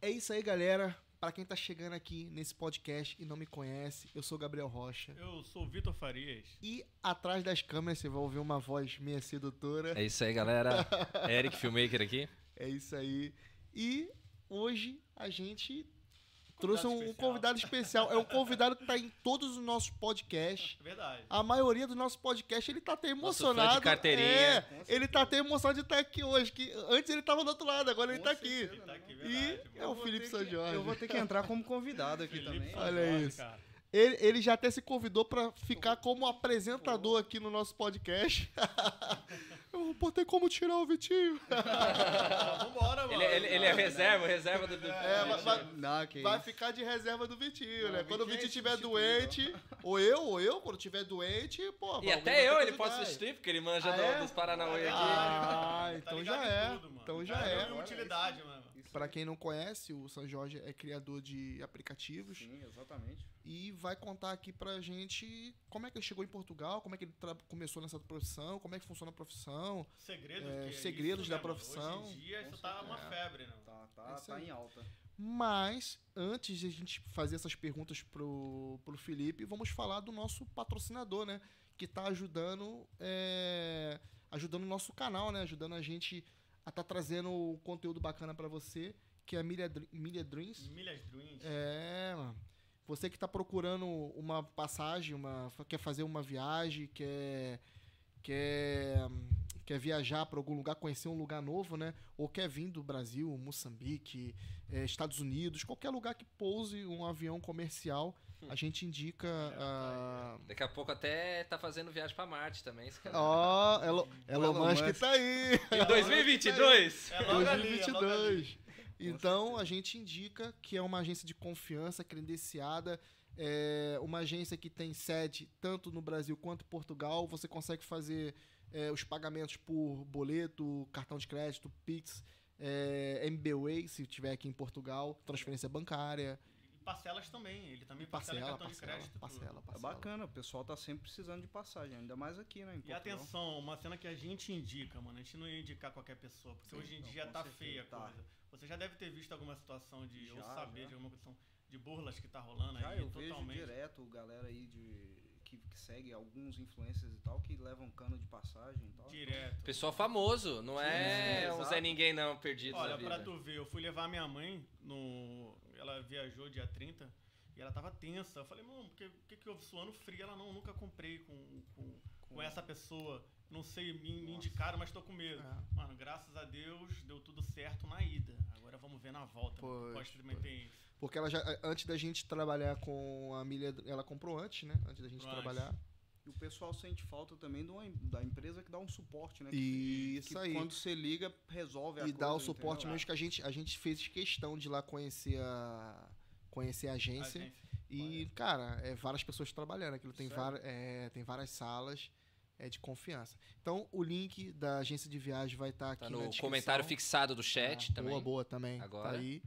É isso aí, galera. Para quem tá chegando aqui nesse podcast e não me conhece, eu sou Gabriel Rocha. Eu sou o Vitor Farias. E atrás das câmeras você vai ouvir uma voz meia sedutora. É isso aí, galera. Eric Filmmaker aqui. É isso aí. E hoje a gente trouxe um especial. convidado especial. É um convidado que tá em todos os nossos podcasts. Verdade. A maioria do nosso podcast ele tá até emocionado. de carteirinha. É, ele tá até emocionado de estar aqui hoje. Que antes ele tava do outro lado, agora ele Com tá aqui. certeza. Ele tá aqui, E verdade. é o Felipe São Jorge. Eu vou ter que entrar como convidado aqui Felipe também. Olha Jorge, isso. cara. Ele, ele já até se convidou pra ficar como apresentador aqui no nosso podcast. Eu vou ter como tirar o Vitinho. Ah, vambora, mano. Ele, ele- ele é reserva, reserva do. do- É, mas- mas- Não, que Vai isso. ficar de reserva do Vitinho, Não, né? o Quando o Vitinho é Vitinho estiver substituído, doente, ou eu, ou eu, quando estiver doente, pô. E até eu ele pode substituir, porque ele manja Ah, do- é? dos Paranauê aqui. Ah, Tá então ligado já é. Então já Cara, é. tem utilidade, mano. Aí. quem não conhece, o São Jorge é criador de aplicativos Sim, exatamente. e vai contar aqui pra gente como é que ele chegou em Portugal, como é que ele tra- começou nessa profissão, como é que funciona a profissão. Segredos, É, que é segredos isso, da né, profissão. Hoje em dia isso tá uma febre, né? Tá, É tá, isso tá em alta. Mas, antes de a gente fazer essas perguntas pro, pro Felipe, vamos falar do nosso patrocinador, né? Que tá ajudando, é, ajudando o nosso canal, né? Ajudando a gente a tá trazendo conteúdo bacana pra você, que é a Milha, Milha Dreams. Milhas Dreams. É, mano. Você que tá procurando uma passagem, uma, quer fazer uma viagem, quer, quer, quer viajar para algum lugar, conhecer um lugar novo, né? Ou quer vir do Brasil, Moçambique, eh, Estados Unidos, qualquer lugar que pouse um avião comercial, a gente indica. a Daqui a pouco até tá fazendo viagem pra Marte também, esse cara. Ó, Elon, Elon Elon Musk Musk. tá aí! Em 2022? É logo ali, é logo ali. 2022. Então a gente indica que é uma agência de confiança, credenciada, é uma agência que tem sede tanto no Brasil quanto em Portugal. Você consegue fazer é, os pagamentos por boleto, cartão de crédito, Pix, é, MBWay, se tiver aqui em Portugal, transferência bancária, E parcelas também. Ele também parcela, parcela, cartão de parcela, crédito. tudo. parcela, É parcela. bacana, o pessoal tá sempre precisando de passagem, ainda mais aqui, né? Em E atenção, uma cena que a gente indica, mano. A gente não ia indicar qualquer pessoa, porque Sim, hoje em não, dia tá certeza, feia a tá. coisa. Você já deve ter visto alguma situação de. ou Já, saber já. de alguma questão de burlas que tá rolando Já aí eu vejo totalmente. direto galera aí de, que, que segue alguns influencers e tal, que levam cano de passagem e tal. Direto. Pessoal famoso, não é Sim, exato. Zé Ninguém não, perdido Olha, na vida. pra tu ver, eu fui levar minha mãe no. Ela viajou dia 30 e ela tava tensa. Eu falei, mano, por que, que, que eu suando frio? Ela não, nunca comprei com, com, com essa pessoa. Não sei, me, me indicaram, mas tô com medo. É. Mano, graças a Deus deu tudo certo na ida. Agora vamos ver na volta. Pois, Pode tem isso. Porque ela já, antes da gente trabalhar com a milha, ela comprou antes, né? Antes da gente trabalhar. E o pessoal sente falta também de uma, da empresa que dá um suporte, né? Que, Isso que aí. quando você liga, resolve a e dá o coisa, suporte entendeu? mesmo que a gente, a gente fez questão de ir lá conhecer a conhecer a agência Agência. e cara é várias pessoas trabalhando aquilo tem Sério? várias é, tem várias salas é de confiança então o link da agência de viagem vai estar aqui Tá na no descrição. comentário fixado do chat Ah, também. boa boa também Agora. tá aí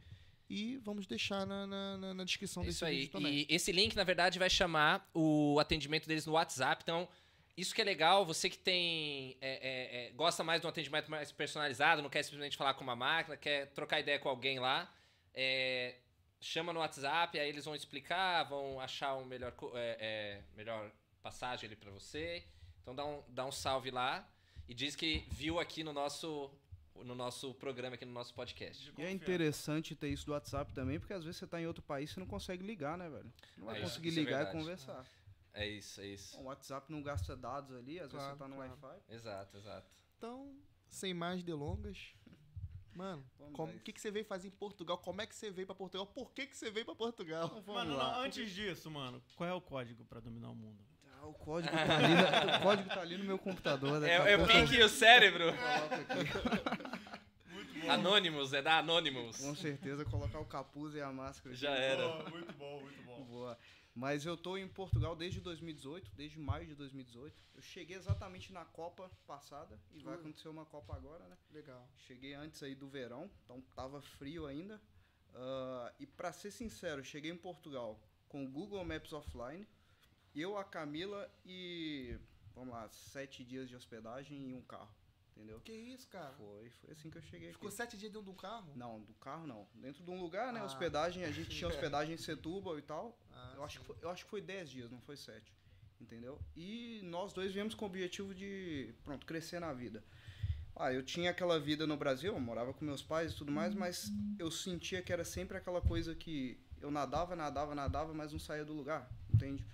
e vamos deixar na, na, na- descrição É desse Isso aí. vídeo também E esse link, na verdade, vai chamar o atendimento deles no WhatsApp. Então, isso que é legal, você que tem. é, é, é, gosta mais de um atendimento mais personalizado, não quer simplesmente falar com uma máquina, quer trocar ideia com alguém lá. é, chama no WhatsApp, aí eles vão explicar, vão achar um melhor, é, melhor passagem ali pra você. Então dá um, dá um salve lá e diz que viu aqui no nosso, no nosso programa, aqui no nosso podcast. E é interessante ter isso do WhatsApp também, porque às vezes você tá em outro país e você não consegue ligar, né, velho? Não vai É isso, conseguir isso é ligar e verdade. conversar. É isso, é isso. O WhatsApp não gasta dados ali, às vezes Claro, você tá no claro. Wi-Fi. Exato, exato. então sem mais delongas Mano, o que, que você veio fazer em Portugal? Como é que você veio pra Portugal? Por que, que você veio pra Portugal? Vamos Mano, lá. antes disso, mano, qual é o código pra dominar o mundo? Ah, o código tá ali, na- o código tá ali no meu computador. a É, é o Pink e o cérebro. aqui. Muito bom. Anonymous, é da Anonymous. Com certeza, colocar o capuz e a máscara. Já era. Boa, muito bom, muito bom. Boa. Mas eu tô em Portugal desde 2018, desde maio de 2018. Eu cheguei exatamente na Copa passada e vai Hum. acontecer uma Copa agora, né? Legal. Cheguei antes aí do verão, então tava frio ainda. Ah, e pra ser sincero, cheguei em Portugal com o Google Maps offline, eu, a Camila e, vamos lá, sete dias de hospedagem e um carro. entendeu? Que isso, cara? Foi, foi assim que eu cheguei Ficou aqui. sete dias dentro do carro? Não, do carro não. Dentro de um lugar, né? Ah. Hospedagem, a gente tinha hospedagem em Setúbal e tal. Ah, eu, acho que foi, eu acho que foi 10 dias, não foi 7. Entendeu? E nós dois viemos com o objetivo de, pronto, crescer na vida. Ah, eu tinha aquela vida no Brasil, eu morava com meus pais e tudo mais, mas eu sentia que era sempre aquela coisa que eu nadava, nadava, nadava, mas não saía do lugar, entende?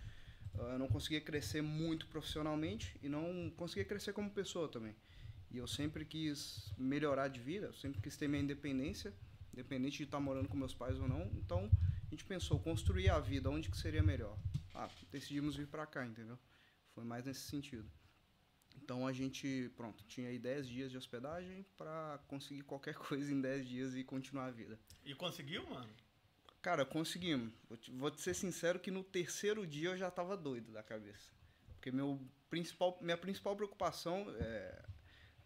Eu não conseguia crescer muito profissionalmente e não conseguia crescer como pessoa também. E eu sempre quis melhorar de vida, eu sempre quis ter minha independência, independente de estar morando com meus pais ou não. Então, a gente pensou, construir a vida, onde que seria melhor? Ah, decidimos vir pra cá, entendeu? Foi mais nesse sentido. Então a gente, pronto, tinha aí 10 dias de hospedagem pra conseguir qualquer coisa em 10 dias e continuar a vida. E conseguiu, mano? Cara, conseguimos. Vou te, vou te ser sincero que no terceiro dia eu já tava doido da cabeça. Porque meu principal, minha principal preocupação, é,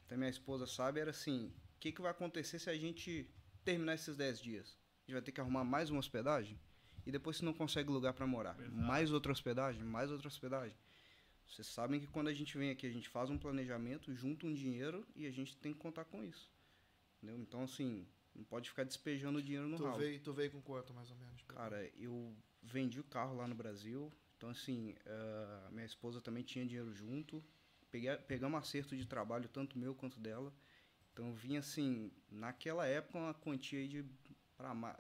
até minha esposa sabe, era assim, o que, que vai acontecer se a gente terminar esses 10 dias? A gente vai ter que arrumar mais uma hospedagem? E depois se não consegue lugar para morar? Exato. Mais outra hospedagem? Mais outra hospedagem? Vocês sabem que quando a gente vem aqui, a gente faz um planejamento, junta um dinheiro e a gente tem que contar com isso. Entendeu? Então, assim, não pode ficar despejando dinheiro no Tu ralo. veio, tu veio com quanto, mais ou menos? Cara, eu vendi o carro lá no Brasil. Então, assim, eh, minha esposa também tinha dinheiro junto. Peguei, pegamos acerto de trabalho, tanto meu quanto dela. Então, eu vim, assim, naquela época, uma quantia aí de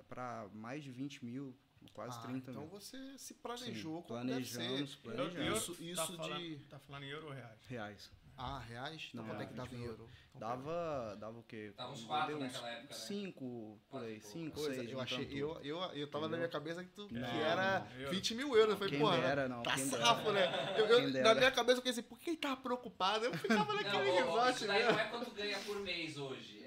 para mais de 20 mil, quase Ah, 30 então mil. você se planejou Sim, como deve ser. planejamos, planejamos. eu- Isso- tá isso falando, de- Tá falando em euro ou reais? Reais. Ah, reais? Então Não, quanto é que dava em 20 euro? Então, Dava, dava o quê? Dava uns Deu quatro naquela época, né? Cinco, por aí. Cinco, Coisa, seis. eu achei, eu, eu, eu tava na Entendeu? minha cabeça que, tu, que Não, era não, eu- 20 mil euros. Eu falei, Quem porra, dera, não. tá quem safo, dera. né? Eu, eu- na minha cabeça eu pensei, por que ele tava preocupado? Eu ficava Não, naquele ó, resort isso daí não é quanto ganha por mês hoje,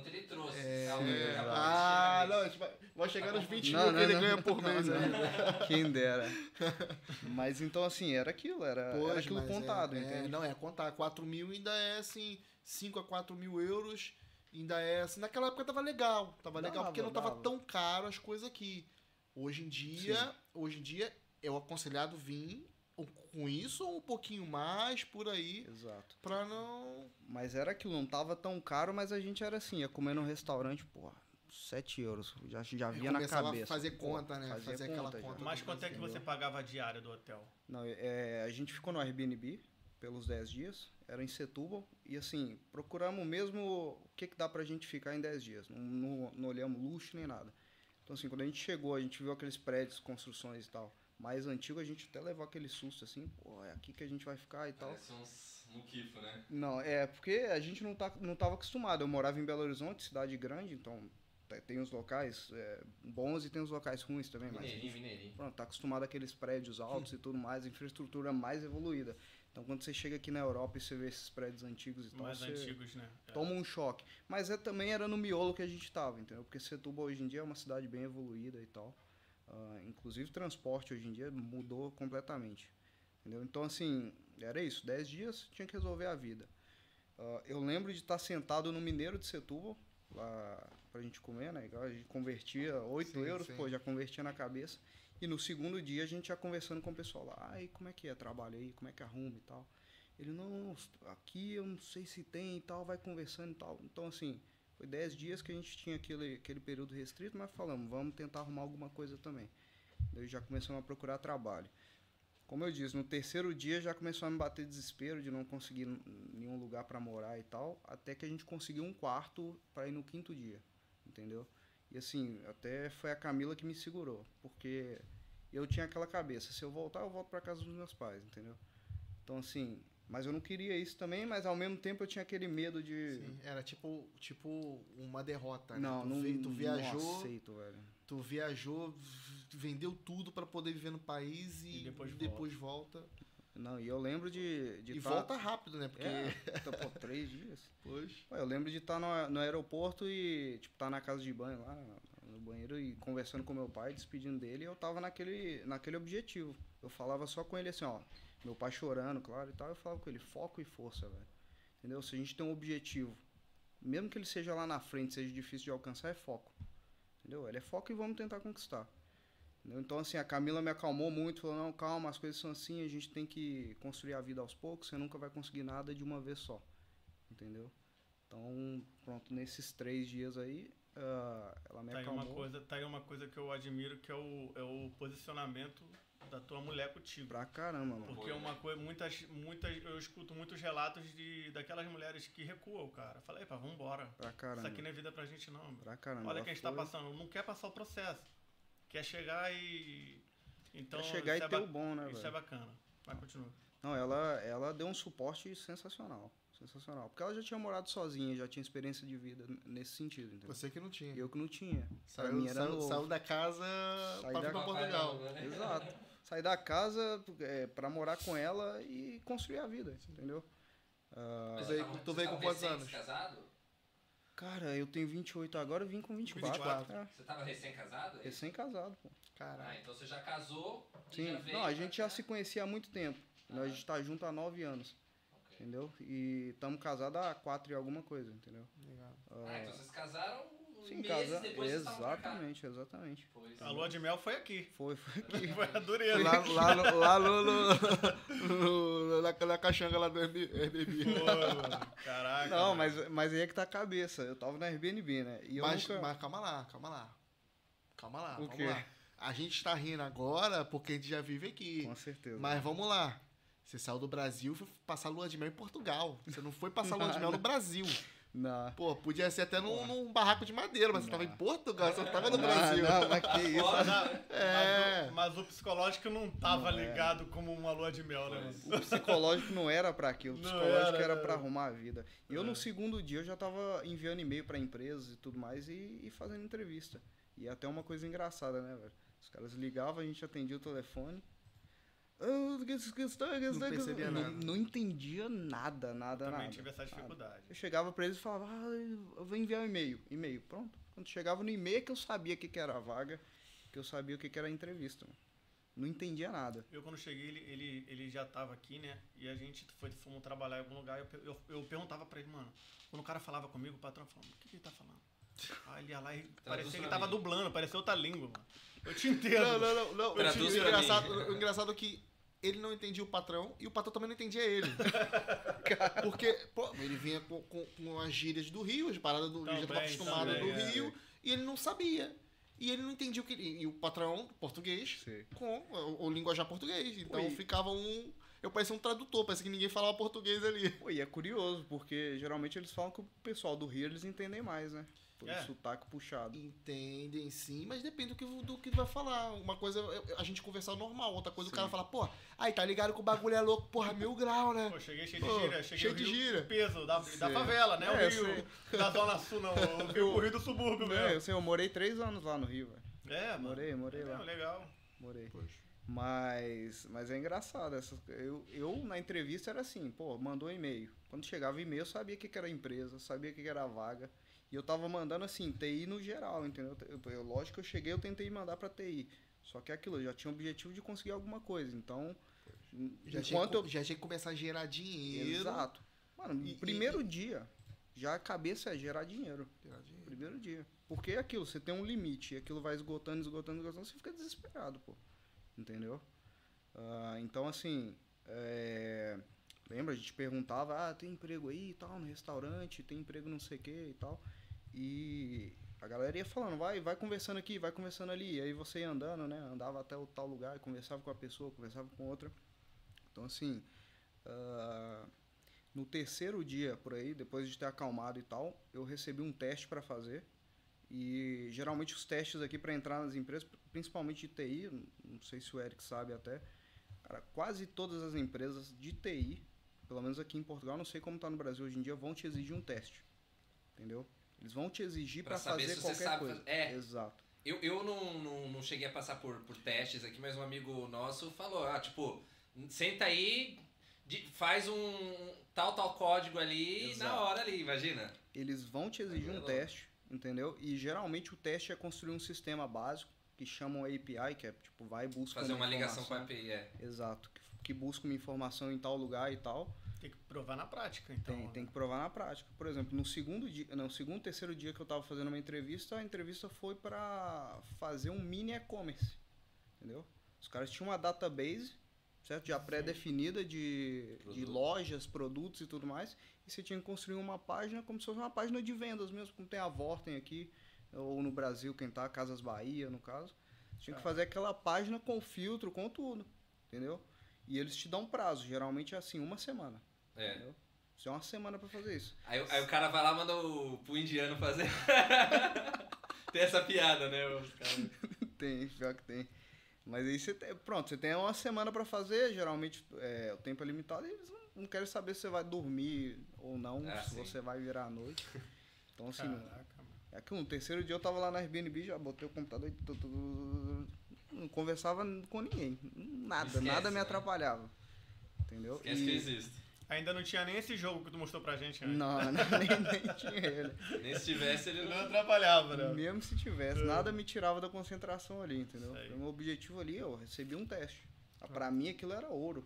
quanto ele trouxe. É, calma, ah, não, tipo, vai chegar nos 20 Não, mil não, que ele não. ganha por Não, mês não. ainda. Quem dera. Mas então, assim, era aquilo, era, era aquilo mas contado, é, é, entende? Não, é contar. 4 mil ainda é assim, 5 a 4 mil euros. Ainda é assim. Naquela época tava legal. Tava legal Dava, porque não tava dava. tão caro as coisas aqui. Hoje em dia, hoje em dia, é o aconselhado vir com isso ou um pouquinho mais por aí. Exato. Pra não. Mas era aquilo, não tava tão caro, mas a gente era assim, ia comer num restaurante, porra, 7 euros. Já, já via na cabeça. fazer conta, né? Fazer aquela conta já. conta. Mas quanto é que você pagava a diária do hotel? Não, é, a gente ficou no Airbnb pelos 10 dias, era em Setúbal, e assim, procuramos mesmo o que, que dá pra gente ficar em 10 dias. Não, não, não olhamos luxo nem nada. Então assim, quando a gente chegou, a gente viu aqueles prédios, construções e tal, mais antigos, a gente até levou aquele susto assim, pô, é aqui que a gente vai ficar e tal. Parece uns muquifo, né? Não, é porque a gente não, tá, não tava acostumado. Eu morava em Belo Horizonte, cidade grande, então te- tem os locais é, bons e tem os locais ruins também, mas Mineirinho, mineirinho. pronto, tá acostumado àqueles prédios altos e tudo mais, infraestrutura mais evoluída. Então quando você chega aqui na Europa e você vê esses prédios antigos e tal, Mais você antigos, né? É. toma um choque. Mas é, também era no miolo que a gente tava, entendeu? Porque Setúbal hoje em dia é uma cidade bem evoluída e tal. Ah, inclusive transporte hoje em dia mudou completamente. Entendeu? Então assim, era isso, 10 dias tinha que resolver a vida. Ah, eu lembro de estar sentado no Mineiro de Setúbal, lá pra gente comer, né? A gente convertia 8 Sim, euros, sim. pô, já convertia na cabeça. E no segundo dia a gente já conversando com o pessoal lá, ai, como é que é trabalho aí, como é que arruma e tal. Ele, não, aqui eu não sei se tem e tal, vai conversando e tal. Então, assim, foi 10 dias que a gente tinha aquele, aquele período restrito, mas falamos, vamos tentar arrumar alguma coisa também. Daí já começamos a procurar trabalho. Como eu disse, no terceiro dia já começou a me bater desespero de não conseguir nenhum lugar para morar e tal, até que a gente conseguiu um quarto para ir no quinto dia, entendeu? E assim, até foi a Camila que me segurou, porque eu tinha aquela cabeça, se eu voltar, eu volto para casa dos meus pais, entendeu? Então assim, mas eu não queria isso também, mas ao mesmo tempo eu tinha aquele medo de Sim, era tipo, tipo uma derrota, né? não, tu, não, vi- tu não viajou, aceito, velho. tu viajou, vendeu tudo pra poder viver no país e, E depois depois volta. Não, e eu lembro de, de E tá- volta rápido, né? Porque É, então, pô, três dias. depois. Pô, eu lembro de estar no, no aeroporto e, tipo, estar na casa de banho lá, no banheiro e conversando com meu pai, despedindo dele, e eu tava naquele, naquele objetivo. Eu falava só com ele assim, ó, meu pai chorando, claro, e tal, eu falava com ele, foco e força, velho. Entendeu? Se a gente tem um objetivo, mesmo que ele seja lá na frente, seja difícil de alcançar, é foco. Entendeu? Ele é foco e vamos tentar conquistar. Entendeu? Então, assim, a Camila me acalmou muito, falou, não, calma, as coisas são assim, a gente tem que construir a vida aos poucos, você nunca vai conseguir nada de uma vez só. Entendeu? Então, pronto, nesses três dias aí, ah, ela me Tá aí, acalmou. uma coisa, tá aí uma coisa que eu admiro, que é o, é o posicionamento da tua mulher contigo. Pra caramba, mano. Porque é uma coisa, muitas, muitas, eu escuto muitos relatos de daquelas mulheres que recuam, cara. Falei, pá, vambora. Pra Isso caramba. aqui não é vida pra gente não. Pra caramba. Olha ela que a gente tá foi- passando, não quer passar o processo. Quer chegar e. Então, Quer chegar isso e é ter ba- o bom, né, Isso é velho? bacana. Vai, continua. Não, ela, ela deu um suporte sensacional. Sensacional. Porque ela já tinha morado sozinha, já tinha experiência de vida nesse sentido, entendeu? Você que não tinha. Eu que não tinha. pra Saiu, mim era saiu, saiu da casa Saí pra da vir pra casa. Portugal. né? Exato. Sair da casa é, pra morar com ela e construir a vida, entendeu? Ah, Mas tava- tu veio com tava quantos anos? casado? cara, eu tenho 28 agora, eu vim com 24. 24. É, Você tava recém-casado? recém-casado, pô. Ah, então você já casou e Sim. já veio Não, a gente já se conhecia há muito tempo. Nós A gente tá junto há 9 anos, entendeu? E estamos casados há 4 e alguma coisa, entendeu? Legal. Ah, então vocês casaram Sim, meses casa. Exatamente, exatamente. Pois A é. lua de mel foi aqui. Foi, foi aqui. Foi a dureza. Lá, lá, no, lá no, no, no- na, na caixanga lá do Airbnb. Pô. Caraca. Não, mas, mas aí é que tá a cabeça. Eu tava na Airbnb, né? E eu Mas, nunca... mas calma lá, calma lá. Calma lá, O vamos quê? lá. A gente tá rindo agora porque a gente já vive aqui. Com certeza. Mas vamos lá. Você saiu do Brasil e foi passar lua de mel em Portugal. Você não foi passar lua de mel no Brasil. Não. Pô, podia ser até num, num barraco de madeira, mas você tava em Portugal, você não tava no Não, Brasil. não, mas que isso. Mas, É. o, mas o psicológico não tava Não é. ligado como uma lua de mel, né? O psicológico não era pra aquilo, o Não psicológico era, era, não pra era. arrumar a vida. E eu É. no segundo dia eu já tava enviando e-mail pra empresas e tudo mais e, e fazendo entrevista. E até uma coisa engraçada, né, velho? Os caras ligavam, a gente atendia o telefone. Ah, que- que- que- que- Não não, nada. não entendia nada, nada, Também nada. tive essa nada. dificuldade. Eu chegava pra eles e falava, ah, eu vou enviar um e-mail. E-mail, pronto. Quando chegava no e-mail é que eu sabia o que, que era a vaga, que eu sabia o que, que era a entrevista. mano. Não entendia nada. Eu, quando cheguei, ele, ele, ele já tava aqui, né? E a gente foi, fomos trabalhar em algum lugar. Eu, eu, eu perguntava pra ele, mano. Quando o cara falava comigo, o patrão falava, o que, que ele tá falando? Aí ele ia lá e parecia que ele tava dublando, parecia outra língua, mano. Eu te entendo. Não, não, não. não. O, engraçado, o engraçado é que ele não entendia o patrão e o patrão também não entendia ele. Porque, pô, ele vinha com, com, com as gírias do Rio, as paradas do Rio, já estava acostumado também, do é. Rio, e ele não sabia. E ele não entendia o que ele. E o patrão, português, Sim. com o, o linguajar português. Então Ui. ficava um. Eu parecia um tradutor, parecia que ninguém falava português ali. Pô, e é curioso, porque geralmente eles falam que o pessoal do Rio eles entendem mais, né? Por É. sotaque puxado. Entendem sim, mas depende do que, do que vai falar. Uma coisa é a gente conversar normal, outra coisa o Sim. cara fala, pô, aí tá ligado que o bagulho é louco, porra, mil grau, né? Pô, cheguei cheio de gíria. Cheguei cheio no de do peso, da, da favela, né? É, o Rio, sim. da Zona Sul, não. O Rio, o Rio do subúrbio É, mesmo. eu sei, eu morei três anos lá no Rio, velho. É, mano. Morei, morei É, lá. legal. Morei. Poxa. Mas, mas é engraçado. Essas, eu, eu, na entrevista, era assim, pô, mandou e-mail. Quando chegava e-mail, eu sabia o que, que era a empresa, sabia o que, que era a vaga. E eu tava mandando, assim, TI no geral, entendeu? Eu, eu- lógico que eu cheguei, eu tentei mandar pra TI. Só que é aquilo, eu já tinha o objetivo de conseguir alguma coisa. Então, Já, tinha, enquanto que- já tinha que começar a gerar eu... dinheiro. Exato. Mano, no E- e- primeiro dia, já a cabeça é gerar dinheiro. Gerar dinheiro. Primeiro dia. Porque é aquilo, você tem um limite, e aquilo vai esgotando, esgotando, esgotando, você fica desesperado, pô. Entendeu? Ah, então, assim, é, lembra, a gente perguntava, ah, tem emprego aí e tal, no restaurante, tem emprego não sei o que e tal. E a galera ia falando, vai, vai conversando aqui, vai conversando ali. E aí você ia andando, né? Andava até o tal lugar, conversava com a pessoa, conversava com outra. Então, assim, ah, no terceiro dia por aí, depois de ter acalmado e tal, eu recebi um teste para fazer. E geralmente os testes aqui para entrar nas empresas, principalmente de TI, não sei se o Eric sabe até, cara, quase todas as empresas de TI, pelo menos aqui em Portugal, não sei como tá no Brasil hoje em dia, vão te exigir um teste. Entendeu? Eles vão te exigir para saber fazer se você qualquer sabe coisa. fazer- é. Exato. Eu, eu não, não, não cheguei a passar por, por testes aqui, mas um amigo nosso falou, ah, tipo, senta aí, faz um tal, tal código ali Exato. na hora ali, imagina. Eles vão te exigir É um teste, entendeu? E geralmente o teste é construir um sistema básico que chamam API, que é tipo, vai e busca Fazer uma ligação com a. API, é. Exato, que, que busca uma informação em tal lugar e tal. Tem que provar na prática, então. Tem, tem que provar na prática. Por exemplo, no segundo dia, não, segundo, terceiro dia que eu estava fazendo uma entrevista, a entrevista foi para fazer um mini e-commerce, entendeu? Os caras tinham uma database certo? Já pré-definida de, de lojas, produtos e tudo mais. E você tinha que construir uma página como se fosse uma página de vendas mesmo, como tem a Vorten aqui, ou no Brasil, quem tá, Casas Bahia, no caso. Tinha que fazer aquela página com filtro, com tudo, entendeu? E eles te dão prazo, geralmente é assim, uma semana, É. entendeu? Você tem uma semana pra fazer isso. Aí, aí o cara vai lá e manda o, pro indiano fazer. tem essa piada, né? Os caras. tem, pior que tem. Mas aí você tem, pronto, você tem uma semana pra fazer, geralmente é, o tempo é limitado e eles não, não querem saber se você vai dormir ou não, Ah, se sim. você vai virar à noite. Então assim, Caraca, é que no terceiro dia eu tava lá na Airbnb, já botei o computador e tu- tu- tu- não conversava com ninguém, nada, Esquece, nada me né? atrapalhava. Entendeu? Esquece E- que existe. Ainda não tinha nem esse jogo que tu mostrou pra gente, né? Não, não nem, nem tinha ele. Nem se tivesse, ele Não atrapalhava, né? Mesmo se tivesse, nada me tirava da concentração ali, entendeu? O meu objetivo ali, eu recebi um teste. Ah, Pra mim aquilo era ouro,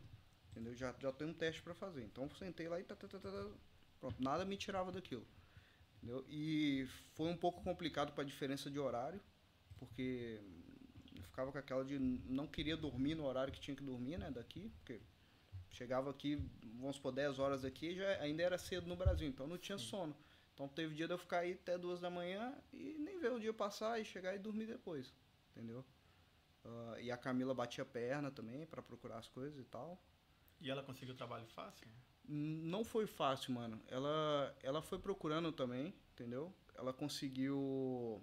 entendeu? Já, já tem um teste pra fazer. Então eu sentei lá e tá, tá, tá, tá, tá. pronto, nada me tirava daquilo. Entendeu? E foi um pouco complicado pra diferença de horário, porque eu ficava com aquela de não queria dormir no horário que tinha que dormir, né, daqui, porque chegava aqui, vamos supor, 10 horas daqui, já ainda era cedo no Brasil, então não tinha sono. Então teve dia de eu ficar aí até duas da manhã e nem ver o dia passar e chegar e dormir depois, entendeu? Ah, e a Camila batia perna também pra procurar as coisas e tal. E ela conseguiu trabalho fácil? Não foi fácil, mano. Ela, ela foi procurando também, entendeu? Ela conseguiu.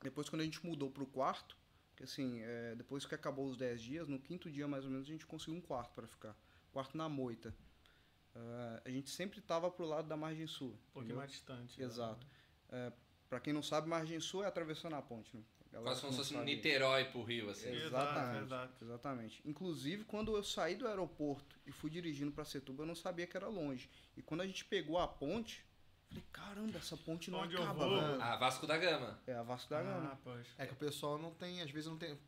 Depois, quando a gente mudou pro quarto, que assim, é, depois que acabou os 10 dias, no quinto dia mais ou menos, a gente conseguiu um quarto pra ficar. Quarto na moita. Ah, a gente sempre tava pro lado da margem sul. Um pouquinho mais distante. né? Exato. É, pra quem não sabe, margem sul é atravessando a ponte, né? A Quase como se fosse Niterói pro Rio, assim. Exatamente. exato. Exatamente. Inclusive, quando eu saí do aeroporto e fui dirigindo para Setuba, eu não sabia que era longe. E quando a gente pegou a ponte, falei, caramba, essa ponte não Onde eu acaba, vou? velho. Ah, Vasco da Gama. É a Vasco da Gama. Ah, pois. É que o pessoal não tem, às vezes não tem.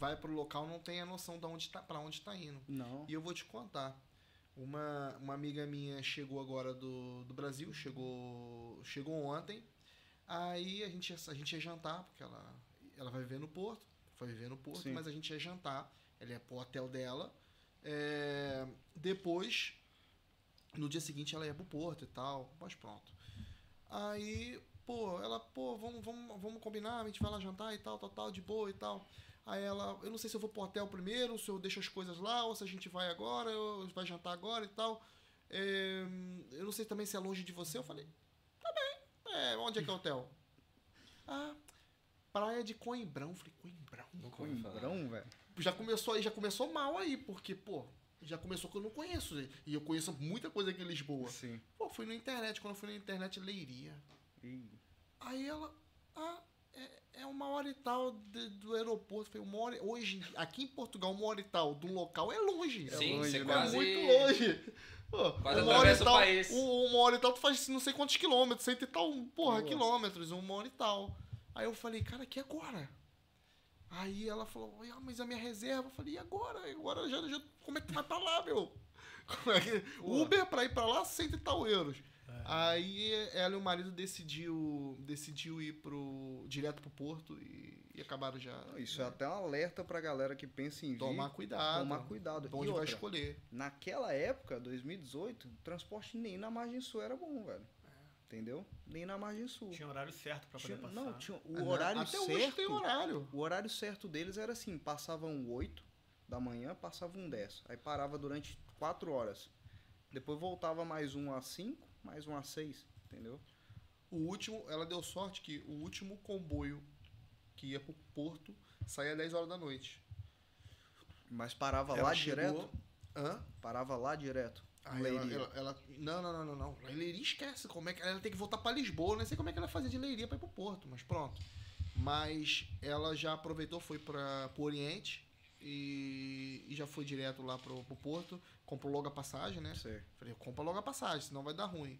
Vai pro local, não tem a noção de onde tá, pra onde tá indo. Não. E eu vou te contar. Uma, uma amiga minha chegou agora do, do Brasil, chegou, chegou ontem. Aí a gente, a gente ia jantar, porque ela, ela vai viver no Porto. Foi viver no Porto, Sim. mas a gente ia jantar. Ela ia pro hotel dela. É, depois, no dia seguinte, ela ia pro Porto e tal. Mas pronto. Aí, pô, ela, pô, vamos, vamos, vamos combinar, a gente vai lá jantar e tal, tal, tal, de boa e tal. Aí ela, eu não sei se eu vou pro hotel primeiro, se eu deixo as coisas lá, ou se a gente vai agora, ou vai jantar agora e tal. É, eu não sei também se é longe de você. Eu falei, tá bem. É, onde é que é o hotel? Ah, praia de Coimbrão. Eu falei, Coimbrão? Nunca. Coimbrão, velho. Já começou aí, já começou mal aí, porque, pô, já começou que eu não conheço. E eu conheço muita coisa aqui em Lisboa. Sim. Pô, fui na internet, quando eu fui na internet, Leiria. Ih, Aí ela, ah, é, é uma hora e tal de- do aeroporto. Falei, uma hora, hoje, aqui em Portugal, uma hora e tal de um local é longe. É Sim, longe, você né? quase. É muito longe. Pô, Quase uma hora e o tal, país. um- Uma hora e tal, tu faz não sei quantos quilômetros, cento e tal, porra, Nossa. quilômetros, uma hora e tal. Aí eu falei, cara, que agora? Aí ela falou, ah, mas a minha reserva. Eu falei, e agora? Agora já, já, como é que tu vai pra lá, meu? É. Uber pra ir pra lá, cento e tal euros. É. Aí ela e o marido decidiu, decidiu ir pro, direto pro porto e, e acabaram já. Isso é até um alerta pra galera que pensa em vir. Tomar cuidado. Tomar cuidado. De E onde vai outra, escolher. Naquela época, 2018, transporte nem na margem sul era bom, velho. Entendeu? Nem na margem sul. Tinha horário certo pra poder Tinha- passar. não, tinha o Aham. horário Até certo. hoje tem horário. O horário certo deles era assim, passavam 8 da manhã, passavam 10. Aí parava durante 4 horas. Depois voltava mais um às 5, mais um às 6, entendeu? O último, ela deu sorte que o último comboio que ia pro porto saía às 10 horas da noite. Mas parava Ela lá chegou- direto? Hã? Parava lá direto. Aí ela, ela, ela- não, não, não, não, não. Leiria esquece. Como é que ela tem que voltar pra Lisboa? Não sei como é que ela fazia de Leiria pra ir pro Porto, mas pronto. Mas ela já aproveitou, foi para pro Oriente e, e já foi direto lá pro, pro Porto. Comprou logo a passagem, né? Sei. Falei, compra logo a passagem, senão vai dar ruim.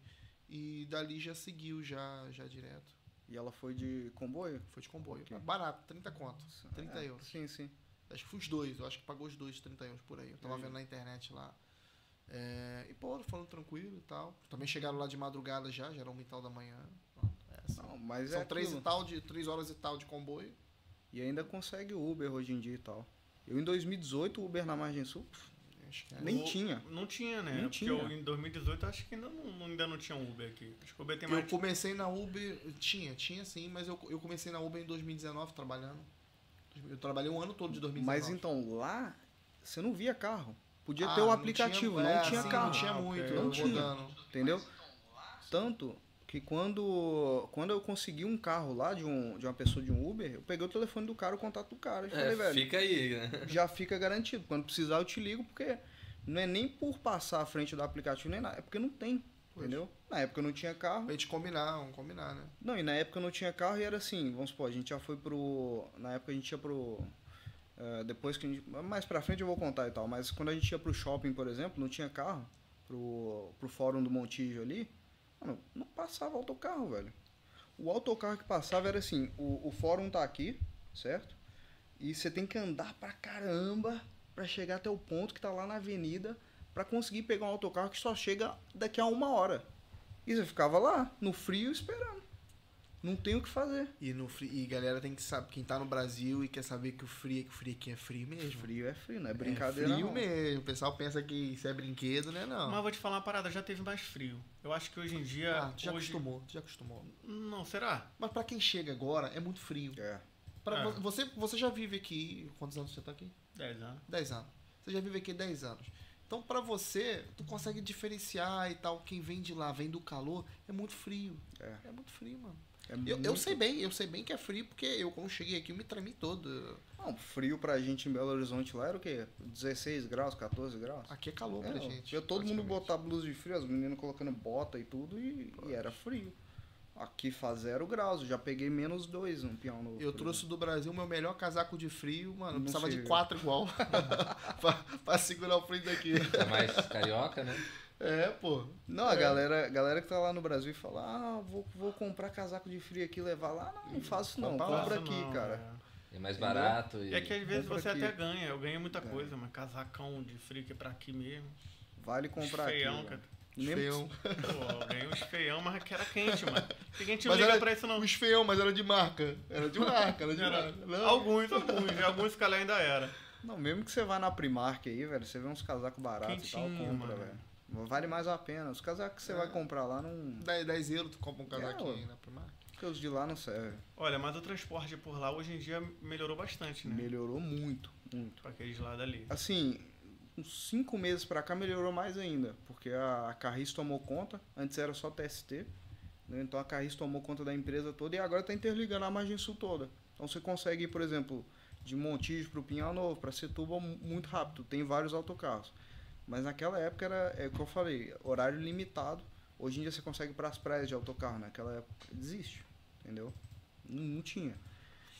E dali já seguiu já, já direto. E ela foi de comboio? Foi de comboio. Ok. Barato, 30 conto. 30 É, euros. Sim, sim. Acho que foi os dois, eu acho que pagou os dois 30 euros por aí. Eu tava vendo na internet lá. É, e pô, falando tranquilo e tal. Também chegaram lá de madrugada já, já era uma e tal da manhã. É assim. Não, mas São é três aquilo. e tal, de três horas e tal de comboio. E ainda consegue Uber hoje em dia e tal. Eu em 2018, o Uber na Margem Sul, pff, esquece. Nem O- tinha. Não tinha, né? Nem Porque tinha. eu, em 2018 acho que ainda não, ainda não tinha Uber aqui. Acho que o Uber tem Eu mais. comecei na Uber, tinha, tinha sim, mas eu, eu comecei na Uber em 2019 trabalhando. Eu trabalhei um ano todo de 2019. Mas então, lá, você não via carro. Podia Ah, ter o não aplicativo, tinha- não é, tinha sim, carro. Não tinha Ah, muito, ok. eu Não tinha. rodando. Entendeu? Tanto que quando, quando eu consegui um carro lá de, um, de uma pessoa de um Uber, eu peguei o telefone do cara, o contato do cara e falei, É, velho, fica aí, né? já fica garantido. Quando precisar eu te ligo, porque não é nem por passar à frente do aplicativo nem nada, é porque não tem. Pois. Entendeu? Na época eu não tinha carro. Pra gente combinar, vamos combinar, né? Não, e na época eu não tinha carro e era assim, vamos supor, a gente já foi pro. Na época a gente ia pro. eh, depois que a gente. Mais pra frente eu vou contar e tal, mas quando a gente ia pro shopping, por exemplo, não tinha carro, pro, pro fórum do Montijo ali, mano, não passava autocarro, velho. O autocarro que passava era assim, o, o fórum tá aqui, certo? E você tem que andar pra caramba pra chegar até o ponto que tá lá na avenida pra conseguir pegar um autocarro que só chega daqui a uma hora. E você ficava lá, no frio, esperando. Não tem o que fazer. E, no fri- e galera tem que saber, quem tá no Brasil e quer saber que o frio, que o frio aqui é frio mesmo. Frio é frio, não é É brincadeira frio não. mesmo. O pessoal pensa que isso é brinquedo, né? Não. Mas vou te falar uma parada, já teve mais frio. Eu acho que hoje em dia. Ah, tu já hoje... acostumou, tu já acostumou. Não, será? Mas pra quem chega agora, é muito frio. É. Pra É. vo- você, você já vive aqui. Quantos anos você tá aqui? 10 anos. 10 anos. Você já vive aqui 10 anos. Então, pra você, tu consegue diferenciar e tal. Quem vem de lá, vem do calor, é muito frio. É. É muito frio, mano. É Eu, muito... eu sei bem, eu sei bem que é frio, porque eu, quando cheguei aqui, eu me tremi todo. Não, frio pra gente em Belo Horizonte lá era o quê? 16 graus, 14 graus? Aqui é calor É, pra ó, gente. via todo mundo botar blusa de frio, as meninas colocando bota e tudo, e, e era frio. Aqui faz zero graus, eu já peguei menos dois um peão no. Eu trouxe do Brasil meu melhor casaco de frio, mano. Eu Não precisava de quatro igual. pra, pra segurar o frio daqui. É mais carioca, né? É, pô. Não, a galera, galera que tá lá no Brasil e fala, ah, vou, vou comprar casaco de frio aqui e levar lá. Não, não faço isso não, Compra aqui, Não, cara. É mais Entendeu? barato. E... É. É que às vezes Compra você aqui. até ganha. Eu ganhei muita É. coisa, mas casacão de frio que é pra aqui mesmo. Vale comprar feião, aqui. cara. Mesmo. Pô, eu ganhei uns feião, mas que era quente, mano. Ninguém te Mas liga era- pra isso, não. Os feião, mas era de marca. Era de marca, era de Era- marca. Não. Alguns, alguns. E alguns que ainda era. Não, mesmo que você vá na Primark aí, velho, você vê uns casacos baratos e tal, compra, mano. velho. Vale mais a pena. Os casacos que você É. vai comprar lá não. 10, 10 euros, tu compra um casaquinho É, aí na Primark. Porque os de lá não servem. Olha, mas o transporte por lá hoje em dia melhorou bastante, né? Melhorou muito, muito. Pra aqueles lados ali. Assim, uns cinco meses pra cá melhorou mais ainda. Porque a, Carris tomou conta. Antes era só TST. né? Então a Carris tomou conta da empresa toda e agora tá interligando a margem sul toda. Então você consegue ir, por exemplo, de Montijo pro Pinhal Novo, pra Setúbal mu- muito rápido. Tem vários autocarros. Mas naquela época era, é o que eu falei, horário limitado. Hoje em dia você consegue ir pras praias de autocarro. Naquela época desiste, entendeu? Não, não tinha.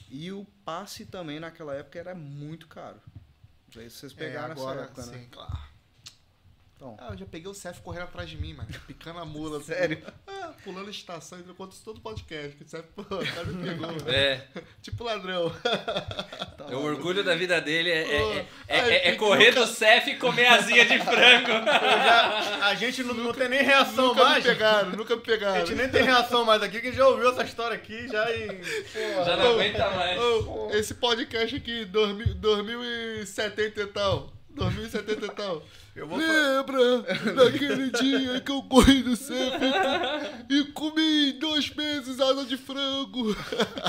E o passe também naquela época era muito caro. Se vocês pegaram é, agora, essa época, sim, né? claro. Então, Ah, eu já peguei o Cef correndo atrás de mim, mano. Picando a mula. assim. Sério? Ah, pulando a estação, eu conto isso todo podcast. Que o Cef, pô, o cara me pegou. É, tipo ladrão. tá o orgulho da vida dele é, é, é, é- Ai, é correr do Cef e comer asinha de frango. Já- a gente não, não tem nem reação nunca mais. me pegaram, nunca me A pegaram. gente nem tem reação mais aqui, que a gente já ouviu essa história aqui já e. Já não aguenta mais. Esse podcast aqui, 2000 2070 e tal. 2070 e tal. Eu vou Lembra daquele dia que eu corri do Cef e comi dois meses asa de frango?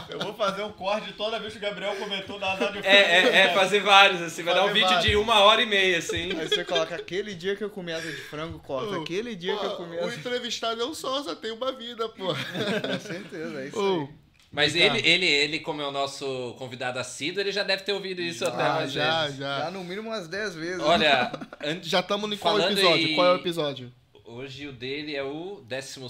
Eu vou fazer um corte de toda vez que o Gabriel comentou da azar de É, é, é fazer vários, assim. Vai dar um vídeo de uma hora e meia, assim. Aí você coloca aquele dia que eu comi asa de frango, corta. Aquele dia que eu Pô, comi O asa de entrevistado é um só, só tem uma vida, pô. Com certeza, é isso Ô, aí. Mas Tá. ele, ele, ele, como é o nosso convidado assíduo, ele já deve ter ouvido isso até Ah, mais já, vezes. já. Já no mínimo umas 10 vezes. Olha, an- Já estamos no qual Falando episódio? em- Qual é o episódio? hoje o dele é o décimo...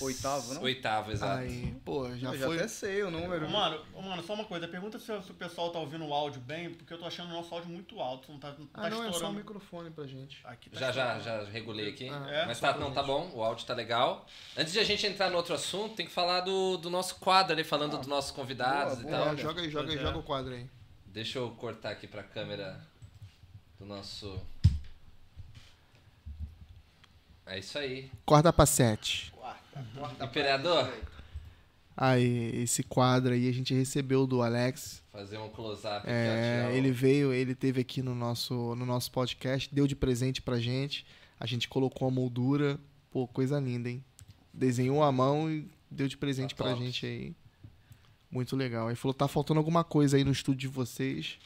Oitavo, não? Oitavo, exato. Aí, pô, já eu já foi. até sei o número. Mano, ô, mano, só uma coisa, pergunta se, se o pessoal tá ouvindo o áudio bem, porque eu tô achando o nosso áudio muito alto, não tá, não tá Ah, não, é só o estourando. microfone pra gente. Aqui tá Já, já, estourando. já regulei aqui. Ah, É? Mas tá, não, tá bom, o áudio tá legal. Antes de a gente entrar no outro assunto, tem que falar do, do nosso quadro ali, falando Ah, dos nossos convidados boa, e boa. tal. É, joga aí, joga aí, Pois é. joga o quadro aí. Deixa eu cortar aqui pra câmera do nosso. É isso aí. Corda pra sete. Quarta Imperador? Aí, esse quadro aí a gente recebeu do Alex. Fazer um close-up. É, ele veio, ele teve aqui no nosso, no nosso podcast, deu de presente pra gente. A gente colocou a moldura. Pô, coisa linda, hein? Desenhou a mão e deu de presente Tá pra top. gente aí. Muito legal. Aí falou, tá faltando alguma coisa aí no estúdio de vocês.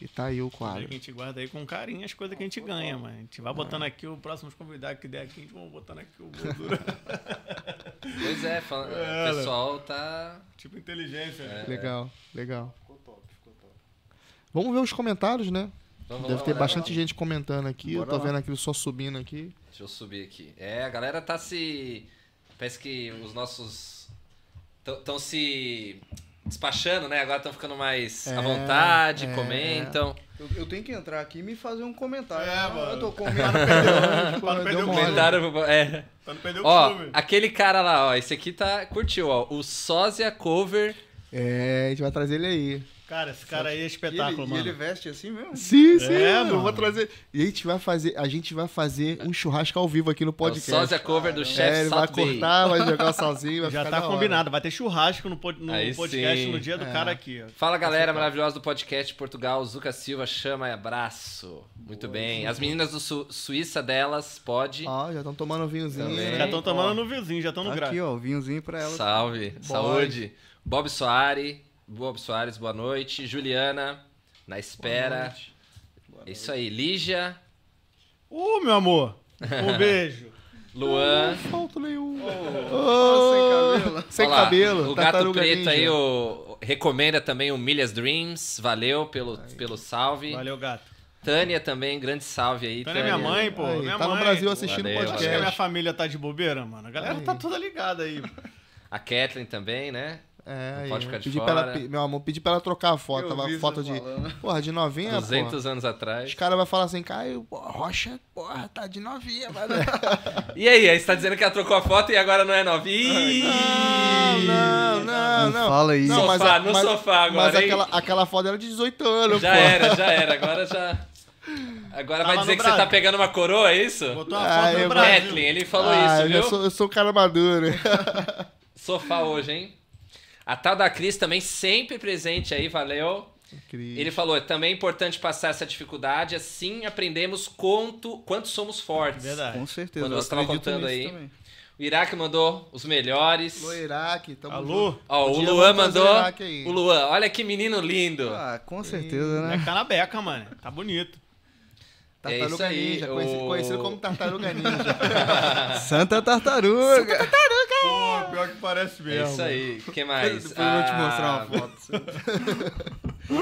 E tá aí o A quadro. gente guarda aí com carinho as coisas que a gente ganha, mano. A gente vai botando aqui o próximo convidado que der aqui, a gente vai botando aqui o moldura. Pois é, fala- É, o pessoal tá. tipo inteligência. né? Legal, legal. Ficou top, ficou top. Vamos ver os comentários, né? Vamos Deve lá, ter bastante gente comentando aqui. Eu Bora tô lá. vendo aquilo só subindo aqui. Deixa eu subir aqui. É, a galera tá se. Parece que os nossos. Estão se despachando, né? Agora estão ficando mais É, à vontade, é. comentam. Eu, eu tenho que entrar aqui e me fazer um comentário. É, Ah, mano. Eu tô Pra comendo. não perder, pra não perder Deu o. Comentaram. É. Pra não perder o Ó, costume. aquele cara lá, ó. Esse aqui tá. Curtiu, ó. O Sósia Cover. É, a gente vai trazer ele aí. Cara, esse cara aí é E espetáculo, ele, e mano. ele veste assim mesmo? Sim, sim. É, eu mano. vou trazer. E a gente vai fazer, a gente vai fazer um churrasco ao vivo aqui no É o podcast. Sósia Cover do chefe é, ele vai cortar, vai jogar sozinho, vai Já ficar tá combinado. Vai ter churrasco no, no Aí podcast sim. no dia do É. cara aqui, ó. Fala galera maravilhosa do podcast Portugal, Zuca Silva, chama e abraço. Muito bem. As meninas do Su- Suíça delas, pode. Ó, já estão tomando um vinhozinho. Também. né? Já estão tomando no vizinho, já estão no Tá grau. aqui, ó, o vinhozinho pra ela. Salve, saúde. Bob Soares, Bob Soares, boa noite. Juliana, na espera. É isso aí. Lígia, Uh, meu amor. Um beijo. Luan. Falta nenhum. Oh, sem cabelo. Sem Olha lá, cabelo. O Gato Preto ninja. aí o, recomenda também o Milhas Dreams. Valeu pelo, pelo salve. Valeu, gato. Tânia também, grande salve aí. Tânia é minha mãe, pô. Aí, minha tá no mãe. Brasil assistindo o Valeu, Acho que a minha podcast. família tá de bobeira, mano. A galera Aí. tá toda ligada aí. A Kathleen também, né? É, Não aí, pode ficar de pedi pra ela, fora. pe- meu amor, pedi pra ela trocar a foto. Eu Tava foto de. falando. Porra, de novinha, 200 porra. anos atrás. Os caras vão falar assim, Caio, porra, Rocha, porra, tá de novinha, mano. E aí, aí você tá dizendo que ela trocou a foto e agora não é novinha? Não, não, não, Não fala isso. Não, mas sofá, a- no mas- sofá agora, Mas hein? aquela, aquela foto era de 18 anos, Já pô. era, já era. Agora já. Agora vai Tava dizer no que você tá Brasil. pegando uma coroa, é isso? Botou uma Ah, foto eu no Brasil. Kathleen, ele falou ah, isso, eu viu? sou, eu sou um cara maduro. Sofá hoje, hein? A tal da Cris também sempre presente aí, valeu. Ele falou, também é importante passar essa dificuldade, assim aprendemos quanto, quanto somos fortes. Verdade. Com certeza. Quando você tava acredito contando aí. também. O Iraque mandou os melhores. Alô, Iraque, tamo Alô? junto. Ó, o Luan mandou. o Luan, olha que menino lindo. Ah, com certeza, né? É canabeca, mano. Tá bonito. É isso Tartaruga aí, Ninja, conhecido, o- conhecido como Tartaruga Ninja. Santa Tartaruga. Pô, pior que parece É mesmo. isso aí. O que mais? Depois eu vou te mostrar Ah, uma foto.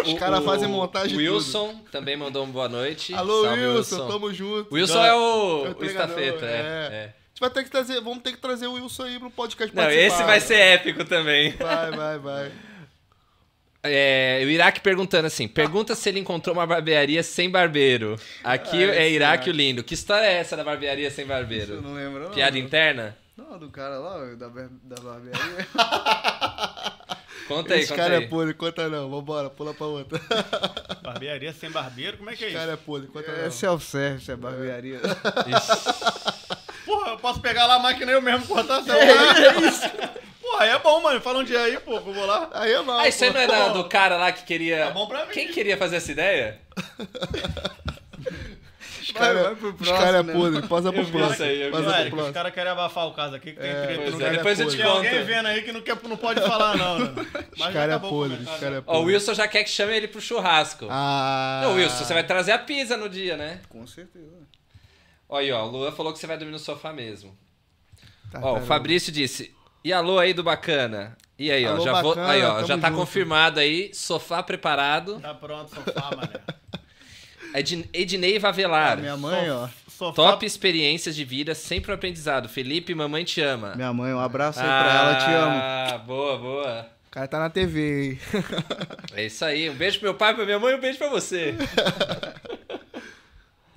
Os caras fazem montagem Wilson também mandou um boa noite. tudo. Alô, Salve, Wilson, tamo junto. Wilson é o, É o o estafeta, é. é. é. A gente vai ter que trazer, vamos ter que trazer o Wilson aí pro podcast Não, participar. esse vai ser épico também. Vai, vai, vai. É, o Iraque perguntando assim: pergunta se ele encontrou uma barbearia sem barbeiro. Aqui Ah, é Iraque o lindo. Que história é essa da barbearia sem barbeiro? não lembra, não? Piada interna? Não, do cara lá, da, da barbearia. Conta aí, Esse conta cara aí. é podre, conta não. Vambora, pula pra outra. Barbearia sem barbeiro? Como é que é Esse isso? cara é podre, conta É não. self-service, é barbearia. Porra, eu posso pegar lá a máquina e eu mesmo cortar seu é isso. Porra, aí é bom, mano. Fala um dia aí, pô. vou lá. Aí é mal. Ah, isso aí pô. não é da- do cara lá que queria. Tá bom pra mim. Quem queria fazer essa ideia? Os caras os cara é né? podre, passa pro próximo. isso aí, eu. Passa os caras querem abafar o caso aqui, que tem É, treta é, cara. depois eu te Tem alguém conto. vendo aí que não, quer, não pode falar, não. Né? Mas Os caras é podre, os caras é Ó, o podre. Wilson já quer que chame ele pro churrasco. Ah. Não, Wilson, você vai trazer a pizza no dia, né? Com certeza. Olha aí, ó, o Luan falou que você vai dormir no sofá mesmo. Ó, o Tartaruga. Fabrício disse: E alô aí do bacana? E aí, ó, Alô, já, vou, bacana, aí, ó, já tá junto. confirmado aí, sofá preparado. Tá pronto, sofá, mané. Edn- Ednei Vavelar. minha mãe, ó. Sofá. Top experiências de vida, sempre um aprendizado. Felipe, mamãe te ama. Minha mãe, um abraço aí pra ela, te amo. Ah, boa, boa. O cara tá na TV, hein? É isso aí. Um beijo pro meu pai, pra minha mãe e um beijo pra você.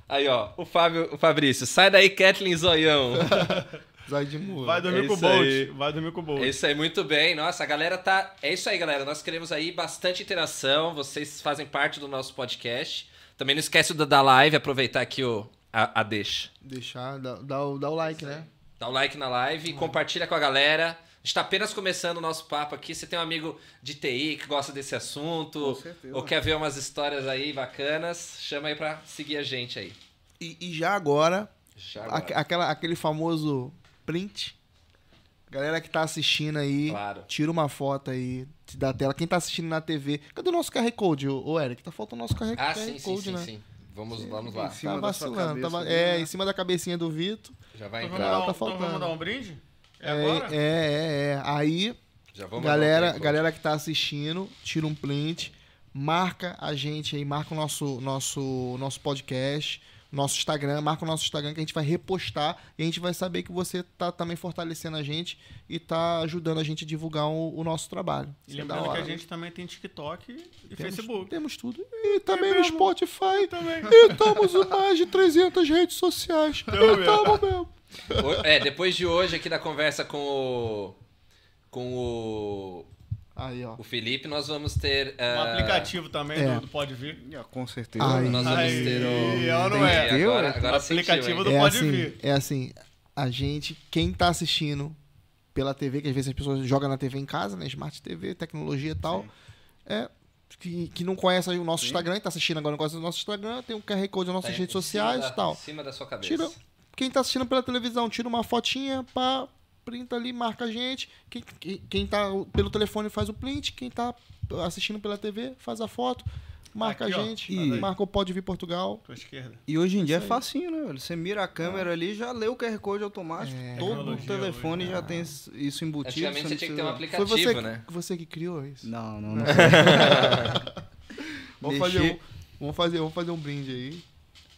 Aí, ó, o Fábio, o Fabrício, sai daí, Kathleen Zoião. De mula. Vai dormir É com o isso aí. Bolt. Vai dormir com o Bolt. É isso aí, muito bem. Nossa, a galera tá. É isso aí, galera. Nós queremos aí bastante interação. Vocês fazem parte do nosso podcast. Também não esquece da live, aproveitar aqui o, a, a deixa. Deixar, dá, dá, o, dá o like, né? Dá o like na live, compartilha com a galera. A gente tá apenas começando o nosso papo aqui. Você tem um amigo de TI que gosta desse assunto, Com certeza. ou quer ver umas histórias aí bacanas, chama aí pra seguir a gente aí. E, e já agora, Já agora. aque- aquela, aquele famoso print. Galera que tá assistindo aí, Claro. tira uma foto aí da tela. Quem tá assistindo na TV. Cadê o nosso QR Code, ô, Eric? Tá faltando o nosso QR, Ah, QR sim, sim, Code, sim, né? sim. Vamos, vamos lá. Em cima Tá vacilando. cabeça ali, é, né? em cima da cabecinha do Vitor. Já vai Então entrar. vamos, dar um, tá então vamos faltando. dar um brinde? É, É, agora? é, é, é. Aí, Já vamos galera, um galera que tá assistindo, tira um print, marca a gente aí, marca o nosso, nosso, nosso podcast, nosso Instagram, marca o nosso Instagram que a gente vai repostar e a gente vai saber que você tá também fortalecendo a gente e tá ajudando a gente a divulgar o, o nosso trabalho. E é lembrando que a né? gente também tem TikTok e Temos- Facebook. Temos tudo. E também no. Spotify. Também. E estamos em mais de 300 redes sociais. Tamo mesmo. Estamos mesmo. É, depois de hoje aqui da conversa com o. Com o, Aí, ó. o Felipe, nós vamos ter. Um ah, aplicativo também É. do, do Pode Vir. Ah, com certeza. Ai. Nós vamos Aí, ter o. ó, não é? Agora, agora Aplicativo sentiu, do é Pode assim, Vir. É assim, a gente, quem tá assistindo pela TV, que às vezes as pessoas jogam na TV em casa, né? Smart TV, tecnologia e tal. É. Que, que não conhece aí o nosso Sim. Instagram, e tá assistindo agora não conhece o nosso Instagram, tem um QR Code nas nossas Tá redes sociais e tal. Em cima da sua cabeça. Tira- Quem tá assistindo pela televisão, tira uma fotinha, pá, printa ali, marca a gente. Quem, quem, quem tá pelo telefone faz o print, quem tá assistindo pela TV faz a foto, marca Aqui, a gente, E- marca o Pode Vir Portugal. Tua esquerda. E hoje em dia é Isso aí. facinho, né, velho? Você mira a câmera ali, já lê o QR Code automático. É. Todo Tecnologia telefone hoje, já tem isso embutido. Antigamente você não tinha que ter um aplicativo, Foi você, né? que- você que criou isso? Não, não, não. Vamos fazer, um, vamos, fazer, vamos fazer um brinde aí.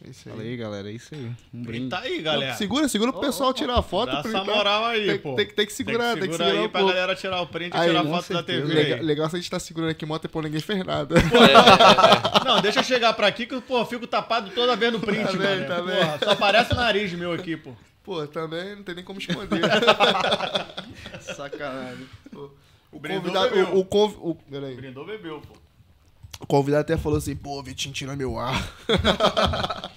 É isso aí. Fala aí, galera, é isso aí. Um brinde. tá aí, galera. Segura, segura pro pessoal tirar a foto. Dá essa moral aí, tem, pô. tem, tem que segurar, tem que segurar, aí um pra pouco. galera tirar o print e Aí, tirar a foto da certeza. TV. Legal, aí. legal se a gente tá segurando aqui moto e pô, ninguém fez nada. Não, deixa eu chegar pra aqui que pô, eu fico tapado toda vez no print, Tá bem, tá bem. Porra, só aparece o nariz meu aqui, pô. Pô, também não tem nem como esconder. Sacanagem. o Brindou, convidado. bebeu. O, o, conv- o-. Brindou, bebeu, pô. O convidado até falou assim: pô, Vitinho, tira meu ar.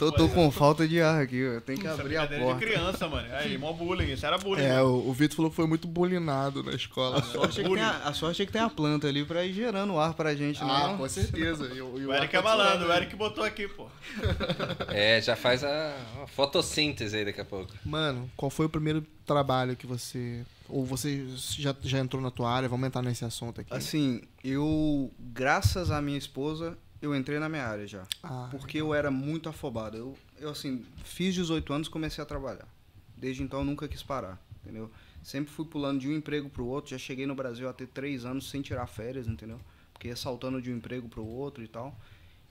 Tô, tô com falta de ar aqui, eu tenho que Isso é abrir a brincadeira porta. de criança, mano. Aí, mó bullying. Isso era bullying. É, mano. o, o Vitor falou que foi muito bulinado na escola. A sorte, é que tem a, a sorte é que tem a planta ali pra ir gerando ar pra gente, Ah, né? com certeza. E o, e O Eric é ar malandro, o Eric botou aqui, pô. É, já faz a, a fotossíntese aí daqui a pouco. Mano, qual foi o primeiro trabalho que você. Ou você já, já entrou na tua área? Vamos entrar nesse assunto aqui. Assim, eu, graças à minha esposa, eu entrei na minha área já. Ah, Porque eu era muito afobado. Eu, eu assim, fiz 18 anos comecei a trabalhar. Desde então eu nunca quis parar, entendeu? Sempre fui pulando de um emprego pro outro. Já cheguei no Brasil a ter três anos sem tirar férias, entendeu? Porque ia saltando de um emprego pro outro e tal.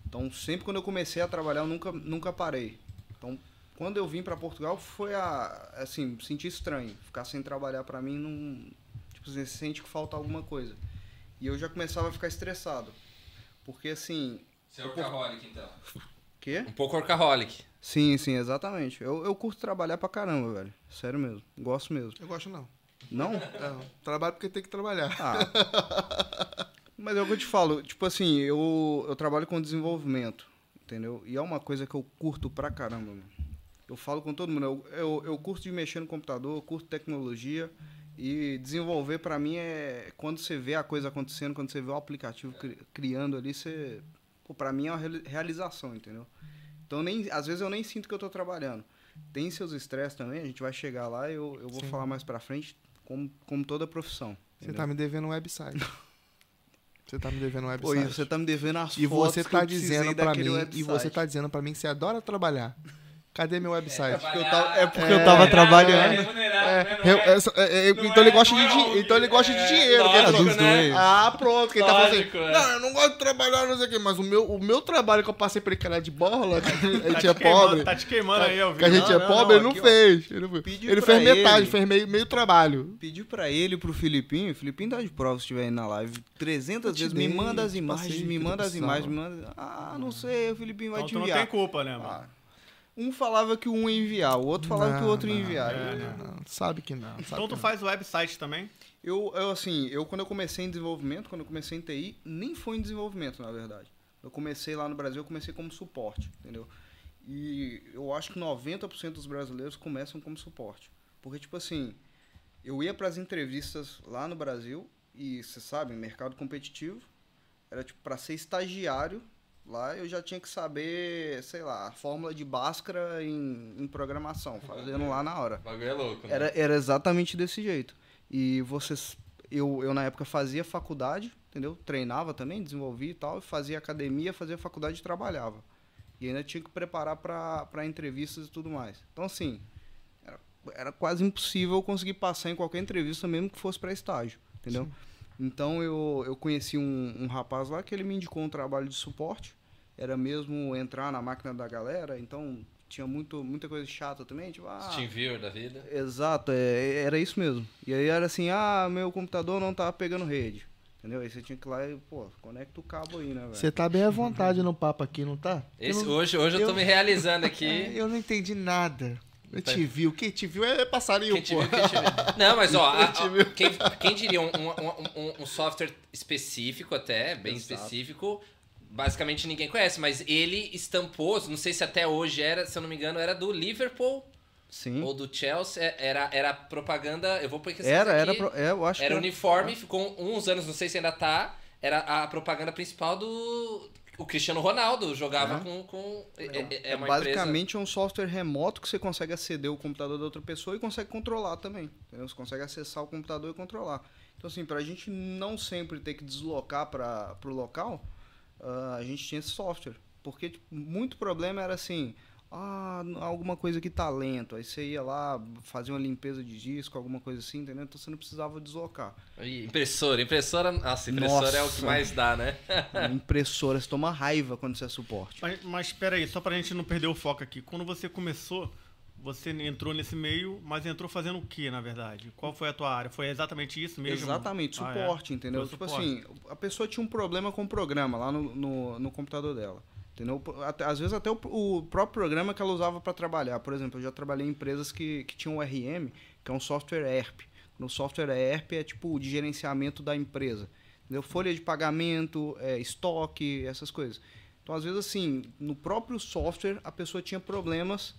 Então, sempre quando eu comecei a trabalhar, eu nunca, nunca parei. Então, quando eu vim para Portugal, foi a, assim, senti estranho. Ficar sem trabalhar para mim não, tipo, você sente que falta alguma coisa. E eu já começava a ficar estressado. Porque assim, Você é workaholic, então. quê? Um pouco workaholic. Sim, sim, exatamente. Eu, eu curto trabalhar pra caramba, velho. Sério mesmo. Gosto mesmo. eu gosto não. Não? Não, trabalho porque tem que trabalhar. Ah. Mas é o que eu te falo. Tipo assim, eu, eu trabalho com desenvolvimento, entendeu? E é uma coisa que eu curto pra caramba, mano. Eu falo com todo mundo. Eu, eu, eu curto de mexer no computador, eu curto tecnologia. E desenvolver pra mim é quando você vê a coisa acontecendo, quando você vê o aplicativo cri- criando ali, você. Pô, pra mim é uma reali- realização, entendeu? Então, nem, às vezes eu nem sinto que eu tô trabalhando. Tem seus estresses também, a gente vai chegar lá e eu, eu vou Sim. falar mais pra frente, como, como toda profissão. Você entendeu? tá me devendo um website. Você tá me devendo um Pô, website. e você tá me devendo as E fotos você que tá precisei dizendo pra daquele mim, e website. você tá dizendo pra mim que você adora trabalhar. Cadê meu website? eu tava- é porque eu tava trabalhando. É, é, é, então ele gosta de então ele gosta de dinheiro. dos dois. Ah, pronto, que ele tá falando assim. Lógico, é. Não, eu não gosto de trabalhar, não sei o quê, mas o meu, o meu trabalho que eu passei pra ele que era de bola, que a gente te é pobre, Tá te queimando aí, eu vi. que a gente Não, é pobre, não, ele não fez. Ele, não fez. Pediu Ele pra fez metade, ele. fez meio, meio trabalho. Pediu pra ele e pro Filipinho, o Filipinho dá de prova se estiver aí na live, 300 Eu te vezes, me manda as imagens, me manda as imagens, me precisava. manda... Ah, não sei, o Filipinho vai Então te tu não enviar. tem culpa, né, mano? Um falava que um ia enviar, o outro falava que o Não, outro ia não, enviar. é, Não, não, sabe que não. Sabe Então tu não. faz website também? Eu, eu, assim, eu quando eu comecei em desenvolvimento, quando eu comecei em TI, nem foi em desenvolvimento, na verdade. Eu comecei lá no Brasil, eu comecei como suporte, entendeu? E eu acho que 90% dos brasileiros começam como suporte. Porque, tipo assim, eu ia para as entrevistas lá no Brasil e você sabe, mercado competitivo, era tipo para ser estagiário lá eu já tinha que saber, sei lá, a fórmula de Bhaskara em, em programação, fazendo lá na hora. O bagulho é louco, né? Era, era exatamente desse jeito. E vocês. Eu, eu, na época, fazia faculdade, entendeu? Treinava também, desenvolvia e tal, fazia academia, fazia faculdade e trabalhava. E ainda tinha que preparar para entrevistas e tudo mais. Então, assim, era, era quase impossível conseguir passar em qualquer entrevista, mesmo que fosse para estágio, entendeu? Sim. Então, eu, eu conheci um, um rapaz lá que ele me indicou um trabalho de suporte. Era mesmo entrar na máquina da galera, então tinha muito, muita coisa chata também, tipo, ah... Steam da vida. Exato, é, era isso mesmo. E aí era assim, ah, meu computador não tava pegando rede. Entendeu? Aí você tinha que ir lá e, pô, conecta o cabo aí, né, velho? Você tá bem à vontade no papo aqui, não tá? Esse, não, hoje, hoje eu, eu tô me realizando aqui. eu não entendi nada. Eu te viu. Quem te viu é passarinho, quem pô. Viu, quem viu. Não, mas ó, a, a, quem, quem, diria um, um, um, um, software específico até, bem Exato. específico, basicamente ninguém conhece, mas ele estampou, não sei se até hoje era, se eu não me engano, era do Liverpool. Sim. Ou do Chelsea, é, era, era propaganda. Eu vou pôr Era, era, pro, é, eu acho Era uniforme, ficou uns anos, não sei se ainda tá. Era a propaganda principal do. O Cristiano Ronaldo jogava é. com. com é, é, é basicamente empresa... um software remoto que você consegue aceder o computador da outra pessoa e consegue controlar também. Entendeu? Você consegue acessar o computador e controlar. Então, assim, pra gente não sempre ter que deslocar para o local, uh, a gente tinha esse software. Porque tipo, muito problema era assim, ah, alguma coisa que tá lento. Aí você ia lá fazer uma limpeza de disco, alguma coisa assim, entendeu? Então você não precisava deslocar. E impressora, impressora, nossa, impressora nossa. é o que mais dá, né? impressora, você toma raiva quando você é suporte. Mas, mas espera aí, só pra gente não perder o foco aqui. Quando você começou, você entrou nesse meio, mas entrou fazendo o que, na verdade? Qual foi a tua área? Foi exatamente isso mesmo? Exatamente, suporte, ah, é. entendeu? Foi tipo suporte. assim, a pessoa tinha um problema com o programa lá no, no, no computador dela. Entendeu? Até, às vezes até o, o, próprio programa que ela usava para trabalhar. Por exemplo, eu já trabalhei em empresas que, que tinham o RM, que é um software ERP. No software ERP é tipo de gerenciamento da empresa. Entendeu? Folha de pagamento, é, estoque, essas coisas. Então, às vezes, assim, no próprio software a pessoa tinha problemas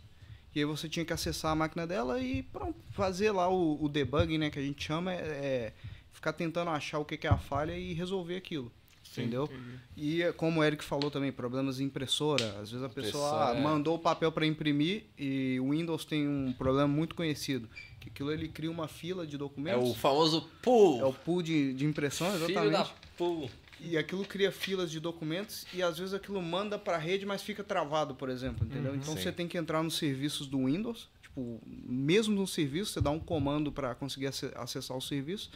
e aí você tinha que acessar a máquina dela e pronto, fazer lá o, o debugging, né, que a gente chama, é, é ficar tentando achar o que, que é a falha e resolver aquilo. Sim, entendeu? Entendi. E como o Eric falou também, problemas de impressora. Às vezes a pessoa ah, é. mandou o papel para imprimir e o Windows tem um problema muito conhecido. Que aquilo ele cria uma fila de documentos. É o famoso pool. É o pool de, de impressão, exatamente. Filho da pool. E aquilo cria filas de documentos e às vezes aquilo manda para a rede, mas fica travado, por exemplo, entendeu? Uhum, então sim. você tem que entrar nos serviços do Windows, tipo, mesmo no serviço, você dá um comando para conseguir acessar o serviço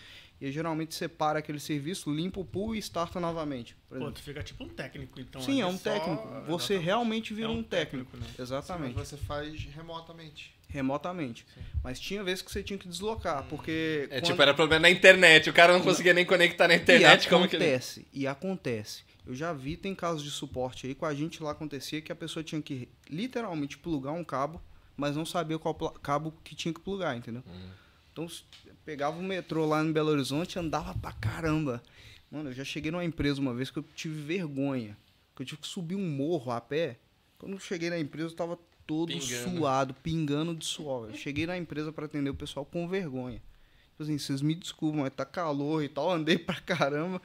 e geralmente separa aquele serviço, limpa o pool e starta novamente. Pô, tu fica tipo um técnico, então. Sim, é um técnico. Você realmente vira é um, um técnico. técnico né? Exatamente. Sim, mas você faz remotamente. Remotamente. Sim. Mas tinha vezes que você tinha que deslocar, hum. porque. É quando... tipo, era problema na internet, o cara não conseguia nem conectar na internet. E como acontece, que ele... e acontece. Eu já vi, tem casos de suporte aí, com a gente lá acontecia que a pessoa tinha que literalmente plugar um cabo, mas não sabia qual cabo que tinha que plugar, entendeu? Hum. Então pegava o metrô lá em Belo Horizonte e andava pra caramba. Mano, eu já cheguei numa empresa uma vez que eu tive vergonha. Que eu tive que subir um morro a pé. Quando eu cheguei na empresa, eu tava todo pingando. suado, pingando de suor. Eu cheguei na empresa para atender o pessoal com vergonha. Tipo assim, vocês me desculpem, mas tá calor e tal. Andei pra caramba.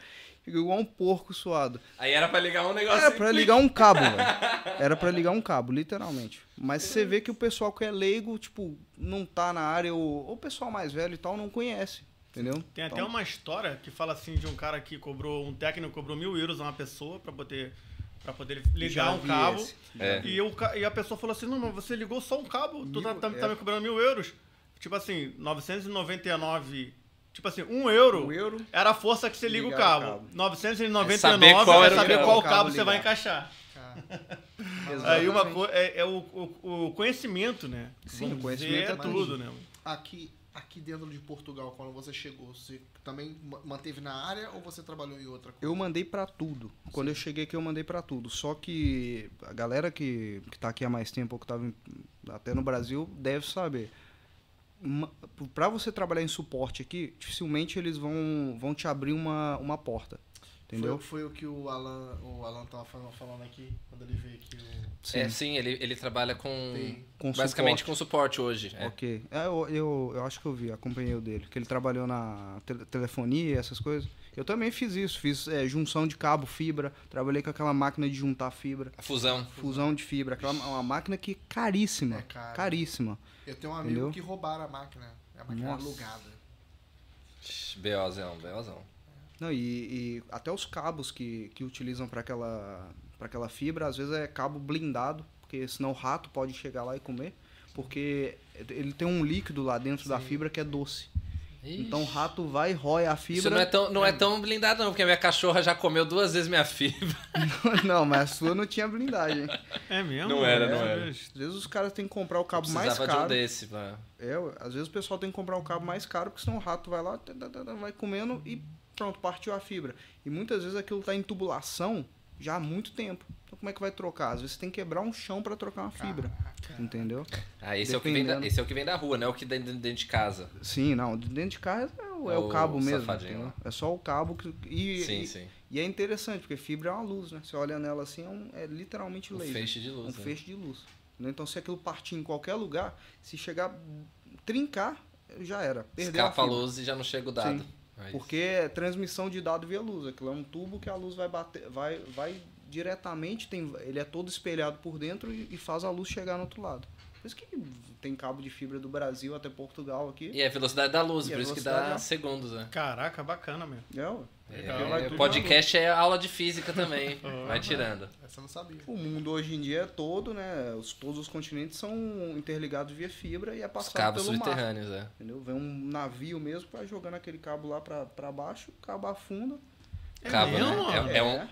Igual um porco suado. Aí era pra ligar um negócio. Era pra ligar um cabo, velho. Era pra ligar um cabo, literalmente. Mas você vê que o pessoal que é leigo, tipo, não tá na área, ou o pessoal mais velho e tal, não conhece. Entendeu? Tem até então uma história que fala assim de um cara que cobrou, um técnico cobrou mil euros a uma pessoa pra poder para poder ligar um cabo. É. E, eu, e a pessoa falou assim: não, mas você ligou só um cabo, tu tá, tá, tá, me cobrando mil euros. Tipo assim, 999 Tipo assim, um euro, um euro era a força que você liga o cabo. o cabo. 999 é saber qual, é saber qual cabo, cabo você vai encaixar. Aí uma coisa é, é o, o, o, conhecimento, né? Sim, o conhecimento é, é tudo, né? Aqui, aqui dentro de Portugal, quando você chegou, você também manteve na área ou você trabalhou em outra coisa? Eu mandei para tudo. Sim. Quando eu cheguei aqui, eu mandei para tudo. Só que a galera que, que tá aqui há mais tempo, ou que tava até no Brasil, deve saber para você trabalhar em suporte aqui, dificilmente eles vão, vão te abrir uma, uma porta. Entendeu? Foi, foi o que o Alan, o Alan tava falando, falando aqui, quando ele veio aqui. O... É, sim, ele, ele trabalha com. Com basicamente suporte. com suporte hoje. é. Ok. É, eu, eu, eu acho que eu vi, acompanhei o dele. Que ele trabalhou na tele- telefonia, essas coisas. Eu também fiz isso. Fiz é, junção de cabo, fibra. Trabalhei com aquela máquina de juntar fibra. A fusão. Fusão de fibra. Aquela, uma máquina que é caríssima. É caro. Caríssima. Eu tenho um amigo Entendeu? que roubaram a máquina. A máquina era Nossa. alugada. Beozão, Beozão. Não, e, e até os cabos que, que utilizam para aquela, pra aquela fibra, às vezes é cabo blindado, porque senão o rato pode chegar lá e comer. Porque ele tem um líquido lá dentro da Sim. fibra que é doce. Ixi. Então o rato vai, rói a Isso fibra. não é, tão, não é tão blindado, não, porque a minha cachorra já comeu duas vezes minha fibra. não, mas a sua não tinha blindagem. É mesmo? Não era, É, não era. Às vezes os caras têm que comprar o cabo mais Precisava de um caro. desse. Pra... É, às vezes o pessoal tem que comprar o cabo mais caro, porque senão o rato vai lá, tá, tá, tá, vai comendo e pronto, partiu a fibra. E muitas vezes aquilo tá em tubulação já há muito tempo. Então como é que vai trocar? Às vezes você tem que quebrar um chão para trocar uma fibra. Entendeu? Ah, esse é, o que vem da, esse é o que vem da rua, não é o que dentro, dentro de casa. Sim, não. de Dentro de casa é o, é É o o cabo mesmo. É só o cabo que. E, sim, e, sim. e é interessante, porque fibra é uma luz, né? Você olha nela assim, é, um- é literalmente Um laser. feixe de luz. um né? feixe de luz. entendeu? Então, se aquilo partir em qualquer lugar, se chegar trincar, já era. Perdeu Escapa a a fibra. luz e já não chega o dado. Aí- Porque é transmissão de dado via luz. Aquilo é um tubo que a luz vai bater, vai, vai diretamente, tem, ele é todo espelhado por dentro e, e faz a luz chegar no outro lado. Por isso que tem cabo de fibra do Brasil até Portugal aqui. E é a velocidade da luz, E a por isso que dá da- segundos, né? Caraca, bacana mesmo. É, ué. Legal. É, o tudo podcast é aula de física também. Ah, Vai tirando. Essa eu não sabia. O mundo hoje em dia é todo, né? Os, todos os continentes são interligados via fibra e é Os passado cabos pelo mar. subterrâneos, é. Entendeu? Vem um navio mesmo, vai jogando aquele cabo lá pra, pra baixo, o cabo afunda. É Cabo, mesmo, né? É, é um,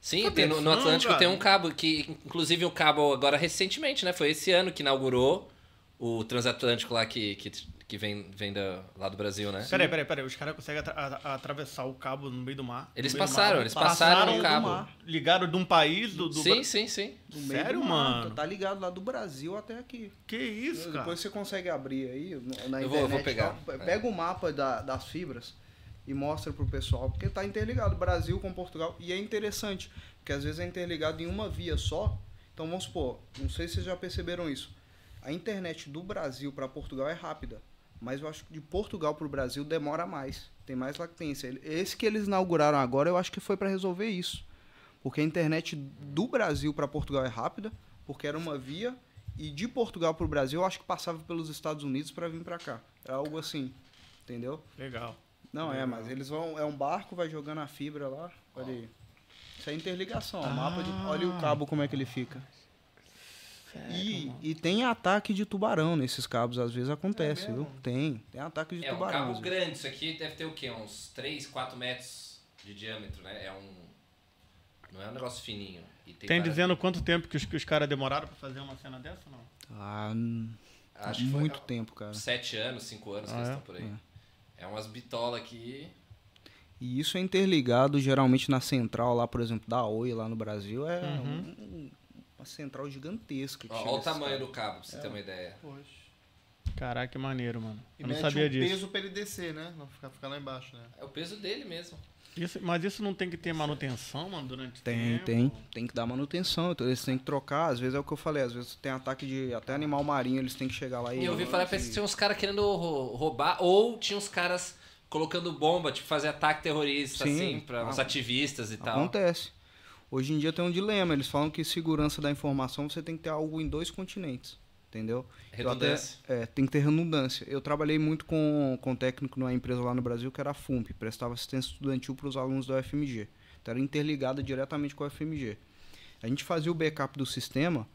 Sim, tem no, no não, Atlântico tem um cabo que, inclusive, um cabo agora recentemente, né? Foi esse ano que inaugurou o transatlântico lá que, que, que vem, vem da, lá do Brasil, né? Peraí, peraí, peraí. Os caras conseguem atra- atravessar o cabo no meio do mar? Eles passaram, mar. eles passaram o do cabo. mar. Ligaram de um país do. do Sim, Bra- sim, sim. Do meio Sério, do mar, mano? Tá ligado lá do Brasil até aqui. Que isso, cara? Depois você consegue abrir aí na Eu vou- eu internet. vou pegar. É. Pega o mapa da- das fibras e mostra pro pessoal, porque tá interligado Brasil com Portugal. E é interessante, porque às vezes é interligado em uma via só. Então vamos supor, não sei se vocês já perceberam isso. A internet do Brasil para Portugal é rápida, mas eu acho que de Portugal para o Brasil demora mais, tem mais latência. Esse que eles inauguraram agora, eu acho que foi para resolver isso. Porque a internet do Brasil para Portugal é rápida, porque era uma via, e de Portugal para o Brasil, eu acho que passava pelos Estados Unidos para vir para cá. É algo assim, entendeu? Legal. Não, é, mas eles vão. É um barco, vai jogando a fibra lá. Olha aí. Isso é interligação. Ah. mapa de, olha o cabo como é que ele fica. Sério, E, e tem ataque de tubarão nesses cabos, às vezes acontece, É viu? Tem. Tem ataque de É um tubarão. cabo às vezes. grande. Isso aqui deve ter o quê? Uns 3, 4 metros de diâmetro, né? É um. Não é um negócio fininho. E tem Tem várias- dizendo quanto tempo que os, que os caras demoraram pra fazer uma cena dessa ou não? Ah, Acho que foi muito tempo, cara. 7 anos, 5 anos que Ah, eles é? estão por aí. É umas bitolas aqui. E isso é interligado geralmente na central lá, por exemplo, da Oi lá no Brasil. É Uhum. um- um- uma central gigantesca. que Ó, chega Olha o tamanho cabos. do cabo, pra você ter uma ideia. Poxa. Caraca, que maneiro, mano. E Eu não sabia um disso. peso pra ele descer, né? Não ficar, ficar lá embaixo, né? É o peso dele mesmo. Isso- Mas isso não tem que ter manutenção, mano, durante o Tem, tempo? tem. Tem que dar manutenção. Então eles têm que trocar. Às vezes é o que eu falei. Às vezes tem ataque de até animal marinho. Eles têm que chegar lá e. E eu ouvi falar, parece que tinha uns caras querendo rou- roubar, ou tinha uns caras colocando bomba, tipo, fazer ataque terrorista, Sim. assim, pra uns Ah, ativistas e tal. Acontece. Hoje em dia tem um dilema. Eles falam que segurança da informação você tem que ter algo em dois continentes. Entendeu? Eu até- Redundância. É, tem que ter redundância. Eu trabalhei muito com, com técnico numa empresa lá no Brasil que era a FUMP, prestava assistência estudantil para os alunos da UFMG. Então era interligada diretamente com a UFMG. A gente fazia o backup do sistema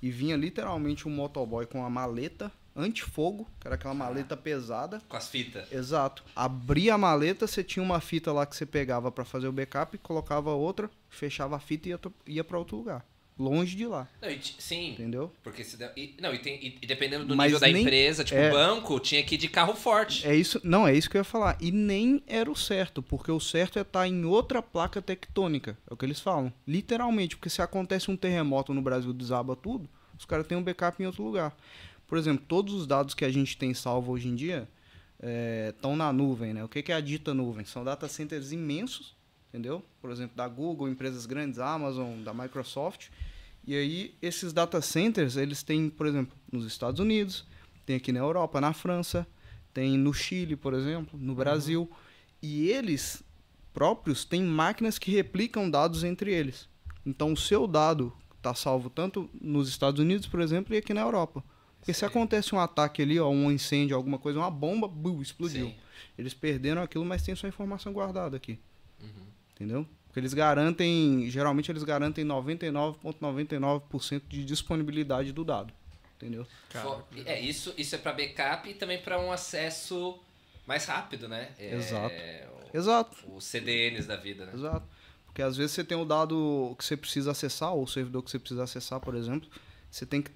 e vinha literalmente um motoboy com uma maleta antifogo, que era aquela maleta pesada. Com as fitas. Exato. Abria a maleta, você tinha uma fita lá que você pegava para fazer o backup, colocava outra, fechava a fita e ia, ia para outro lugar. Longe de lá, Não, e sim, entendeu? porque se e, não, e, tem, e- e dependendo do Mas nível da nem- empresa, tipo, é. banco, tinha que ir de carro forte. É isso, não, é isso que eu ia falar. E nem era o certo, porque o certo é estar em outra placa tectônica. É o que eles falam. Literalmente, porque se acontece um terremoto no Brasil, desaba tudo, os caras têm um backup em outro lugar. Por exemplo, todos os dados que a gente tem salvo hoje em dia estão na nuvem, né? O que, que é a dita nuvem? São data centers imensos, entendeu? Por exemplo, da Google, empresas grandes, Amazon, da Microsoft. E aí, esses data centers, eles têm, por exemplo, nos Estados Unidos, tem aqui na Europa, na França, tem no Chile, por exemplo, no Brasil. E eles próprios têm máquinas que replicam dados entre eles. Então, o seu dado está salvo tanto nos Estados Unidos, por exemplo, e aqui na Europa. Porque se acontece um ataque ali, ó, um incêndio, alguma coisa, uma bomba, explodiu. Sim. Eles perderam aquilo, mas tem sua informação guardada aqui. Uhum. Entendeu? Porque eles garantem, geralmente eles garantem 99,99% de disponibilidade do dado. Entendeu? Cara, é, isso, isso é pra backup e também pra um acesso mais rápido, né? É, Exato. o- Exato, Os CDNs da vida, né? exato. Porque às vezes você tem o dado que você precisa acessar, ou o servidor que você precisa acessar, por exemplo. Você tem que.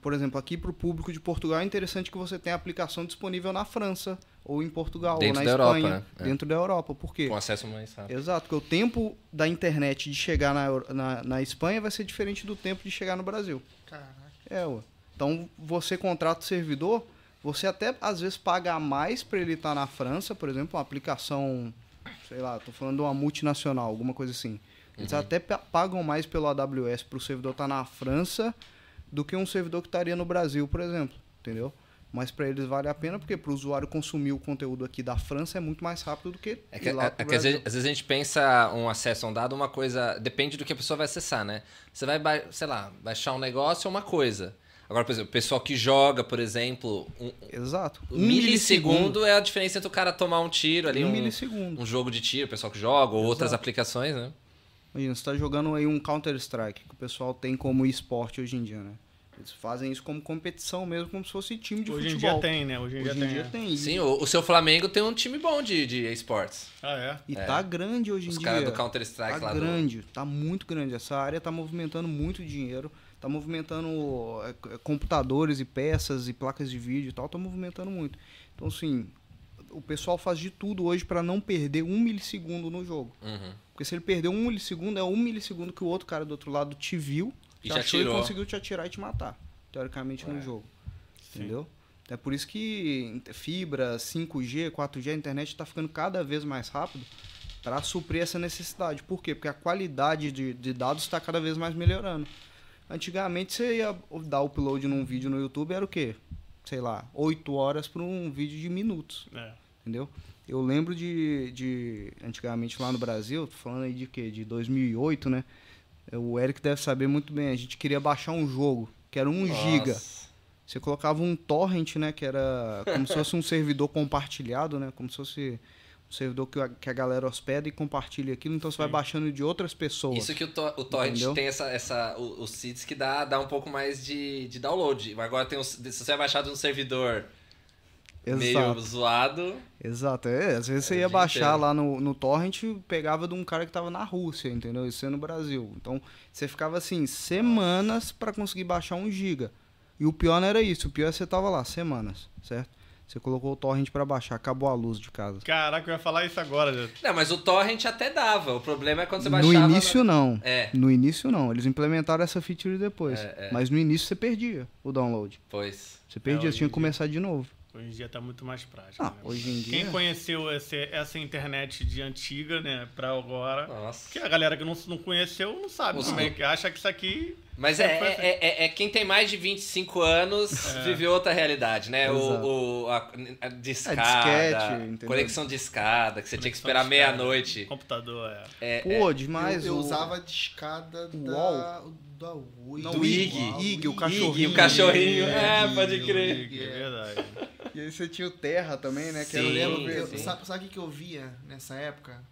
Por exemplo, aqui para o público de Portugal é interessante que você tenha a aplicação disponível na França, ou em Portugal, Dentro ou da na Europa, Espanha. né? É. Dentro da Europa. Por quê? Com acesso mais rápido. Exato, porque o tempo da internet de chegar na, na, na Espanha vai ser diferente do tempo de chegar no Brasil. Caraca. É, ué. Então você contrata o servidor, você até às vezes paga mais para ele estar na França, por exemplo, uma aplicação, sei lá, tô falando de uma multinacional, alguma coisa assim. Eles até pa- pagam mais pelo AWS para o servidor estar na França do que um servidor que estaria no Brasil, por exemplo, entendeu? Mas para eles vale a pena porque para o usuário consumir o conteúdo aqui da França é muito mais rápido do que É que, lá é- é que às, vezes, às vezes a gente pensa um acesso a um dado, uma coisa. Depende do que a pessoa vai acessar, né? Você vai, sei lá, baixar um negócio é uma coisa. Agora, por exemplo, o pessoal que joga, por exemplo, um, Exato. um milissegundo é a diferença entre o cara tomar um tiro ali, Um um, milissegundo. um jogo de tiro, o pessoal que joga, ou outras Exato. aplicações, né? Imagina, você tá jogando aí um Counter-Strike, que o pessoal tem como esporte hoje em dia, né? Eles fazem isso como competição mesmo, como se fosse time de Hoje em futebol. dia tem, né? Hoje em Hoje dia em tem. dia é. tem. Sim, o, o seu Flamengo tem um time bom de, de esportes. Ah, é? E É. tá grande hoje em Os dia. caras do Counter-Strike Tá lá do. grande, tá muito grande. Essa área tá movimentando muito dinheiro, tá movimentando é, c- computadores e peças e placas de vídeo e tal, tá movimentando muito. Então, assim, o pessoal faz de tudo hoje para não perder um milissegundo no jogo. Uhum. Porque se ele perder um milissegundo, é um milissegundo que o outro cara do outro lado te viu, E te achou e atirou. conseguiu te atirar e te matar, teoricamente, no É. jogo. Sim. Entendeu? É por isso que fibra, 5G, 4G, a internet está ficando cada vez mais rápido para suprir essa necessidade. Por quê? Porque a qualidade de, de dados está cada vez mais melhorando. Antigamente você ia dar upload num vídeo no YouTube, era o quê? Sei lá, 8 horas para um vídeo de minutos É. entendeu? Eu lembro de, de antigamente lá no Brasil, tô falando aí de quê? De 2008, né? O Eric deve saber muito bem. A gente queria baixar um jogo que era 1 giga. Nossa. Você colocava um torrent, né? Que era como se fosse um servidor compartilhado, né? Como se fosse um servidor que a, que a galera hospeda e compartilha aquilo. Então você vai baixando de outras pessoas. Isso que o, to o Torrent Entendeu? tem essa, essa, o- os seeds que dá, dá um pouco mais de, de download. Agora tem um, se você vai baixar de um servidor meio Exato. zoado. Exato, é. Às vezes É, você o ia baixar inteiro. lá no, no torrent e pegava de um cara que tava na Rússia, entendeu? Isso é no Brasil. Então, você ficava assim, semanas pra conseguir baixar um giga. E o pior não era isso, o pior é que você tava lá, semanas, certo? Você colocou o torrent pra baixar, acabou a luz de casa. Caraca, eu ia falar isso agora. já. Não, mas o Torrent até dava. O problema é quando você No baixava. início não. É, No início não, eles implementaram essa feature depois. É, é. Mas no início você perdia o download. pois. Você perdia, hoje você tinha que começar de novo. Hoje em dia tá muito mais prático. Ah, né? hoje em dia. Quem conheceu esse- essa internet de antiga, né, pra agora. Nossa. Porque a galera que não, não conheceu não sabe Os- como é que acha que isso aqui. Mas é, é, foi é, é- é quem tem mais de 25 anos É. viveu outra realidade, né? Exato. O, o, a, a discada, disquete, entendeu? conexão de escada, que você tinha que Conexão esperar meia-noite. Computador, é. É, Pô, é, demais. eu, eu o- usava a discada da, da. Não, do Ig. Ig, o Ig, cachorrinho. o cachorrinho. É, Ig, pode crer. Ig, É verdade. E aí você tinha o Terra também, né? Que Sim, eu lembro eu- sabe, sabe o que que eu via nessa época?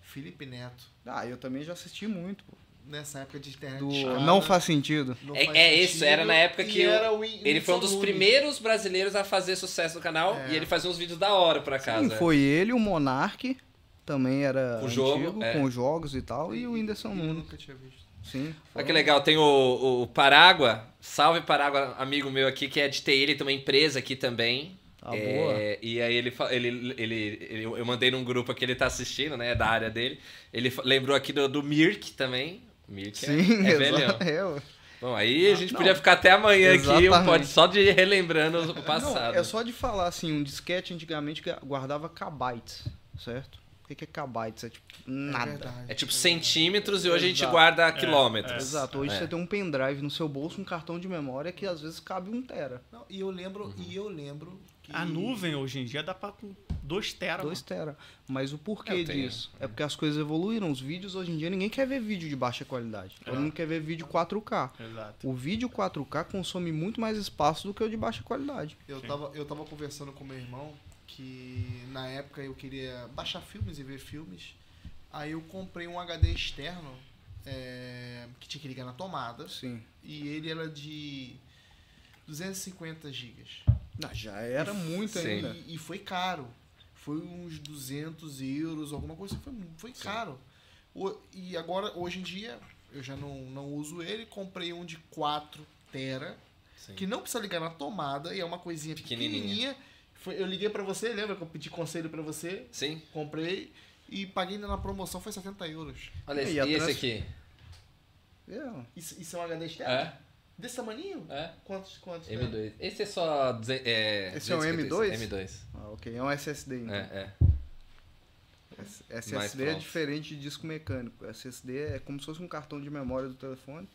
Felipe Neto. Ah, eu também já assisti muito. pô. Nessa época de internet. Do Não faz sentido. não É- faz é isso, sentido, era na época e que eu- era o Ele foi um dos primeiros brasileiros a fazer sucesso no canal É. e ele fazia uns vídeos da hora por acaso. Sim, é. foi ele, o Monark, também era Com jogo, antigo, é. com jogos e tal, e o Whindersson Eu Nunes. nunca tinha visto. Sim. Olha que legal, tem o, o Parágua, salve Parágua, amigo meu aqui, que é de TI, ele tem uma empresa aqui também. Ah, boa. É, e aí ele, ele, ele, ele- Eu mandei num grupo aqui, ele tá assistindo, né? Da área dele. Ele lembrou aqui do, do Mirk também. Mirk é- Sim, é, velhão. É, ué. Bom, aí a gente Não, podia ficar até amanhã aqui, um exatamente. pode só de relembrando o Não, passado. é só de falar assim, um disquete antigamente ga- guardava kbytes, certo? Que, que, que é kbytes? É tipo nada. verdade. É tipo centímetros e hoje a gente Exato. guarda quilômetros. Exato, hoje É. você tem um pendrive no seu bolso, um cartão de memória que às vezes cabe um tera. Não, e eu lembro, Uhum. e eu lembro que A nuvem hoje em dia dá pra com 2 tera. 2 tera. Mas o porquê disso? É porque as coisas evoluíram. Os vídeos hoje em dia ninguém quer ver vídeo de baixa qualidade. Todo É. mundo quer ver vídeo 4K. mano. Exato. O vídeo 4K consome muito mais espaço do que o de baixa qualidade. eu Sim. tava, eu tava conversando com meu irmão que na época eu queria baixar filmes e ver filmes. Aí eu comprei um HD externo é, que tinha que ligar na tomada. Sim. E ele era de 250 gigas. Já era muito Sim. ainda. E, e foi caro. Foi uns 200 euros, alguma coisa assim. Foi, foi caro. O- e agora, hoje em dia, eu já não, não uso ele. Comprei um de 4 tera, Sim. que não precisa ligar na tomada. E é uma coisinha Pequenininha. pequenininha. Foi, eu liguei pra você, lembra que eu pedi conselho pra você? Sim? Comprei. E paguei na promoção, foi 70 euros. Olha esse, E e esse aqui? É, Isso, isso é um HD externo? É? Desse tamanho? É? Quantos? quantos é? M2. Esse é só. duze- É, Esse é um 256. M2? M2. ah, ok. É um SSD. Então. É, é. SSD é pronto. diferente de disco mecânico. SSD é como se fosse um cartão de memória do telefone.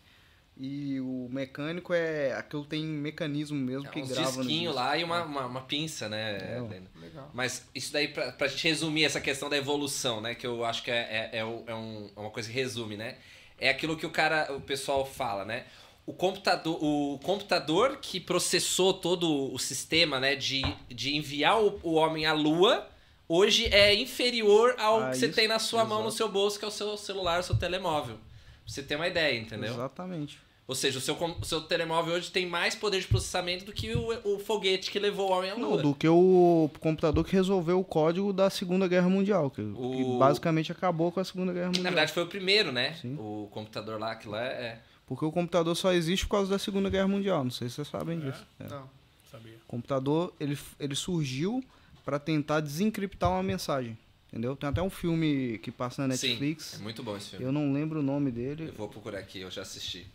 E o mecânico é aquilo tem mecanismo mesmo É que uns grava no disquinhos disco. lá e uma, uma, uma pinça, né? É. Lena? Legal. Mas isso daí, pra, pra gente resumir essa questão da evolução, né? Que eu acho que é, é, é, é um- é uma coisa que resume, né? É aquilo que o cara, o pessoal fala, né? O computador, o computador que processou todo o sistema, né? De, de enviar o, o homem à lua, hoje é inferior ao Ah, que você isso, tem na sua mão, no seu bolso, que é o seu celular, o seu telemóvel. Pra você ter uma ideia, entendeu? Exatamente. Ou seja, o seu, o seu telemóvel hoje tem mais poder de processamento do que o, o foguete que levou o homem à lua. Não, do que o computador que resolveu o código da Segunda Guerra Mundial, que, que O- basicamente acabou com a Segunda Guerra Mundial. Na verdade foi o primeiro, né? Sim. O computador lá, que lá é. Porque o computador só existe por causa da Segunda Guerra Mundial, não sei se vocês sabem disso. É. Não. Sabia. O computador, ele, ele surgiu para tentar desencriptar uma mensagem, entendeu? Tem até um filme que passa na Netflix, Sim, é muito bom esse filme. eu não lembro o nome dele, Eu vou procurar aqui, eu já assisti.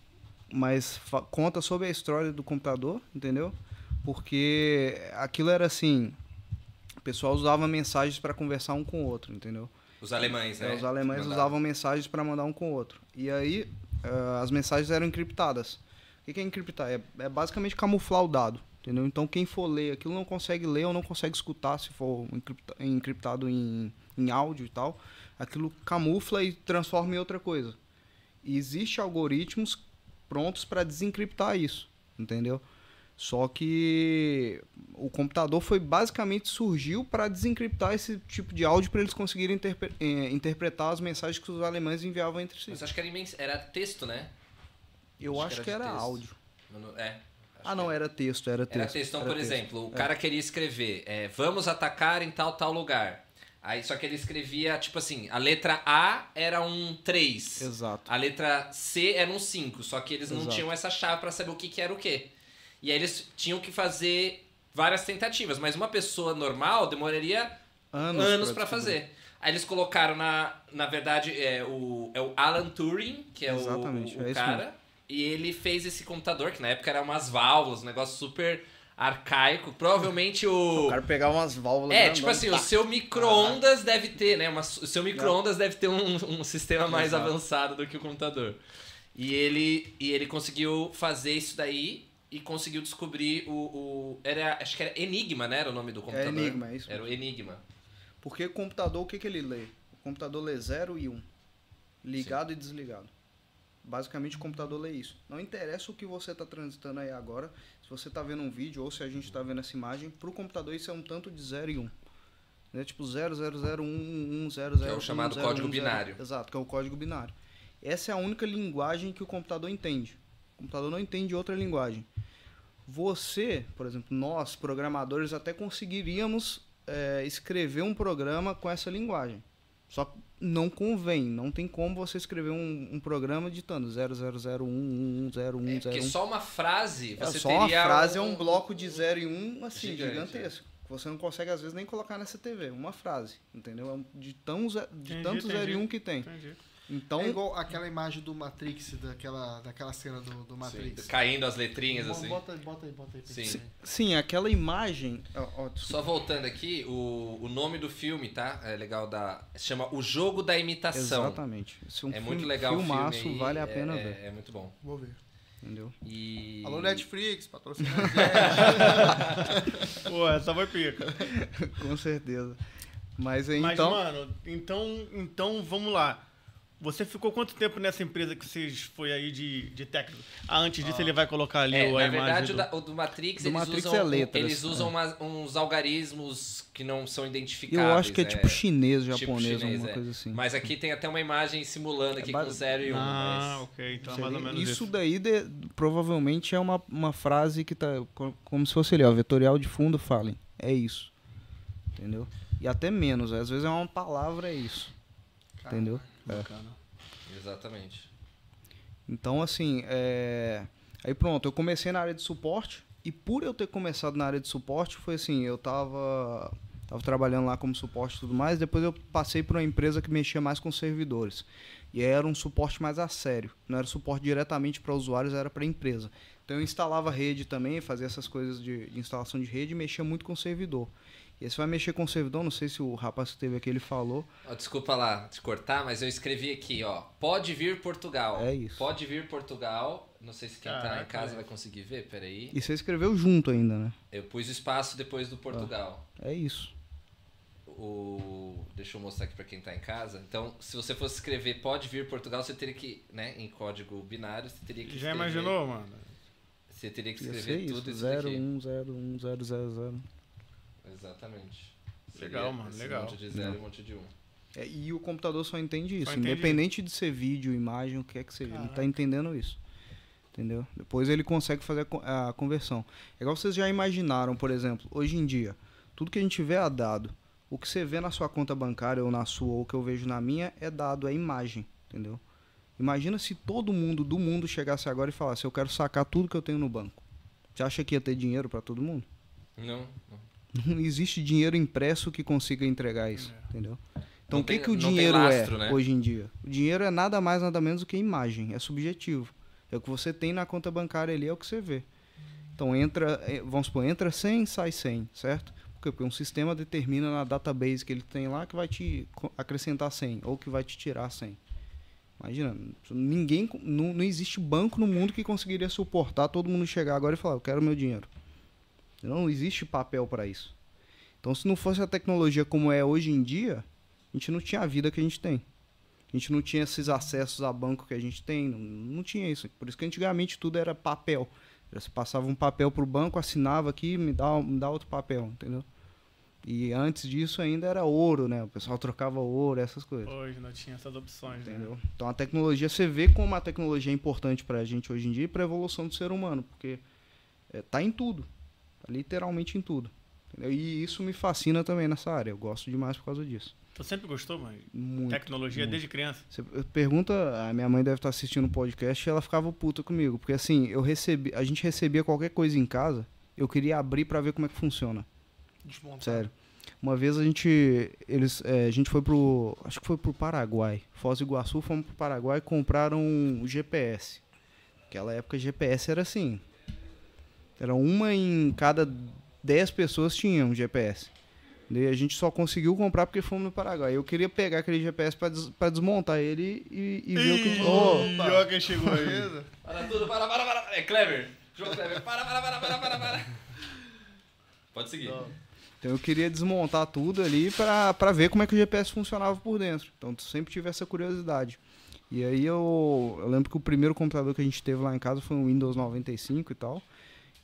Mas conta sobre a história do computador, entendeu? Porque aquilo era assim, o pessoal usava mensagens para conversar um com o outro, entendeu? Os alemães, né? É, os alemães usavam mensagens para mandar um com o outro. E aí, eh, as mensagens eram encriptadas. O que é encriptar? É, é basicamente camuflar o dado, entendeu? Então, quem for ler aquilo não consegue ler ou não consegue escutar se for encripta- encriptado em, em áudio e tal. Aquilo camufla e transforma em outra coisa. E existe algoritmos prontos para desencriptar isso, entendeu? Só que o computador foi basicamente surgiu para desencriptar esse tipo de áudio para eles conseguirem interpre- eh, interpretar as mensagens que os alemães enviavam entre si. Mas acho que era, era texto, né? Eu acho acho, que que era era, de texto. áudio. Não- É. acho Ah, que não, era texto, era texto. Era texto. Então, era por texto. exemplo, o É. cara queria escrever, é, vamos atacar em tal, tal lugar. Aí só que ele escrevia, tipo assim, a letra A era um 3. Exato. A letra C era um 5, só que eles não Exato. tinham essa chave pra saber o que, que era o quê. E aí eles tinham que fazer várias tentativas, mas uma pessoa normal demoraria Anos, anos descobrir. fazer. Aí eles colocaram na, na verdade, é o, é o Alan Turing, que é o- Exatamente, o, é isso cara, e ele fez esse computador, que na época era umas válvulas, um negócio super arcaico. Provavelmente o. O cara pegava umas válvulas. É, tipo assim, o tá. seu micro-ondas deve ter, né? Uma, o seu micro-ondas deve ter um, um sistema mais Exato. avançado do que o computador. E ele, e ele conseguiu fazer isso daí e conseguiu descobrir o. o era, acho que era Enigma, né? Era o nome do computador. Enigma, é isso Era o Enigma. Porque o computador, o que, que ele lê? O computador lê 0 e 1. Um, ligado e desligado. Basicamente o computador lê isso. Não interessa o que você está transitando aí agora, você está vendo um vídeo ou se a gente está vendo essa imagem, para o computador isso é um tanto de 0 e 1. Um. Né? Tipo 0, 0, 0, 1, 1, 0, 0, Que é o chamado código binário. Exato, que é o código binário. Essa é a única linguagem que o computador entende. O computador não entende outra linguagem. Você, por exemplo, nós, programadores, até conseguiríamos é, escrever um programa com essa linguagem. Só que não convém, não tem como você escrever um, um programa digitando 00011101101. É, porque só uma frase É, você só uma teria. frase é um bloco de 0 e 1, um, assim, Gigante, gigantesco. Que Você não consegue, às vezes, nem colocar nessa TV. Uma frase, entendeu? É um- de, tão, de Entendi, tanto 0 e entendi. 1 um que tem. Entendi. Então, é igual aquela imagem do Matrix, daquela, daquela cena do, do Matrix. Sim, caindo as letrinhas, assim. Bota, bota aí, bota aí. Sim. Sim. sim, aquela imagem. ó, desculpa. Só voltando aqui, o, o nome do filme, tá? É legal da. Se chama O Jogo da Imitação. Exatamente. Esse é um É filme, muito legal filmaço, o filme. aí, vale a é- pena é, ver. É muito bom. Vou ver. Entendeu? E. Alô, Netflix, patrocina. Pô, essa foi pica. Com certeza. Mas aí, Mas, então. mano, então, então vamos lá. Você ficou quanto tempo nessa empresa que vocês foi aí de, de técnico? Ah, antes disso ele vai colocar ali É, a na imagem verdade, do- o, da- o do Matrix, Do eles Matrix usam, é letras, eles usam é. umas- uns algarismos que não são identificáveis. eu acho que é tipo chinês, tipo japonês, chinês, alguma é. coisa assim. Mas aqui tem até uma imagem simulando aqui É com base- 0 e 1. Um, Ah, mas... ok. Então é mais ou menos isso isso. daí de- provavelmente é uma, uma frase que tá co- como se fosse ali, ó, vetorial de fundo, falem. É isso. Entendeu? E até menos, às vezes é uma palavra, é isso. Entendeu? É. Bacana. Exatamente. Então, assim, é... aí pronto, eu comecei na área de suporte e por eu ter começado na área de suporte, foi assim, eu tava, tava trabalhando lá como suporte e tudo mais, depois eu passei por uma empresa que mexia mais com servidores. E aí era um suporte mais a sério, não era suporte diretamente para usuários, era para empresa. Então eu instalava rede também, fazia essas coisas de, de instalação de rede e mexia muito com servidor. E aí você vai mexer com servidor, não sei se o rapaz que teve aqui ele falou, Ó, desculpa lá te cortar, mas eu escrevi aqui, ó. Pode vir Portugal. É isso. Pode vir Portugal. Não sei se quem tá em Caraca, casa velho. vai conseguir ver, peraí. e você escreveu junto ainda, né? Eu pus o espaço depois do Portugal. É isso. O... Deixa eu mostrar aqui pra quem tá em casa. Então, se você fosse escrever pode vir Portugal, você teria que, né, em código binário, você teria que Já escrever- imaginou, mano? Você teria que escrever ser tudo isso, isso daqui. 01010000. Exatamente. Legal, mano, legal. monte de zero e um monte de um. É, e o computador só entende isso. entende Independente de ser vídeo, imagem, o que é que seja. Ele Caraca. tá entendendo isso. Entendeu? Depois ele consegue fazer a conversão. É igual vocês já imaginaram, por exemplo, hoje em dia, tudo que a gente vê é dado. O que você vê na sua conta bancária ou na sua, ou o que eu vejo na minha, é dado, é imagem. Entendeu? Imagina se todo mundo do mundo chegasse agora e falasse, eu quero sacar tudo que eu tenho no banco. Você acha que ia ter dinheiro para todo mundo? Não, não. Não existe dinheiro impresso que consiga entregar isso, É. entendeu? Então Não o que, tem- que o dinheiro lastro, é né? hoje em dia? O dinheiro é nada mais, nada menos do que imagem, é subjetivo. É o que você tem na conta bancária ali, é o que você vê. Então entra, eh, vamos supor, entra 100, sai 100, certo? Por quê? Porque um sistema determina na database que ele tem lá que vai te acrescentar 100 ou que vai te tirar 100. Imagina, ninguém, não, não existe banco no mundo que conseguiria suportar todo mundo chegar agora e falar, eu quero meu dinheiro. Não existe papel para isso. Então, se não fosse a tecnologia como é hoje em dia, a gente não tinha a vida que a gente tem. A gente não tinha esses acessos a banco que a gente tem, não, não tinha isso. Por isso que antigamente tudo era papel. Você passava um papel pro banco, assinava aqui, me dá, me dá outro papel, entendeu? E antes disso ainda era ouro, né? O pessoal trocava ouro, essas coisas. Hoje não tinha essas opções, né? Entendeu? Então a tecnologia, você vê como a tecnologia é importante pra gente hoje em dia e pra evolução do ser humano, porque é, tá em tudo. Literalmente em tudo. entendeu? E isso me fascina também nessa área. Eu gosto demais por causa disso. Tu sempre gostou, mano? Muito. Tecnologia muito. desde criança. Você pergunta, a minha mãe deve estar assistindo o podcast e ela ficava puta comigo, porque assim, eu recebi, a gente recebia qualquer coisa em casa, eu queria abrir pra ver como é que funciona. Desmontar. Sério. Uma vez a gente eles é, a gente foi pro, acho que foi pro Paraguai, Foz do Iguaçu, fomos pro Paraguai e compraram um GPS. Naquela época GPS era assim, era uma em cada 10 pessoas tinha um GPS. Daí a gente só conseguiu comprar porque fomos no Paraguai. Eu queria pegar aquele GPS pra, des- pra desmontar ele e, e ver o que. Ih, Oh, olha quem chegou aí. Beleza? Para tudo, para, para, para. É Clever. João Clever. Para, para, para, para, para, para. Pode seguir. Então eu queria desmontar tudo ali pra, pra ver como é que o GPS funcionava por dentro. Então sempre tive essa curiosidade. E aí eu, eu lembro que o primeiro computador que a gente teve lá em casa foi um Windows 95 e tal.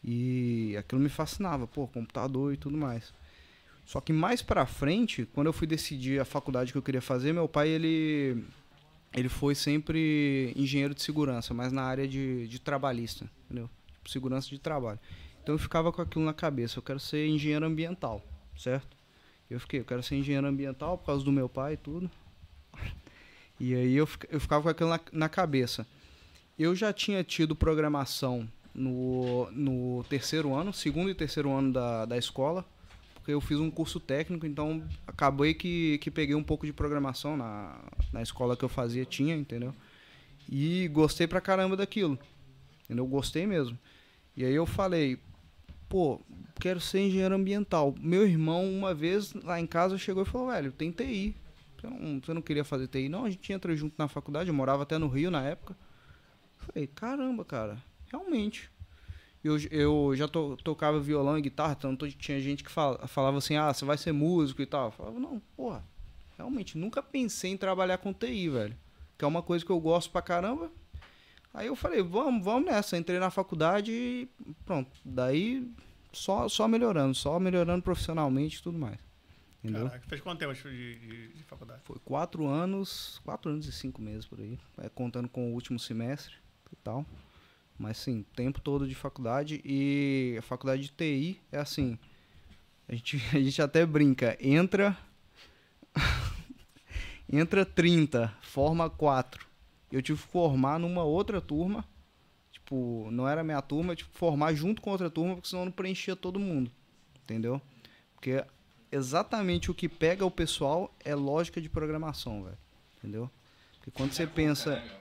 E aquilo me fascinava, pô, computador e tudo mais. Só que mais pra frente, quando eu fui decidir a faculdade que eu queria fazer, meu pai ele ele foi sempre engenheiro de segurança, mas na área de, de trabalhista, entendeu? Segurança de trabalho. Então eu ficava com aquilo na cabeça, eu quero ser engenheiro ambiental, certo? Eu fiquei, eu quero ser engenheiro ambiental por causa do meu pai e tudo. E aí eu, eu ficava com aquilo na, na cabeça. Eu já tinha tido programação no, no terceiro ano, segundo e terceiro ano da, da escola, porque eu fiz um curso técnico, então acabei que, que peguei um pouco de programação na, na escola que eu fazia, tinha, entendeu? E gostei pra caramba daquilo. Entendeu? Gostei mesmo. E aí eu falei, pô, quero ser engenheiro ambiental. Meu irmão, uma vez lá em casa, chegou e falou, velho, tem TI. Você não, você não queria fazer TI? Não, a gente entra junto na faculdade, eu morava até no Rio na época. Falei, caramba, cara, realmente. Eu, eu já to, tocava violão e guitarra, tanto tinha gente que fala, falava assim, ah, você vai ser músico e tal. Eu falava, não, porra, realmente, nunca pensei em trabalhar com TI, velho. Que é uma coisa que eu gosto pra caramba. Aí eu falei, vamos, vamos nessa. Entrei na faculdade e pronto. Daí só, só melhorando, só melhorando profissionalmente e tudo mais. Entendeu? Caraca, fez quanto tempo de, de, de faculdade? Foi quatro anos, quatro anos e cinco meses por aí, é, contando com o último semestre e tal. Mas sim, tempo todo de faculdade e a faculdade de TI é assim, a gente, a gente até brinca, entra entra 30, forma 4. Eu tive que formar numa outra turma, tipo, não era minha turma, eu tive que formar junto com outra turma, porque senão não preenchia todo mundo, entendeu? Porque exatamente o que pega o pessoal é lógica de programação, velho. Entendeu? Porque quando você pensa. Né,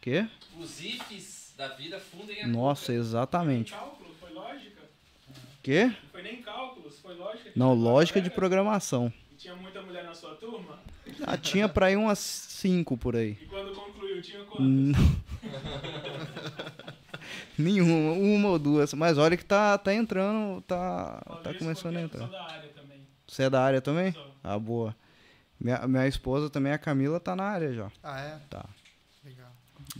Quê? Os ifs da vida fundem a Nossa, exatamente. Cálculo, foi lógica. Quê? Não foi nem cálculos, foi lógica. Não, lógica de programação. e Tinha muita mulher na sua turma? Ah, tinha pra ir umas 5 por aí. E quando concluiu, tinha quantas? Nenhuma, uma ou duas. Mas olha que tá, tá entrando, tá, tá começando a porque eu entrar. sou da área também. Você é da área também? Sou. Ah, boa. Minha, minha esposa também, a Camila, tá na área já. Ah, é? Tá.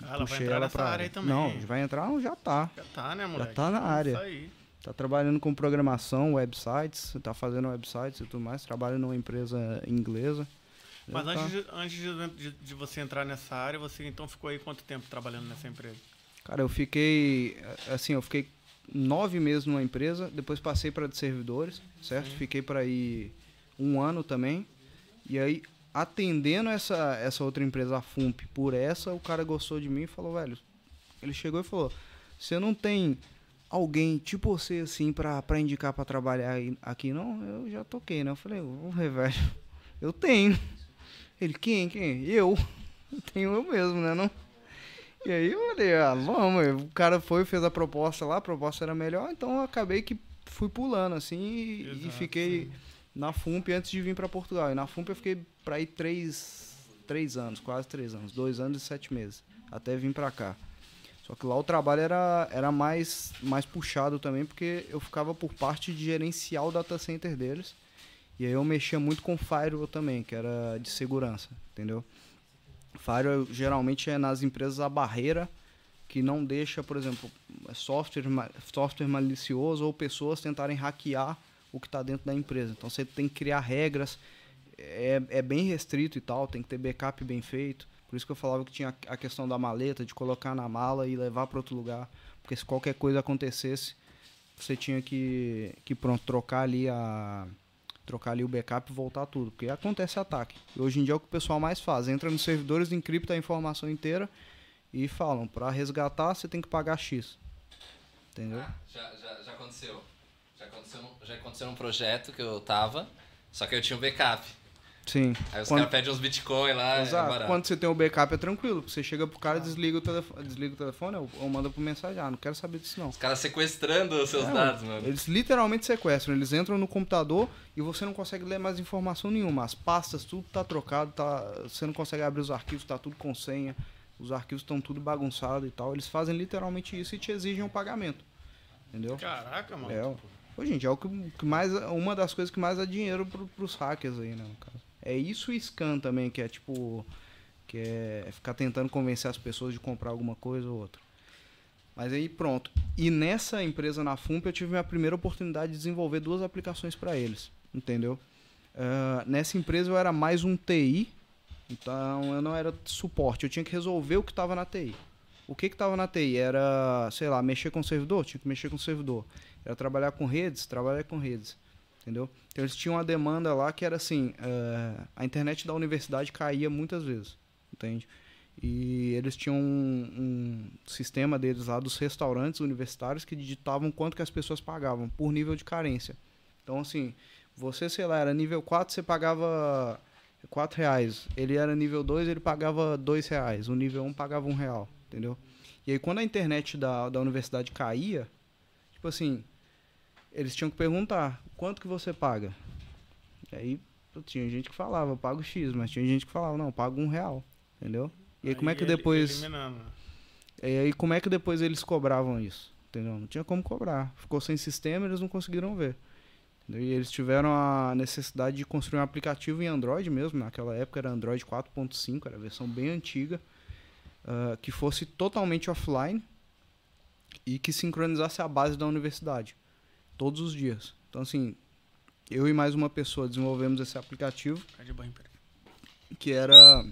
Ah, ela vai entrar ela nessa pra área aí também. Não, vai entrar, não, já tá. Já tá, né, moleque? tá na área. Isso aí. Tá trabalhando com programação, websites, tá fazendo websites e tudo mais, trabalha numa empresa inglesa. Mas Já antes, tá. de, antes de, de- de você entrar nessa área, você então ficou aí quanto tempo trabalhando nessa empresa? Cara, eu fiquei, assim, eu fiquei nove meses numa empresa, depois passei para de servidores, certo? Fiquei para ir um ano também. E aí, atendendo essa, essa outra empresa, a FUMP, por essa, o cara gostou de mim e falou, velho, ele chegou e falou, você não tem alguém tipo você, assim, pra, pra indicar pra trabalhar aqui, não? Eu já toquei, né? Eu falei, ô, velho, eu tenho. Ele, quem, quem? Eu. Tenho eu mesmo, né, não? E aí eu falei, ah, vamos. O cara foi, fez a proposta lá, a proposta era melhor, então eu acabei que fui pulando, assim, e, e Exato, fiquei na FUMP antes de vir pra Portugal. E na FUMP eu fiquei pra ir três, três anos, quase três anos, dois anos e sete meses, até vir pra cá. Só que lá o trabalho era, era mais, mais puxado também, porque eu ficava por parte de gerenciar o data center deles. E aí eu mexia muito com firewall também, que era de segurança, entendeu? Firewall geralmente é nas empresas a barreira que não deixa, por exemplo, software, ma- software malicioso ou pessoas tentarem hackear o que está dentro da empresa. Então você tem que criar regras, é, é bem restrito e tal, tem que ter backup bem feito. Por isso que eu falava que tinha a questão da maleta, de colocar na mala e levar para outro lugar. Porque se qualquer coisa acontecesse, você tinha que, que pronto, trocar ali a trocar ali o backup e voltar tudo, porque acontece ataque. E hoje em dia é o que o pessoal mais faz, entra nos servidores, encripta a informação inteira e falam, para resgatar você tem que pagar X. Entendeu? Ah, já, já, já aconteceu. Já aconteceu, num, já aconteceu num projeto que eu tava, só que eu tinha um backup. Sim. Aí os Quando- caras pedem uns bitcoin lá, é Exato. barato. Quando você tem o backup é tranquilo, porque você chega pro cara, desliga o telefone, desliga o telefone ou, ou manda por mensagem, ah, não quero saber disso não. Os caras sequestrando os seus É, dados, mano. Eles literalmente sequestram, eles entram no computador e você não consegue ler mais informação nenhuma. As pastas, tudo tá trocado, tá, você não consegue abrir os arquivos, tá tudo com senha, os arquivos estão tudo bagunçado e tal. Eles fazem literalmente isso e te exigem um pagamento. Entendeu? Caraca, mano. É, em dia é o que, que mais, uma das coisas que mais dá dinheiro pro, pros hackers aí, né. É isso e scan também, que é tipo. Que é ficar tentando convencer as pessoas de comprar alguma coisa ou outra. Mas aí pronto. E nessa empresa na FUMP eu tive minha primeira oportunidade de desenvolver duas aplicações para eles. Entendeu? Ah, nessa empresa eu era mais um TI, então eu não era suporte. Eu tinha que resolver o que estava na TI. O que estava na TI? Era, sei lá, mexer com o servidor? Tinha que mexer com o servidor. Era trabalhar com redes? Trabalhar com redes. Entendeu? Então eles tinham uma demanda lá que era assim: eh, a internet da universidade caía muitas vezes. Entende? E eles tinham um, um sistema deles lá dos restaurantes universitários que digitavam quanto que as pessoas pagavam por nível de carência. Então, assim, você, sei lá, era nível 4, você pagava 4 reais. Ele era nível 2, ele pagava 2 reais. O nível 1 pagava 1 real, entendeu? E aí quando a internet da, da universidade caía, tipo assim, eles tinham que perguntar, quanto que você paga? E aí tinha gente que falava, eu pago X, mas tinha gente que falava, não, eu pago 1 real, entendeu? E aí, como é que depois... eliminando. E aí, como é que depois eles cobravam isso? Entendeu? Não tinha como cobrar. Ficou sem sistema, eles não conseguiram ver. Entendeu? E eles tiveram a necessidade de construir um aplicativo em Android mesmo. Naquela época era Android 4.5, era a versão bem antiga, ah, que fosse totalmente offline e que sincronizasse a base da universidade todos os dias. Então, assim, eu e mais uma pessoa desenvolvemos esse aplicativo que era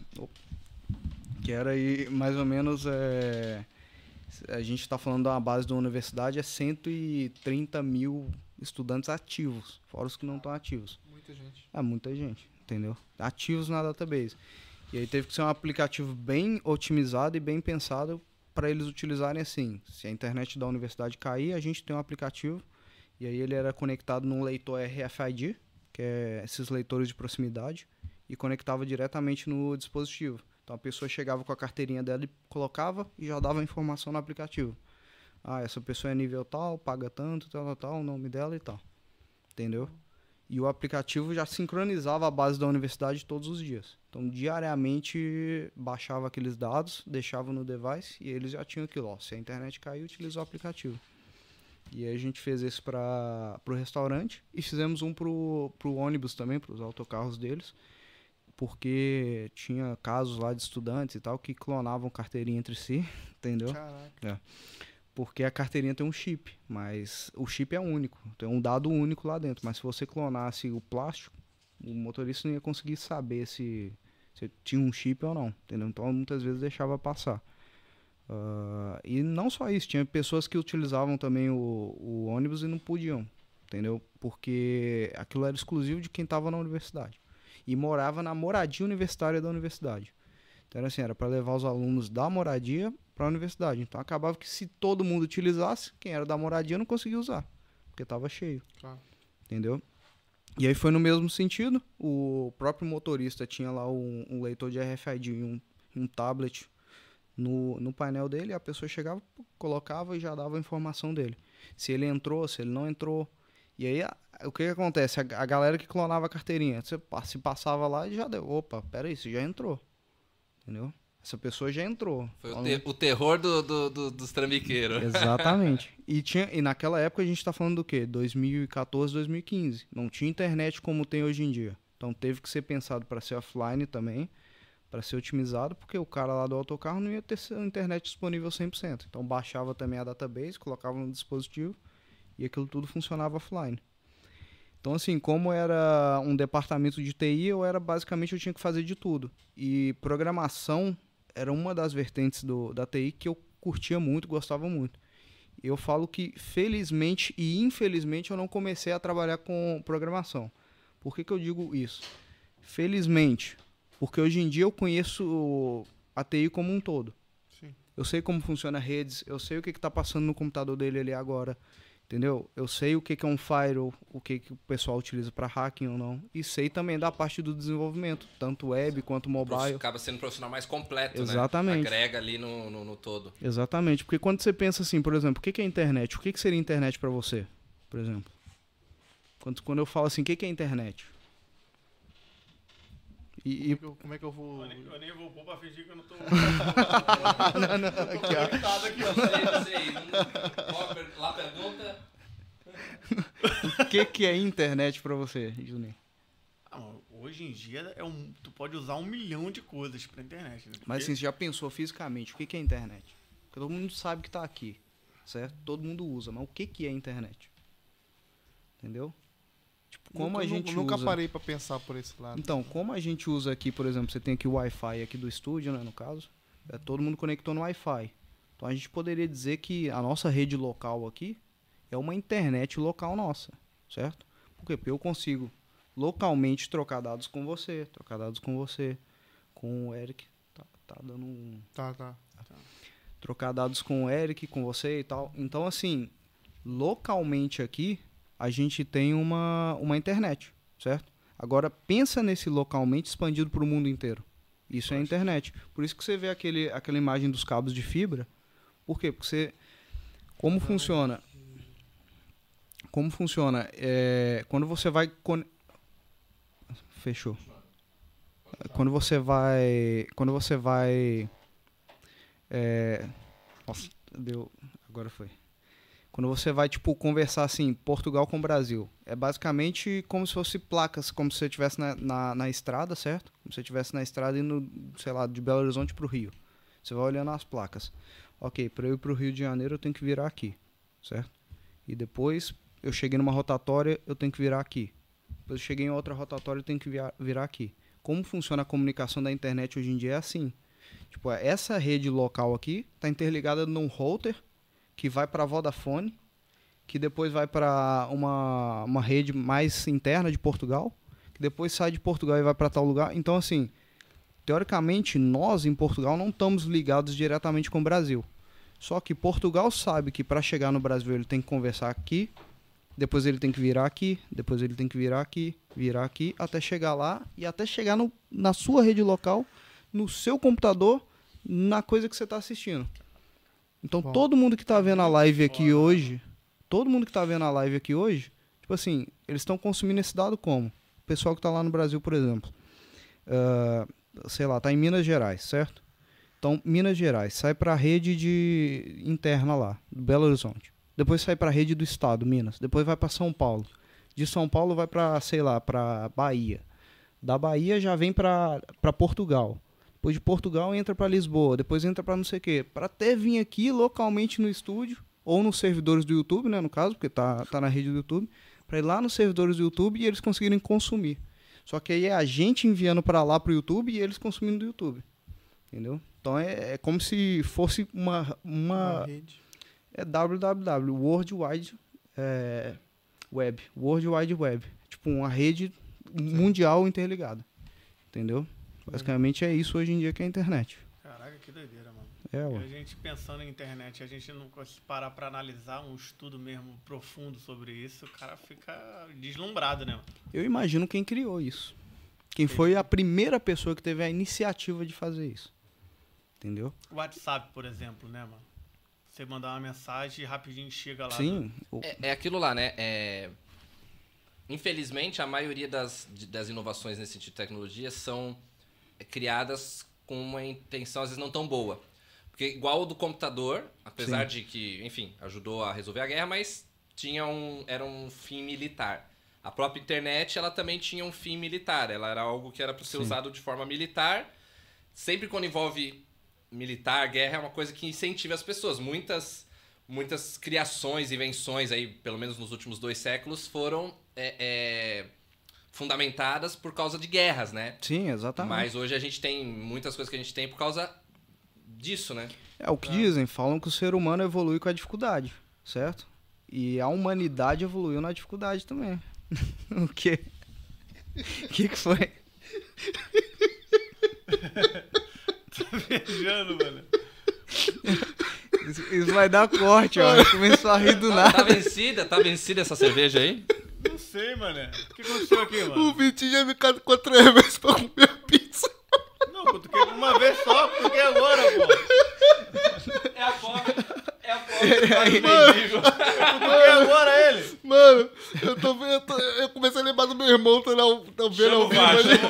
que era aí mais ou menos é, a gente está falando da base da universidade é 130 mil estudantes ativos fora os que não estão ativos Muita gente. é muita gente entendeu ativos na database e aí teve que ser um aplicativo bem otimizado e bem pensado para eles utilizarem assim se a internet da universidade cair a gente tem um aplicativo e aí ele era conectado num leitor RFID que é esses leitores de proximidade e conectava diretamente no dispositivo. Então a pessoa chegava com a carteirinha dela e colocava e já dava a informação no aplicativo. Ah, essa pessoa é nível tal, paga tanto, tal, tal, tal, o nome dela e tal. Entendeu? E o aplicativo já sincronizava a base da universidade todos os dias. Então, diariamente, baixava aqueles dados, deixava no device e eles já tinham aquilo. Ó, se a internet cair, utiliza o aplicativo. E aí a gente fez esse para o restaurante e fizemos um pro, pro ônibus também, para os autocarros deles, porque tinha casos lá de estudantes e tal que clonavam carteirinha entre si, entendeu? Caraca. Porque a carteirinha tem um chip, mas o chip é único, tem um dado único lá dentro. Mas se você clonasse o plástico, o motorista não ia conseguir saber se, se tinha um chip ou não, entendeu? Então muitas vezes deixava passar. Ah, e não só isso, tinha pessoas que utilizavam também o, o ônibus e não podiam, entendeu? Porque aquilo era exclusivo de quem estava na universidade e morava na moradia universitária da universidade. Então era assim, era para levar os alunos da moradia para a universidade. Então acabava que se todo mundo utilizasse, quem era da moradia não conseguia usar, porque estava cheio. Claro. Entendeu? E aí foi no mesmo sentido. O próprio motorista tinha lá um, um leitor de RFID e um, um tablet no, no painel dele, a pessoa chegava, colocava e já dava a informação dele. Se ele entrou, se ele não entrou. E aí, a- o que, que acontece? A, a galera que clonava a carteirinha, você se passava lá e já deu. Opa, peraí, você já entrou. Entendeu? Essa pessoa já entrou. Foi o, te- o terror do, do- do- dos trambiqueiros. Exatamente. E, tinha, e naquela época a gente tá falando do quê? 2014, 2015. Não tinha internet como tem hoje em dia. Então teve que ser pensado para ser offline também, para ser otimizado, porque o cara lá do autocarro não ia ter a internet disponível 100%. Então baixava também a database, colocava no dispositivo e aquilo tudo funcionava offline. Então assim, como era um departamento de TI, eu era basicamente eu tinha que fazer de tudo. E programação era uma das vertentes do, da TI que eu curtia muito, gostava muito. Eu falo que felizmente e infelizmente eu não comecei a trabalhar com programação. Por que, que eu digo isso? Felizmente, porque hoje em dia eu conheço a TI como um todo. Sim. Eu sei como funciona redes, eu sei o que está passando no computador dele ali agora, entendeu? Eu sei o que, que é um firewall, o que, que o pessoal utiliza para hacking ou não. E sei também da parte do desenvolvimento, tanto web quanto mobile. Acaba sendo um profissional mais completo, Exatamente. né? Agrega ali no, no, no todo. Exatamente, porque quando você pensa assim, por exemplo, o que que é internet? O que, que seria internet para você, por exemplo? Quando, quando eu falo assim, o que, que é internet? E, Como é que eu, como é que eu vou. Eu nem, eu nem vou pôr pra fingir que eu não tô. não, não, tô aqui, ó. aqui. Sei, sei. Lá pergunta. o que, que é internet para você, Juninho? Ah, mano, hoje em dia é um, tu pode usar um milhão de coisas pra internet. Né? Mas assim, você já pensou fisicamente, o que, que é internet? Porque todo mundo sabe que tá aqui, certo? Todo mundo usa, mas o que, que é internet? Entendeu? Como nunca, a gente nunca usa... parei pra pensar por esse lado. Então, como a gente usa aqui, por exemplo, você tem aqui o Wi-Fi aqui do estúdio, né, no caso, é, todo mundo conectou no Wi-Fi. Então a gente poderia dizer que a nossa rede local aqui é uma internet local nossa, certo? Porque eu consigo localmente trocar dados com você, trocar dados com você, com o Eric, tá, tá dando um Tá, tá. trocar dados com o Eric, com você e tal. Então, assim, localmente aqui, a gente tem uma, uma internet, certo? Agora pensa nesse localmente expandido para o mundo inteiro. Isso é a internet. Por isso que você vê aquele, aquela imagem dos cabos de fibra. Por quê? Porque você. Como funciona? Como funciona? É, quando você vai. con- Fechou. Quando você vai. Quando você vai. É, nossa, deu. Agora foi. Quando você vai, tipo, conversar assim, Portugal com Brasil. É basicamente como se fosse placas, como se você estivesse na, na, na estrada, certo? Como se você estivesse na estrada indo, sei lá, de Belo Horizonte pro Rio. Você vai olhando as placas. Ok, para eu ir pro Rio de Janeiro eu tenho que virar aqui, certo? E depois eu cheguei numa rotatória, eu tenho que virar aqui. Depois eu cheguei em outra rotatória, eu tenho que via- virar aqui. Como funciona a comunicação da internet hoje em dia é assim. Tipo, essa rede local aqui está interligada num router que vai para a Vodafone, que depois vai para uma, uma rede mais interna de Portugal, que depois sai de Portugal e vai para tal lugar. Então, assim, teoricamente, nós em Portugal não estamos ligados diretamente com o Brasil. Só que Portugal sabe que para chegar no Brasil ele tem que conversar aqui, depois ele tem que virar aqui, depois ele tem que virar aqui, virar aqui, até chegar lá e até chegar no, na sua rede local, no seu computador, na coisa que você está assistindo. Então Bom. todo mundo que está vendo a live aqui hoje, todo mundo que está vendo a live aqui hoje, tipo assim, eles estão consumindo esse dado como? O pessoal que está lá no Brasil, por exemplo. Ah, sei lá, tá em Minas Gerais, certo? Então, Minas Gerais sai para a rede de interna lá, do Belo Horizonte. Depois sai para a rede do estado, Minas. Depois vai para São Paulo. De São Paulo vai para, sei lá, para Bahia. Da Bahia já vem para Portugal. Depois de Portugal entra para Lisboa, depois entra para não sei o quê, para até vir aqui localmente no estúdio ou nos servidores do YouTube, né, no caso, porque tá tá na rede do YouTube, para ir lá nos servidores do YouTube e eles conseguirem consumir. Só que aí é a gente enviando para lá pro YouTube e eles consumindo do YouTube. Entendeu? Então é, é como se fosse uma, uma Uma rede. é www, World Wide é, Web, World Wide Web, tipo uma rede mundial interligada. Entendeu? Basicamente é isso hoje em dia que é a internet. Caraca, que doideira, mano. É, ué. a gente pensando em internet, a gente não consegue parar pra analisar um estudo mesmo profundo sobre isso, o cara fica deslumbrado, né? mano? Eu imagino quem criou isso. Quem foi a primeira pessoa que teve a iniciativa de fazer isso. Entendeu? O WhatsApp, por exemplo, né, mano? Você mandar uma mensagem e rapidinho chega lá. Sim. o- É, é aquilo lá, né? É, Infelizmente, a maioria das, das inovações nesse sentido de tecnologia são criadas com uma intenção, às vezes, não tão boa. Porque, igual o do computador, apesar de que, enfim, ajudou a resolver a guerra, mas tinha um, era um fim militar. A própria internet, ela também tinha um fim militar. Ela era algo que era para ser Sim. usado de forma militar. Sempre quando envolve militar, guerra, é uma coisa que incentiva as pessoas. Muitas muitas criações, invenções aí, pelo menos nos últimos dois séculos, foram é, é, fundamentadas por causa de guerras, né? Sim, exatamente. Mas hoje a gente tem muitas coisas que a gente tem por causa disso, né? É o que dizem, falam que o ser humano evolui com a dificuldade, certo? E a humanidade evoluiu na dificuldade também. o quê? O que, que foi? Viajando, mano. Isso, isso vai dar corte, ó. Começou a rir do Tá nada. vencida? Tá vencida essa cerveja aí? Não sei, mano. O que aconteceu aqui, O mano? Vitinho já me catou três vezes pra comer pizza. Não, cutuquei uma vez só, cutuquei agora, pô. É a fome. É a agora ele. Mano, eu tô vendo. Eu, tô- eu comecei a lembrar do meu irmão, tô, não, tô vendo ao o vivo ali.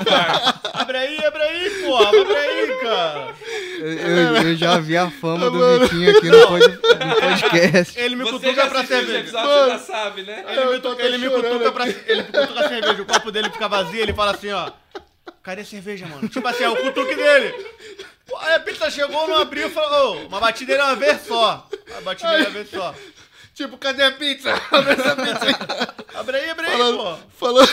Abre aí, abre aí, pô. Abre aí, cara. Eu, eu- eu já vi a fama do Mano. Vitinho aqui no, pod- no podcast. Ele me Você cutuca pra cerveja. você já sabe, né? Ele me, Eu tô tu- até ele me cutuca pra. Ele me cutuca a cerveja. O copo dele fica vazio, ele fala assim, ó. Cadê a cerveja, mano? Tipo assim, é o cutuque dele. Aí a pizza chegou, não abriu e falou, ô, uma batida é uma vez só. A batida é uma vez só. Tipo, cadê a pizza? Abre essa pizza aí. Abre aí, abre aí, Falando, pô. falando.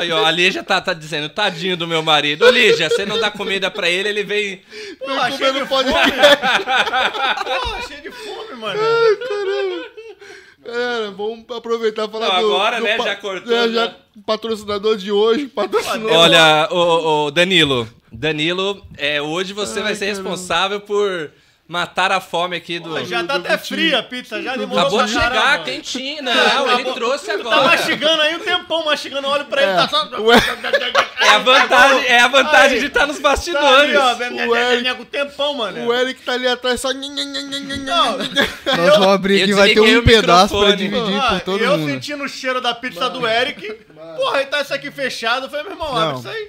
Aí, ó, a Lígia tá, tá dizendo, tadinho do meu marido. Ô, Lígia, você não dá comida pra ele, ele vem... Pô, Vem comendo de pode fome. Pô, cheio de fome, mano. Galera, vamos aproveitar e falar Não, do. agora, do né, pa- já cortou, é, já. patrocinador de hoje, patrocinador. Olha, ô, ô, Danilo, Danilo, é, hoje você Ai, vai ser caramba. responsável por Mataram a fome aqui do. Pô, já tá até fria a pizza, já demorou Acabou pra de chegar, caramba. quentinho. Não, ele Acabou. trouxe Tá agora. mastigando aí um tempão, mastigando, eu olho pra ele, tá só... É a vantagem, é a vantagem de estar nos Tá ali, bastidores. ó, O Eric- tempão, mano. O Eric tá ali atrás só. Não, Nós vamos abrir eu aqui, vai ter um pedaço pra dividir ah, por todo eu mundo. sentindo o cheiro da pizza do Eric. Porra, aí tá isso aqui fechado. Eu falei, meu irmão, abre isso aí.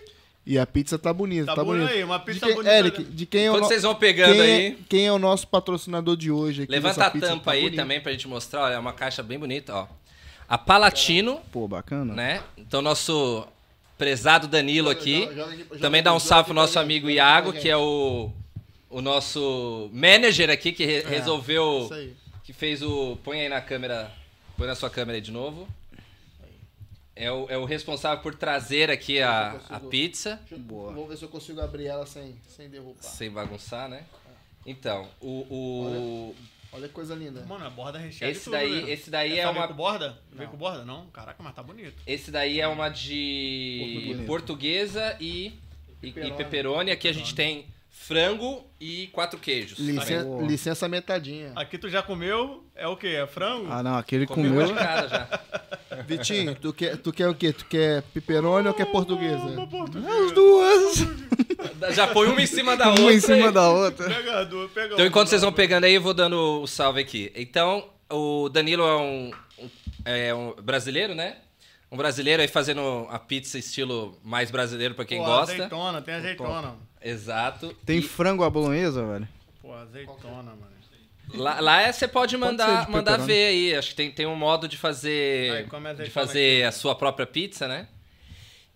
E a pizza tá bonita, Tá tá, bonita. aí, uma De pizza quem- bonita. Eric, de quem é o Enquanto no- vocês vão pegando quem, aí, é, quem é o nosso patrocinador de hoje aqui levanta a tampa Tá aí bonita. também pra gente mostrar. Olha, é uma caixa bem bonita, ó. A Palatino, Pô, bacana. né? Então, nosso prezado Danilo aqui. Joga- joga aqui- joga Também dá um salve pro nosso amigo Iago, que é o, o nosso manager aqui, que re- resolveu. Isso aí. Que fez o. Põe aí na câmera. Põe na sua câmera aí de novo. É o, é o responsável por trazer aqui a, a pizza. Eu- Boa. Vou ver se eu consigo abrir ela sem, sem derrubar. Sem bagunçar, né? Então, o. o Olha que coisa linda. Mano, a borda recheada esse, tudo, daí, né? esse daí Essa é veio uma. com borda? Veio com borda? Não? Caraca, mas tá bonito. Esse daí é uma de portuguesa e, e, e Pepperoni. pepperoni. Aqui a gente tem frango e quatro queijos. Licença, Boa. licença metadinha. Aqui tu já comeu, é o quê? É frango? Ah, não, aquele Comeu comeu. uma de cada já. Vitinho, tu quer, tu quer o quê? Tu quer pepperoni ou quer portuguesa? As duas. Já põe uma em cima da outra. Uma em cima e- da outra. Pega, du- pega Então, enquanto vocês vão não. pegando aí, eu vou dando o salve aqui. Então, o Danilo é um- é um brasileiro, né? Um brasileiro aí fazendo a pizza estilo mais brasileiro pra quem Pô, gosta. azeitona, tem azeitona. Exato. Tem E frango à bolonhesa, velho? Pô, azeitona, mano. lá, lá é- você pode mandar, de mandar ver aí. Acho que tem, tem um modo de fazer Aí, de fazer aqui. a sua própria pizza, né?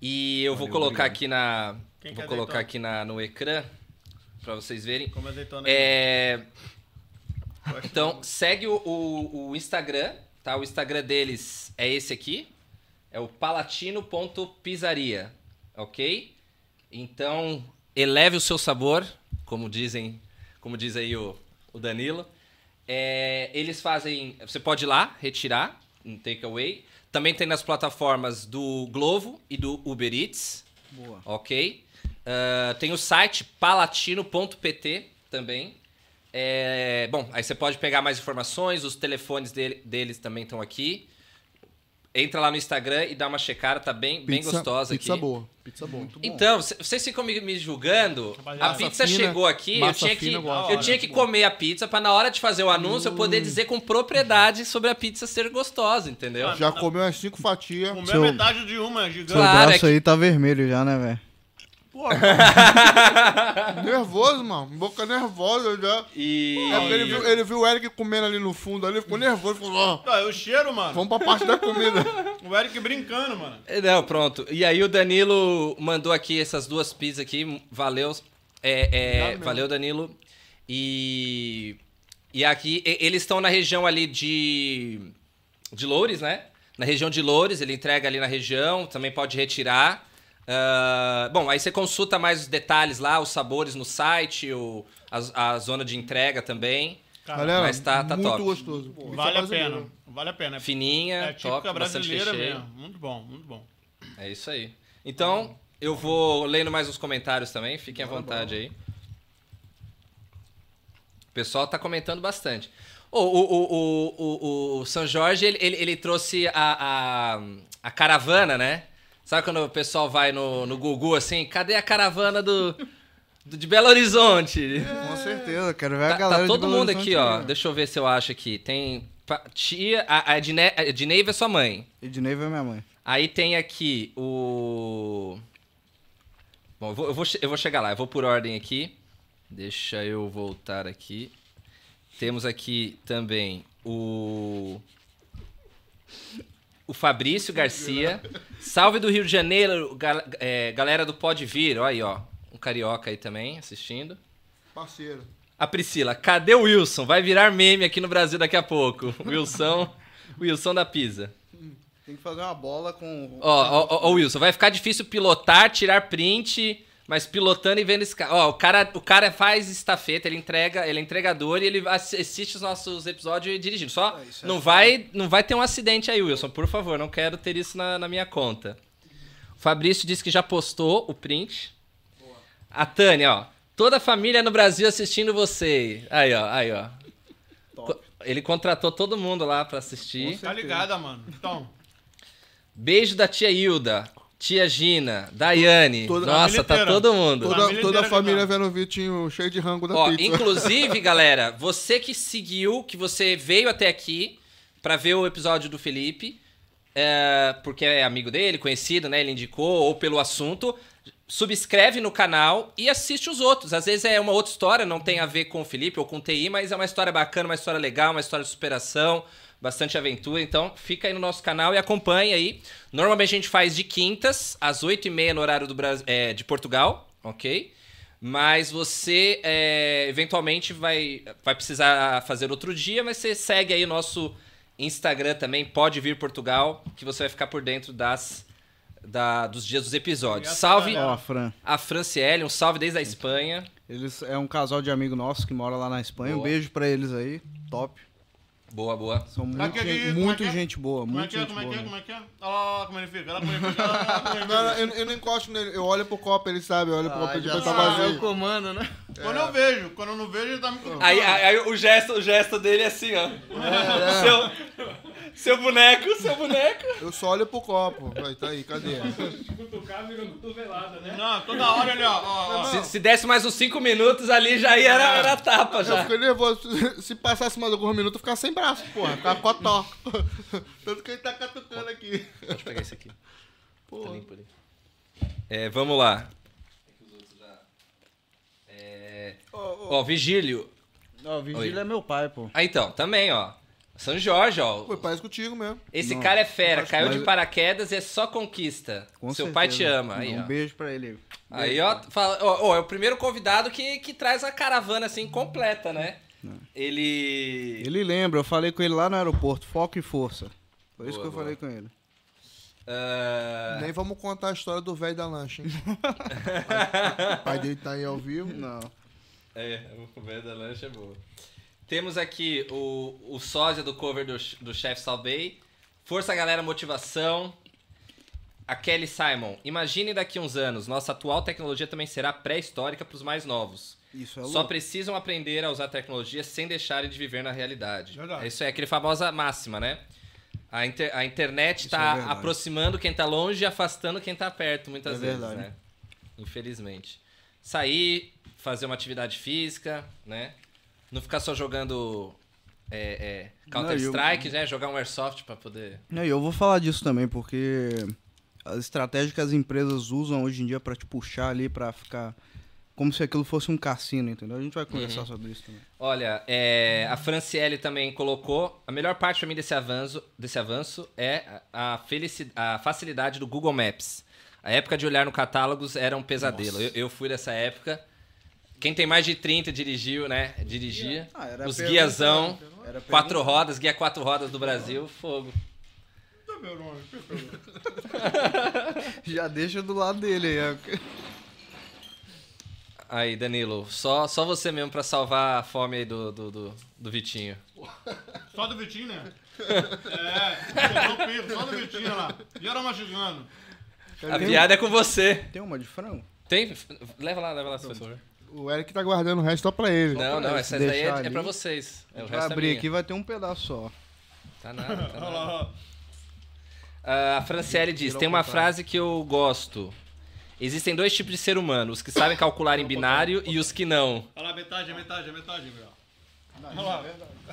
E eu vou Valeu, colocar obrigado. aqui na Quem vou colocar aqui na, no ecrã pra vocês verem. Come azeitona. É, Então, segue o, o, o Instagram, tá? O Instagram deles é esse aqui. É o palatino.pizzaria, ok? Então, eleve o seu sabor, como dizem, como diz aí o, o Danilo. É, eles fazem, você pode ir lá, retirar, um takeaway. Também tem nas plataformas do Glovo e do Uber Eats, Boa. ok? Ah, tem o site palatino.pt também. É, bom, aí você pode pegar mais informações, os telefones dele- deles também estão aqui. Entra lá no Instagram e dá uma checada, tá bem, bem Pizza- gostosa Pizza aqui. boa. Pizza boa. Então, c- vocês ficam me, me julgando. A pizza fina, chegou aqui, eu tinha que, eu gosto. eu tinha que comer a pizza pra na hora de fazer o anúncio eu poder dizer com propriedade sobre a pizza ser gostosa, entendeu? Já comeu umas cinco fatias. Comeu Seu- metade de uma, gigante. Seu Claro, é braço que- aí tá vermelho já, né, velho? Pô, Nervoso, mano. Boca nervosa já. E. É porque ele viu, ele viu o Eric comendo ali no fundo ali, ficou nervoso. Falou, ó, ah, o cheiro, mano. vamos pra parte da comida. O Eric brincando, mano. É, Não, pronto. E aí o Danilo mandou aqui essas duas pizzas aqui. Valeu. É, é, valeu, Danilo. E. E aqui, eles estão na região ali de. De Loures, né? Na região de Loures, ele entrega ali na região, também pode retirar. Ah, bom, aí você consulta mais os detalhes lá, os sabores no site, o, a, a zona de entrega também. Cara, Galera, mas tá- tá muito top. gostoso. Pizza vale a brasileira. pena. Vale a pena. Fininha, É top, brasileira mesmo. Muito bom, muito bom. É isso aí. Então, eu vou lendo mais uns comentários também, fiquem à vontade aí. O pessoal tá comentando bastante. O, o, o, o, o, o São Jorge, ele, ele, ele trouxe a, a, a caravana, né? Sabe quando o pessoal vai no, no Gugu assim, cadê a caravana do, do- de Belo Horizonte? Com certeza, quero ver a Tá, galera tá todo mundo aqui, ó. Deixa eu ver se eu acho aqui. Tem tia, a, a, Edne, a Edneiva é sua mãe. Ednei é minha mãe. Aí tem aqui o. Bom, eu vou, eu, vou, eu vou chegar lá, eu vou por ordem aqui. Deixa eu voltar aqui. Temos aqui também o. O Fabrício Garcia. Salve do Rio de Janeiro, gal- é, galera do Pode Vir. Olha aí, ó. Um carioca aí também assistindo. Parceiro. A Priscila, cadê o Wilson? Vai virar meme aqui no Brasil daqui a pouco. Wilson, Wilson da Pisa. Tem que fazer uma bola com. Ó, ó, Wilson, vai ficar difícil pilotar, tirar print, mas pilotando e vendo esse cara. Ó, o cara, o cara faz estafeta, ele entrega, ele é entregador e ele assi- assiste os nossos episódios dirigindo. Só isso é não vai, não vai ter um acidente aí, Wilson, por favor, não quero ter isso na, na minha conta. O Fabrício disse que já postou o print. A Tânia, ó. Toda a família no Brasil assistindo você. Aí, ó, aí, ó. Top. Ele contratou todo mundo lá pra assistir. Tá ligada, mano. Então, Beijo da tia Hilda, tia Gina, Daiane. Toda- Nossa, tá inteira. todo mundo. Toda, Família toda a família vendo o Vitinho cheio de rango da Ó, pizza. inclusive, galera, você que seguiu, que você veio até aqui pra ver o episódio do Felipe, é, porque é amigo dele, conhecido, né? Ele indicou, ou pelo assunto, subscreve no canal e assiste os outros. Às vezes é uma outra história, não tem a ver com o Felipe ou com o TI, mas é uma história bacana, uma história legal, uma história de superação, bastante aventura. Então, fica aí no nosso canal e acompanhe aí. Normalmente a gente faz de quintas, às 8h30 no horário do Brasil, é, de Portugal, ok? Mas você é, eventualmente vai, vai precisar fazer outro dia, mas você segue aí o nosso Instagram também, pode vir Portugal, que você vai ficar por dentro das, da- dos dias dos episódios. Obrigado, Salve a Fran. a Franciele, um salve desde a Espanha. Eles é um casal de amigo nosso que mora lá na Espanha. Um Boa. beijo pra eles aí. Top. Boa, boa. São muito, Aqui, aqui, gente, é muito é? gente boa, como é muito que é, gente como é boa. que é, mesmo. como é que é? Olha lá como ele fica, olha como ele fica. olha lá como ele Não, não, fica. eu, eu não encosto nele. Eu olho pro copo, ele sabe. Eu olho pro copo, Ah, ele já depois tá é vazio. comando, né? Quando eu vejo, quando eu não vejo, ele tá me. Aí, aí- aí o, gesto, o gesto dele é assim, ó. Seu, seu boneco, seu boneco. Eu só olho pro copo. Vai, tá aí, cadê? Cutucar virou cotovelada, né? Não, toda hora ele, ó. ó, ó. Se, se desse mais uns 5 minutos ali, já ia, era, era tapa Eu já. fiquei nervoso. Se passasse mais alguns minutos, eu ficava sem braço, porra. Ficava cotó. Tanto que ele tá catucando aqui. Pode pegar esse aqui. Tá Porra. limpo ali. É, vamos lá. É, Ó, Vigílio. Ó, o Vigílio Oi. é meu pai, pô. Ah, então, também, ó. São Jorge, ó. Pô, parece contigo mesmo. Esse Não, cara é fera, caiu de paraquedas e é só conquista. Com Seu pai te certeza. ama. Aí, um ó. beijo pra ele. Aí, ó, fala, ó, ó, é o primeiro convidado que, que traz a caravana assim completa, né? Ele. Ele lembra, eu falei com ele lá no aeroporto, foco e força. Foi isso Boa, que eu boa. falei com ele. ah, Nem vamos contar a história do velho da lancha, hein? o pai dele tá aí ao vivo. Não. É, o comer da lancha é boa. Temos aqui o, o sósia do cover do, do Chef Salvei. Força, galera, motivação. A Kelly Simon. Imagine daqui uns anos, nossa atual tecnologia também será pré-histórica para os mais novos. Isso é Só louco. precisam aprender a usar tecnologia sem deixarem de viver na realidade. Verdade. Isso é aquele famosa máxima, né? A, inter- a internet está é aproximando quem tá longe e afastando quem tá perto, muitas É vezes, verdade. né? Infelizmente. Sair, fazer uma atividade física, né? Não ficar só jogando é, é, Counter-Strike, né? Jogar um Airsoft pra poder... E aí, eu vou falar disso também, porque as estratégias que as empresas usam hoje em dia pra te puxar ali, pra ficar como se aquilo fosse um cassino, entendeu? A gente vai conversar Uhum. sobre isso também. Olha, é, a Franciele também colocou. A melhor parte pra mim desse avanço, desse avanço é a, a a facilidade do Google Maps. A época de olhar no catálogos era um pesadelo. Eu, eu fui dessa época. Quem tem mais de 30 dirigiu, né? Dirigia. Ah, era Os guiazão, era quatro rodas, guia quatro rodas do Brasil, fogo. Já deixa do lado dele aí. Aí, Danilo, só, só você mesmo pra salvar a fome aí do, do, do, do Vitinho. Só do Vitinho, né? É, peso, só do Vitinho olha lá. E era mastigando. A piada é com você. Tem uma de frango? Tem? Leva lá, leva lá, se for. O Eric tá guardando o resto só pra ele. Não, não, pra essa deixar daí é, é pra vocês. É, o vai resto é abrir minha. aqui vai ter um pedaço só. Tá nada, tá Olha nada. lá, ó. Ah, a Franciele diz: tem uma frase que eu gosto. Existem dois tipos de ser humano, os que sabem calcular em binário e os que não. Olha lá, metade, metade, metade, meu. Olha lá.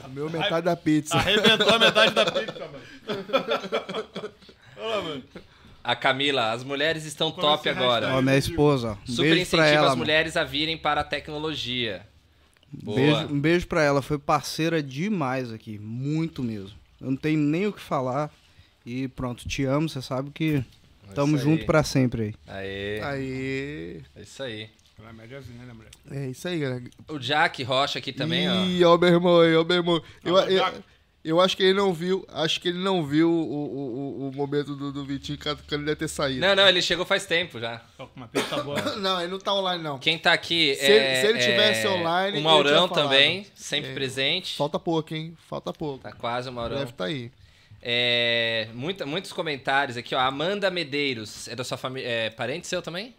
O meu metade da pizza. Arrebentou a metade da pizza, mano. Olha lá, mano. A Camila, as mulheres estão Como top agora. Ó, minha esposa. Um Super beijo incentiva ela. as mano. mulheres a virem para a tecnologia. Boa. Beijo, um beijo pra ela. Foi parceira demais aqui. Muito mesmo. Eu não tenho nem o que falar. E pronto, te amo. Você sabe que É tamo isso junto pra sempre aí. Aê, Aí. é isso aí. É né? É isso aí, galera. O Jack Rocha aqui também, ó. Ih, ó, meu irmão ó, meu irmão. Eu, eu. Eu acho que ele não viu. Acho que ele não viu o, o, o, momento do, do Vitinho que ele deve ter saído. Não, não, ele chegou faz tempo já. Uma boa. Não, ele não tá online, não. Quem tá aqui Se é. ele- se ele é tivesse online, O Maurão também, sempre É. presente. Falta pouco, hein? Falta pouco. Tá quase o Maurão. Deve tá aí. É, muita, muitos comentários aqui, ó. Amanda Medeiros. É da sua família. É parente seu também?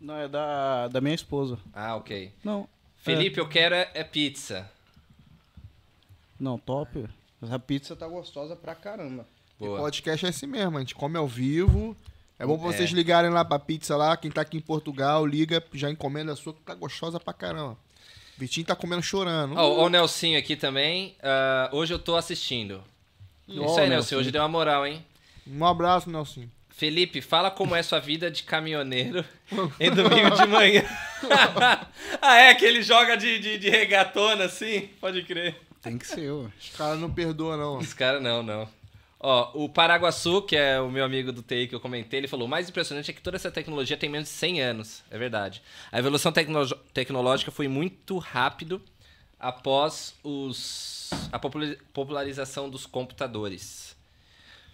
Não, é da, da minha esposa. Ah, ok. Não, Felipe, eu quero é, é pizza. não, top. Essa pizza tá gostosa pra caramba. E Boa. podcast é assim mesmo, a gente come ao vivo. É bom pra vocês É. ligarem lá pra pizza lá. Quem tá aqui em Portugal, liga, já encomenda a sua, que tá gostosa pra caramba. Vitinho tá comendo chorando. Ó, ó o Nelsinho aqui também. Ah, hoje eu tô assistindo. Ó, Isso aí. Nelson. Hoje deu uma moral, hein? Um abraço, Nelson. Felipe, fala como é sua vida de caminhoneiro em domingo de manhã. ah, é? Que ele joga de, de, de regatona assim? Pode crer. Tem que ser, ué. Os caras não perdoam, não. Os caras não, não. Ó, o Paraguaçu, que é o meu amigo do TI que eu comentei, ele falou: o mais impressionante é que toda essa tecnologia tem menos de 100 anos. É verdade. A evolução tecno- tecnológica foi muito rápido após os, a popula- popularização dos computadores.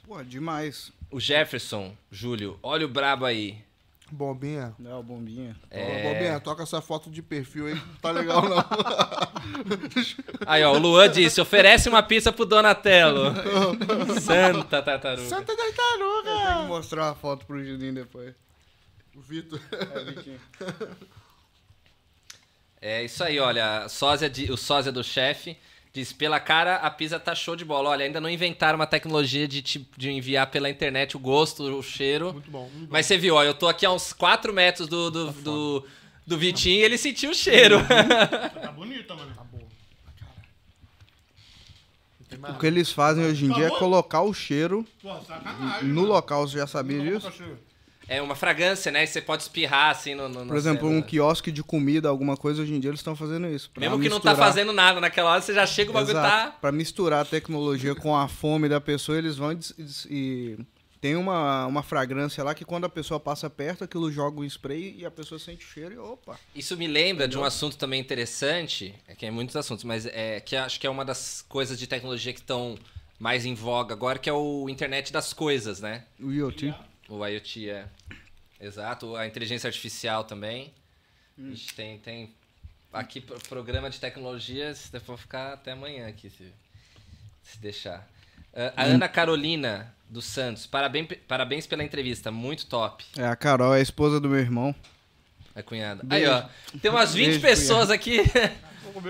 Pô, demais. O Jefferson, Júlio, olha o brabo aí. Bombinha. Não, bombinha. É. Ô, Bombinha, toca essa foto de perfil aí. Não tá legal, não. Aí, ó, o Luan disse: oferece uma pizza pro Donatello. Santa tartaruga. Santa Tem que tartaruga. mostrar uma foto pro Juninho depois. O Vitor. É. É isso aí, olha. Sósia de- o sósia do chefe diz: pela cara, a pizza tá show de bola. Olha, ainda não inventaram uma tecnologia de, tipo, de enviar pela internet o gosto, o cheiro. Muito bom. muito bom. Mas você viu, ó, eu tô aqui a uns 4 metros do, do, do, do Vitinho e ele sentiu o cheiro. Tá bonita, mano. Tá bom. Não tem mais O que eles fazem hoje em dia é colocar o cheiro Pô, no local. Você já sabia disso? É uma fragrância, né? E você pode espirrar assim no. no Por exemplo, cena. um quiosque de comida, alguma coisa, hoje em dia eles estão fazendo isso. Mesmo que não tá misturar- fazendo nada naquela hora, você já chega, o bagulho Exato. tá. Pra misturar a tecnologia com a fome da pessoa, eles vão e e tem uma, uma fragrância lá que quando a pessoa passa perto, aquilo joga o spray e a pessoa sente o cheiro e opa. Isso me lembra de um assunto também interessante, é que é muitos assuntos, mas é que acho que é uma das coisas de tecnologia que estão mais em voga agora, que é o internet das coisas, né? O IoT. O IoT é. Exato, a inteligência artificial também. Hum. Ixi, tem, tem aqui pro- programa de tecnologias, eu vou ficar até amanhã aqui, se, se deixar. Ah, a Ana Carolina dos Santos, parabéns, parabéns pela entrevista, muito top. É, a Carol é a esposa do meu irmão. A cunhada. Beijo. Aí, ó. Tem umas 20 Beijo, pessoas aqui.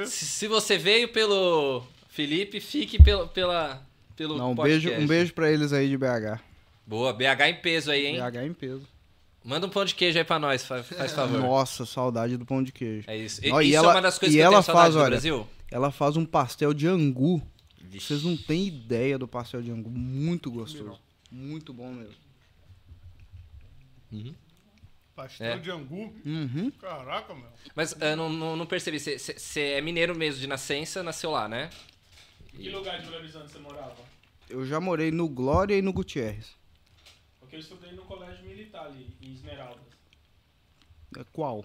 se, se você veio pelo Felipe, fique pelo, pela, pelo Não, um podcast. beijo, um beijo pra eles aí de BH. Boa, BH em peso aí, hein? BH em peso. Manda um pão de queijo aí pra nós, faz, faz favor. Nossa, saudade do pão de queijo. É isso. E, Ó, e isso ela- é uma das coisas e que eu ela tenho saudade faz, do olha, Brasil. Ela faz um pastel de angu. Vixe. Vocês não têm ideia do pastel de angu. Muito gostoso. Muito bom mesmo. Pastel É. de angu. Uhum. Caraca, meu. Mas eu não, não, não percebi, você é mineiro mesmo de nascença, nasceu lá, né? Em que lugar de Belo Horizonte você morava? Eu já morei no Glória e no Gutierrez. Porque eu estudei no colégio militar ali, em Esmeraldas. É, Qual?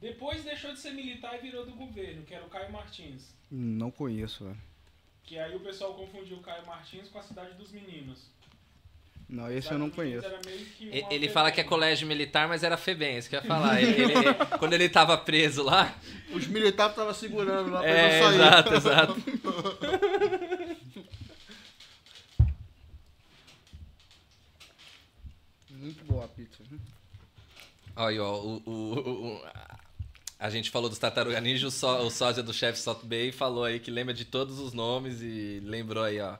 Depois deixou de ser militar e virou do governo, que era o Caio Martins. Não conheço, velho. Que aí o pessoal confundiu o Caio Martins com a Cidade dos Meninos. Não, esse eu não conheço. era meio que uma Ele fala que é FEBEM. colégio militar, mas era FEBEM, isso que eu ia falar. Ele- ele- quando ele tava preso lá. Os militares estavam segurando lá pra É, não sair. exato, exato. Muito boa a pizza. Aí, ó, o, o- o- o- a gente falou dos Tartaruga Ninja, o, só, o sósia do chefe Salt Bay falou aí que lembra de todos os nomes e lembrou aí, ó.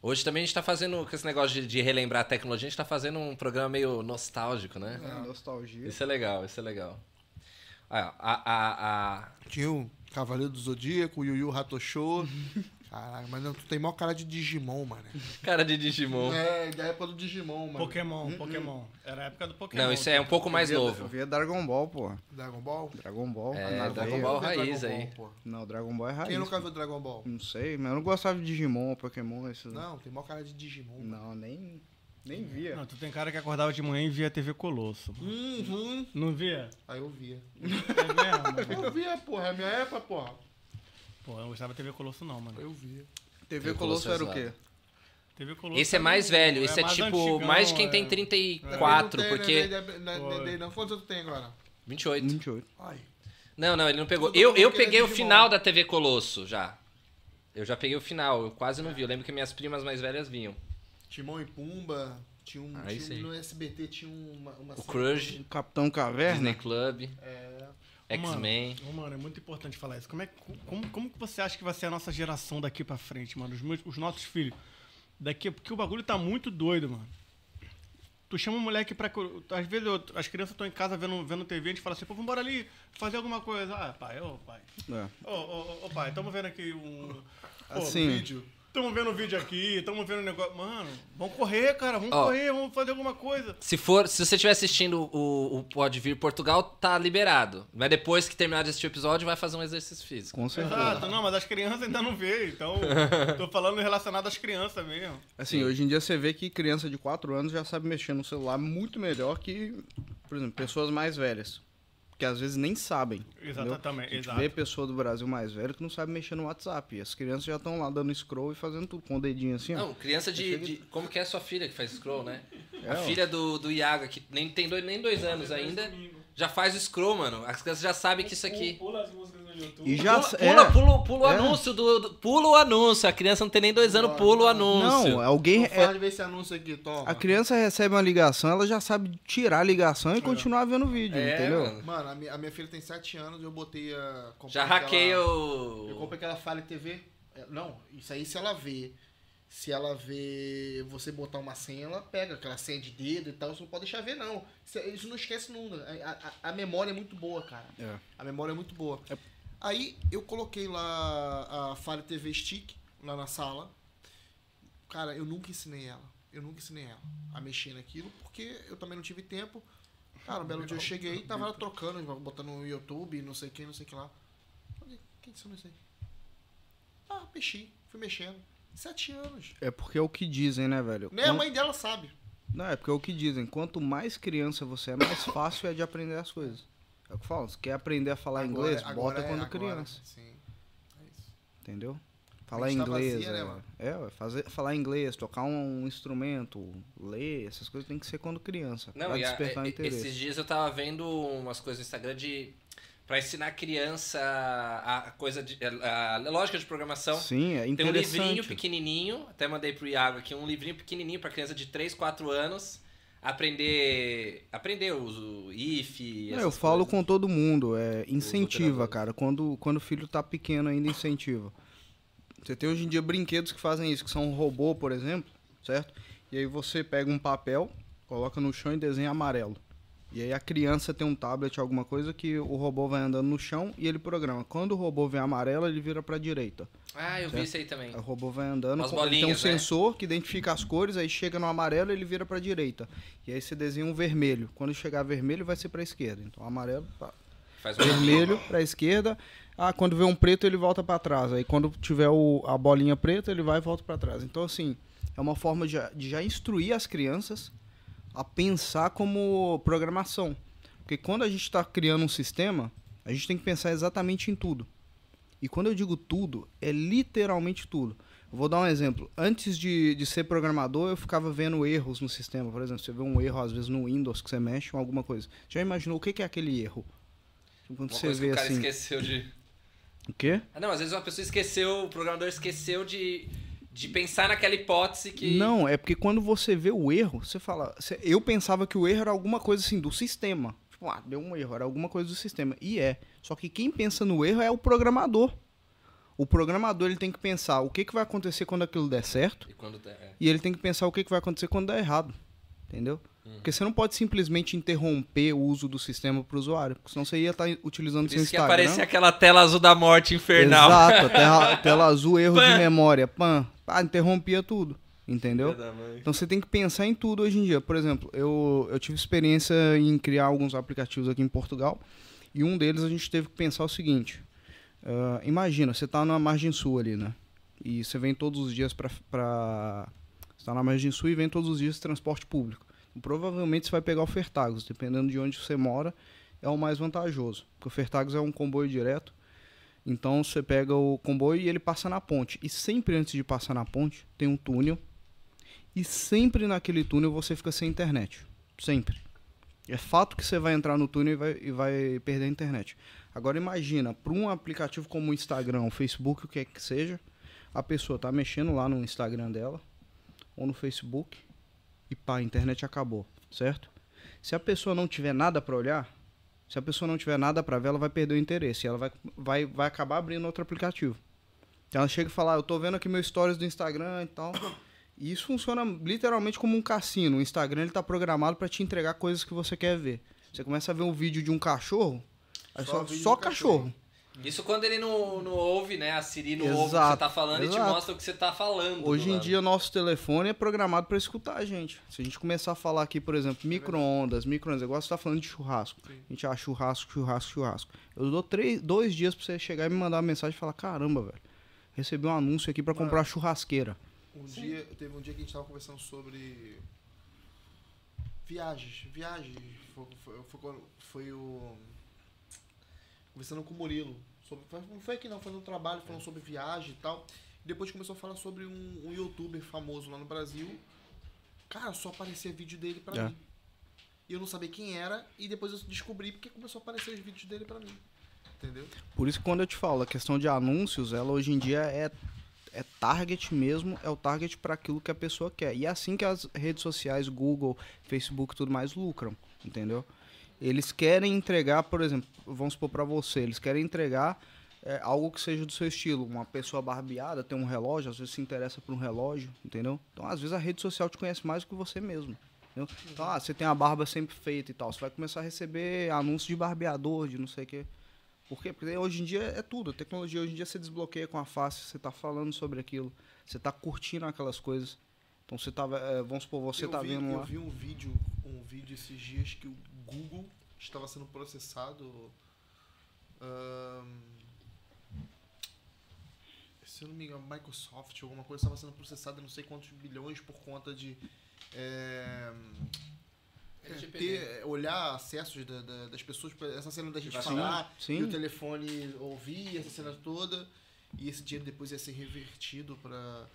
Hoje também a gente tá fazendo, com esse negócio de, de relembrar a tecnologia, a gente tá fazendo um programa meio nostálgico, né? É, nostalgia. Isso é legal, isso é legal. A, a, a, Tinha o Cavaleiro do Zodíaco, o Yu Yu Hakusho. Caralho, mas não, tu tem maior cara de Digimon, mano. cara de Digimon. É, da época do Digimon, mano. Pokémon, Pokémon. Era a época do Pokémon. Não, isso é um pouco mais Eu via- novo. Eu via Dragon Ball, pô. Dragon Ball? Dragon Ball. É, Dragon. Ball raiz Dragon aí. Ball, pô. Não, Dragon Ball é raiz. Quem nunca viu Dragon Ball? Não sei, mas eu não gostava de Digimon, Pokémon, esses... Não, tem maior cara de Digimon. mano. Não, nem, nem via. Não, tu tem cara que acordava de manhã e via TV Colosso. mano. Uhum. Não via? Aí eu via. É mesmo? Eu via, porra. É a minha época, porra. Pô, eu não gostava de TV Colosso não, mano. Eu via. TV Eu Colosso Colosso era o é quê? TV Colosso Esse é mais um- velho, esse é, mais tipo antigão, mais de quem é. tem 34, Não tem, porque. Não, quantos tu tem agora? 28. 28. Ai. Não, não, ele não pegou. Eu, eu é peguei o final da TV Colosso já. Eu já peguei o final, eu quase não vi. Eu lembro que minhas primas mais velhas vinham. Timão e Pumba. Tinha um, Aí tinha um- no SBT tinha uma, uma O Crush, O Capitão Caverna. Disney Club, É, X-Men. Ô, Mano, é muito importante falar isso. Como, é, como, como que você acha que vai ser a nossa geração daqui pra frente, mano? Os, meus- os nossos filhos. Daqui, porque o bagulho tá muito doido, mano. Tu chama um moleque pra. Às vezes eu- as crianças estão em casa vendo, vendo TV, a gente fala assim, pô, vambora ali fazer alguma coisa. Ah, pai, ô pai. É. Ô, ô, ô, pai, tamo vendo aqui um. Assim, vídeo. Tamo vendo um vídeo aqui, tamo vendo um negócio. Mano, vamos correr, cara, vamos Ó. correr, vamos fazer alguma coisa. Se for, se você estiver assistindo o, o Pode Vir Portugal, tá liberado. Mas depois que terminar de assistir o episódio, vai fazer um exercício físico. com certeza. Exato, não, mas as crianças ainda não vê, então. tô falando relacionado às crianças mesmo. Assim, hoje em dia você vê que criança de 4 anos já sabe mexer no celular muito melhor que, por exemplo, pessoas mais velhas. Que às vezes nem sabem. entendeu? Exatamente, A gente exato. vê pessoa do Brasil mais velha que não sabe mexer no WhatsApp. E as crianças já estão lá dando scroll e fazendo tudo com o dedinho assim, ó. Não, criança de, de- Como que é a sua filha que faz scroll, né? É, a ó. filha do, do Iago, que nem tem dois, nem dois anos ainda, já faz o scroll, mano. As crianças já sabem que isso aqui. Pula as músicas no YouTube. E já Pula, é, pula, pula, pula o É. anúncio do, do- Pula o anúncio. A criança não tem nem dois anos, pula o anúncio. Não, alguém. Não é- ver esse anúncio aqui, toma. a criança recebe uma ligação, ela já sabe tirar a ligação e continuar vendo o vídeo, É, entendeu? mano. Mano, a minha, a minha filha tem 7 anos e eu botei a. Já aquela- hackeia Eu o. comprei aquela Fire TV. É, Não, isso aí se ela vê. Se ela vê você botar uma senha, ela pega aquela senha de dedo e tal, você não pode deixar ver, não. Isso, não esquece nunca. A, a- a memória é muito boa, cara. É. A memória é muito boa. Aí eu coloquei lá a Fire TV Stick lá na sala. Cara, eu nunca ensinei ela. Eu nunca ensinei ela a mexer naquilo, porque eu também não tive tempo. Cara, um belo dia eu cheguei, tava ela trocando, botando no YouTube, não sei o que, não sei o que lá. Falei, quem ensinou isso aí? Ah, mexi, fui mexendo. Sete anos. É porque é o que dizem, né, velho? Nem a mãe dela sabe. Não, é porque é o que dizem. Quanto mais criança você é, mais fácil é de aprender as coisas. É o que eu falo. Se quer aprender a falar Agora- inglês, agora bota é- quando agora, criança. Sim. É isso. Entendeu? Falar tá inglês. vazia, né, é, mano? é, ué, fazer, falar inglês, tocar um instrumento, ler, essas coisas tem que ser quando criança. Não, pra e a- despertar e- interesse. esses dias eu tava vendo umas coisas no Instagram de. Pra ensinar a criança a coisa de. a, lógica de programação. Sim, é Tem um interessante. livrinho pequenininho, até mandei pro Iago aqui, um livrinho pequenininho pra criança de 3, 4 anos aprender aprender o if, Não, eu falo coisas. com todo mundo, é incentiva, cara. Quando, quando o filho tá pequeno ainda, incentiva. Você tem hoje em dia brinquedos que fazem isso, que são um robô, por exemplo, certo? E aí você pega um papel, coloca no chão e desenha amarelo. E aí a criança tem um tablet, alguma coisa, que o robô vai andando no chão e ele programa. Quando o robô vem amarelo, ele vira pra direita. Ah, eu vi Certo. isso aí também. O robô vai andando, As com- ele tem um bolinhas, né? sensor que identifica as cores, aí chega no amarelo ele vira pra direita. E aí você desenha um vermelho. Quando chegar vermelho vai ser pra esquerda. Então amarelo, pá, Faz vermelho pra esquerda. Ah, quando vê um preto ele volta pra trás. Aí quando tiver o- a bolinha preta ele vai e volta pra trás. Então assim, é uma forma de, de já instruir as crianças a pensar como programação. Porque quando a gente está criando um sistema, a gente tem que pensar exatamente em tudo. E quando eu digo tudo, é literalmente tudo. Eu vou dar um exemplo. Antes de, de ser programador, eu ficava vendo erros no sistema. Por exemplo, você vê um erro, às vezes, no Windows que você mexe ou alguma coisa. Já imaginou o que é aquele erro? Quando Uma você coisa que vê o cara assim. esqueceu de. O quê? Ah, não, às vezes uma pessoa esqueceu, o programador esqueceu de, de pensar naquela hipótese que. Não, é porque quando você vê o erro, você fala. eu pensava que o erro era alguma coisa assim do sistema. Tipo, ah, deu um erro, era alguma coisa do sistema. E é. Só que quem pensa no erro é o programador. O programador ele tem que pensar o que, que vai acontecer quando aquilo der certo. E quando tá- é. E ele tem que pensar o que, que vai acontecer quando der errado. Entendeu? Uhum. Porque você não pode simplesmente interromper o uso do sistema para o usuário. Porque senão você ia estar utilizando Por seu isso que Instagram. aparecia aquela tela azul da morte infernal. Exato, tela, tela azul, erro de memória. Pã. Ah, interrompia tudo. Entendeu? Então você tem que pensar em tudo hoje em dia. Por exemplo, eu, eu tive experiência em criar alguns aplicativos aqui em Portugal. E um deles a gente teve que pensar o seguinte. ah, imagina, você está na margem sul ali, né? E você vem todos os dias para... Você está na margem sul e vem todos os dias de transporte público. Provavelmente você vai pegar o Fertagos, dependendo de onde você mora, é o mais vantajoso. Porque o Fertagos é um comboio direto. Então você pega o comboio e ele passa na ponte. E sempre antes de passar na ponte, tem um túnel. E sempre naquele túnel você fica sem internet. Sempre. É fato que você vai entrar no túnel e vai, e vai perder a internet. Agora imagina, para um aplicativo como o Instagram, o Facebook, o que é que seja, a pessoa tá mexendo lá no Instagram dela ou no Facebook e pá, a internet acabou, certo? Se a pessoa não tiver nada para olhar, se a pessoa não tiver nada para ver, ela vai perder o interesse, ela vai, vai, vai acabar abrindo outro aplicativo. Então ela chega e fala, ah, eu tô vendo aqui meus stories do Instagram e tal. E isso funciona literalmente como um cassino. O Instagram ele tá programado para te entregar coisas que você quer ver. Você começa a ver um vídeo de um cachorro, aí Só só, só cachorro. cachorro. Isso quando ele não, não ouve, né? A Siri não ouve o que você Exato, tá falando e te exato. mostra o que você tá falando. Hoje em dia, nosso telefone é programado para escutar a gente. Se a gente começar a falar aqui, por exemplo, micro-ondas, micro-ondas, igual você tá falando de churrasco. Sim. A gente acha churrasco, churrasco, churrasco. Eu dou três, dois dias pra você chegar e me mandar uma mensagem e falar: caramba, velho, recebi um anúncio aqui pra Mano. comprar churrasqueira. Um dia, teve um dia que a gente tava conversando sobre viagens. Viagens. Foi, foi, foi, foi o. Conversando com o Murilo. Sobre, não foi aqui não, foi no trabalho, falando sobre viagem e tal. E depois começou a falar sobre um, um youtuber famoso lá no Brasil. Cara, só aparecia vídeo dele pra É. mim. E eu não sabia quem era, e depois eu descobri porque começou a aparecer os vídeos dele pra mim. Entendeu? Por isso que quando eu te falo, a questão de anúncios, ela hoje em dia é, é target mesmo, é o target para aquilo que a pessoa quer. E é assim que as redes sociais, Google, Facebook e tudo mais lucram, entendeu? Eles querem entregar, por exemplo, vamos supor para você, eles querem entregar é, algo que seja do seu estilo. Uma pessoa barbeada tem um relógio, às vezes se interessa por um relógio, entendeu? Então, às vezes a rede social te conhece mais do que você mesmo. Entendeu? Então, ah, você tem a barba sempre feita e tal. Você vai começar a receber anúncios de barbeador, de não sei o quê. Por quê? Porque hoje em dia é tudo. A tecnologia hoje em dia você desbloqueia com a face, você tá falando sobre aquilo, você tá curtindo aquelas coisas. Então você tá, eh, vamos supor, você eu tá vi, vendo eu lá. vi um vídeo, um vídeo esses dias que o Google estava sendo processado. ahn, se eu não me engano, Microsoft, alguma coisa, estava sendo processada não sei quantos bilhões por conta de é, é, ter, olhar acessos da- da- das pessoas, pra- essa cena da gente Privacidade. falar Sim. e o telefone ouvir, essa cena toda, e esse dinheiro depois ia ser revertido para.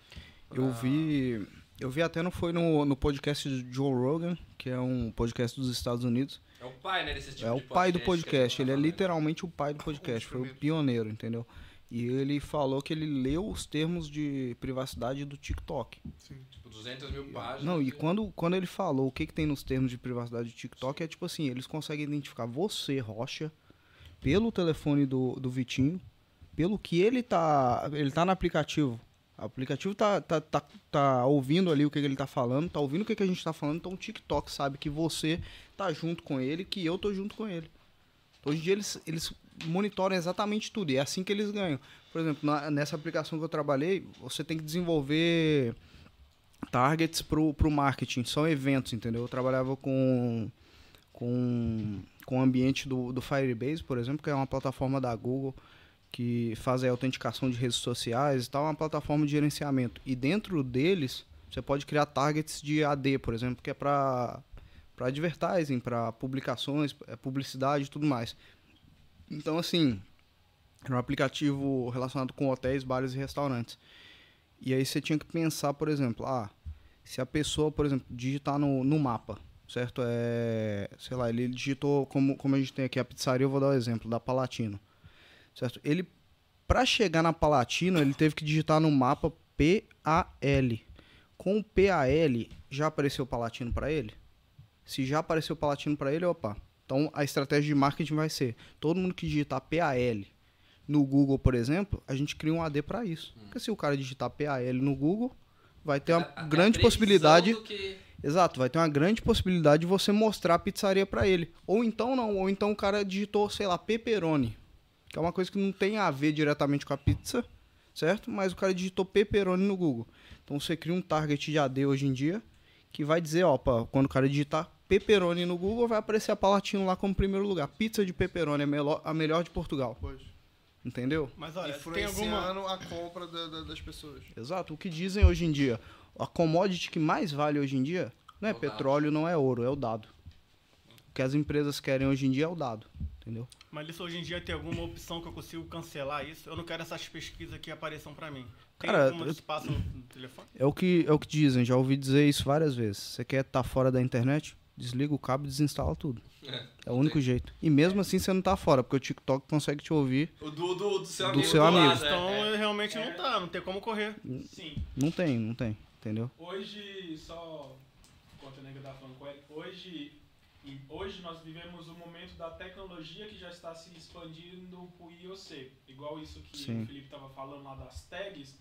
Eu vi. Eu vi até não foi no, no podcast do Joe Rogan, que é um podcast dos Estados Unidos. É o pai, né, desse tipo é o pai do podcast. tá Ele é literalmente o pai do podcast. Foi o pioneiro, entendeu? E ele falou que ele leu os termos de privacidade do TikTok. Tipo, 200 mil páginas. Não, e quando, quando ele falou o que, que tem nos termos de privacidade do TikTok, é tipo assim, eles conseguem identificar você, Rocha, pelo telefone do, do Vitinho, pelo que ele tá. Ele tá no aplicativo. O aplicativo tá, tá, tá, tá ouvindo ali o que, que ele tá falando, tá ouvindo o que, que a gente tá falando, então o TikTok sabe que você tá junto com ele, que eu tô junto com ele. Hoje em dia eles, eles monitoram exatamente tudo, e é assim que eles ganham. Por exemplo, na- nessa aplicação que eu trabalhei, você tem que desenvolver targets pro, pro marketing, são eventos, entendeu? Eu trabalhava com com, com o ambiente do, do Firebase, por exemplo, que é uma plataforma da Google que faz a autenticação de redes sociais e tal, uma plataforma de gerenciamento. E dentro deles, você pode criar targets de AD, por exemplo, que é para para advertising, para publicações, é, publicidade e tudo mais. Então, assim, era um aplicativo relacionado com hotéis, bares e restaurantes. E aí você tinha que pensar, por exemplo, ah, se a pessoa, por exemplo, digitar no, no mapa, certo? É, sei lá, ele digitou, como, como a gente tem aqui a pizzaria, eu vou dar o exemplo, da Palatino, certo? Ele, para chegar na Palatino, ele teve que digitar no mapa P-A-L. Com o P-A-L, já apareceu Palatino para ele? Se já apareceu Palatino para ele, opa. Então a estratégia de marketing vai ser: todo mundo que digitar PAL no Google, por exemplo, a gente cria um AD para isso. Porque se o cara digitar PAL no Google, vai ter uma a grande possibilidade. que- Exato, vai ter uma grande possibilidade de você mostrar a pizzaria para ele. Ou então não, ou então o cara digitou, sei lá, pepperoni, que é uma coisa que não tem a ver diretamente com a pizza, certo? Mas o cara digitou pepperoni no Google. Então você cria um target de AD hoje em dia que vai dizer, ó, quando o cara digitar pepperoni no Google, vai aparecer a Palatino lá como primeiro lugar. Pizza de pepperoni é melhor- a melhor de Portugal, Pois. entendeu? Mas olha, tem alguma. Influenciando a compra da- da- das pessoas. Exato. O que dizem hoje em dia, a commodity que mais vale hoje em dia não é É o petróleo, não é ouro, é o dado. O que as empresas querem hoje em dia é o dado, entendeu? Mas isso hoje em dia tem alguma opção que eu consigo cancelar isso? Eu não quero essas pesquisas que apareçam pra mim. Tem Cara, eu- espaço no, no telefone? É o que é o que dizem, já ouvi dizer isso várias vezes. Você quer estar fora da internet? Desliga o cabo e desinstala tudo. É, É o único jeito. E mesmo assim você não tá fora, porque o TikTok consegue te ouvir. O do, do, do seu Do amigo. seu amigo. lado, é, Então é. eu realmente não tá, não tem como correr. Sim. Não tem, não tem, entendeu? Hoje, só enquanto a nega tá falando com ele, hoje, e hoje nós vivemos o momento da tecnologia que já está se expandindo pro IOC. Igual isso que Sim. o Felipe estava falando lá das tags.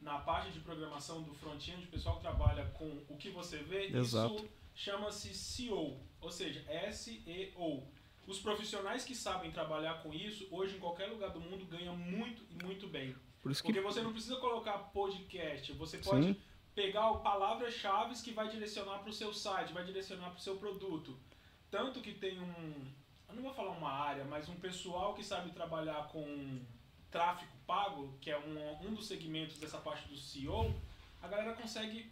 Na parte de programação do front-end, o pessoal que trabalha com o que você vê, Exato. isso chama-se SEO, ou seja, S-E-O. Os profissionais que sabem trabalhar com isso, hoje em qualquer lugar do mundo, ganham muito e muito bem. Por isso que. Porque você não precisa colocar podcast, você pode Sim. pegar o palavras-chave que vai direcionar para o seu site, vai direcionar para o seu produto. Tanto que tem um, eu não vou falar uma área, mas um pessoal que sabe trabalhar com tráfego pago, que é um, um dos segmentos dessa parte do SEO, a galera consegue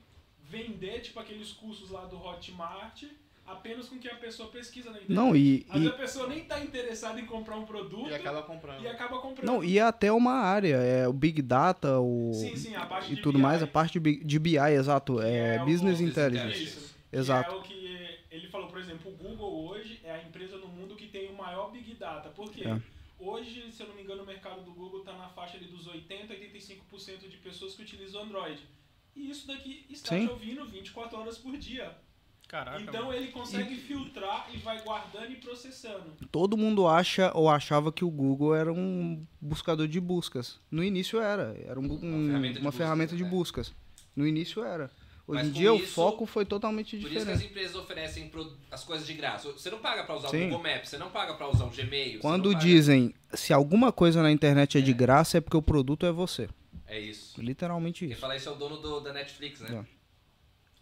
vender tipo aqueles cursos lá do Hotmart apenas com que a pessoa pesquisa na internet. Não, e. Às vezes e a pessoa nem está interessada em comprar um produto E acaba comprando. e acaba comprando. não, e é até uma área, é o Big Data, o. Sim, sim, a parte e de tudo BI. mais, a parte de, Bi- de BI, exato. É, é o- Business Business Intelligence. Isso. Exato. Que é o que ele falou, por exemplo, o Google hoje é a empresa no mundo que tem o maior Big Data. Por quê? É. Hoje, se eu não me engano, o mercado do Google está na faixa ali dos 80 a 85% de pessoas que utilizam Android. E isso daqui está Sim. te ouvindo 24 horas por dia. Caraca. então ele consegue filtrar e vai guardando e processando. Todo mundo acha ou achava que o Google era um buscador de buscas. No início era. Era um bu- um- ferramenta de uma buscas, ferramenta de né? buscas. No início era. Hoje Mas em dia o isso- foco foi totalmente Por isso que as diferente. empresas oferecem as coisas de graça. Você não paga pra usar Sim. o Google Maps, você não paga pra usar o Gmail. Quando dizem se alguma coisa na internet é de graça é porque o produto é você. É isso. Literalmente Quem isso. fala isso é o dono do- da Netflix, né?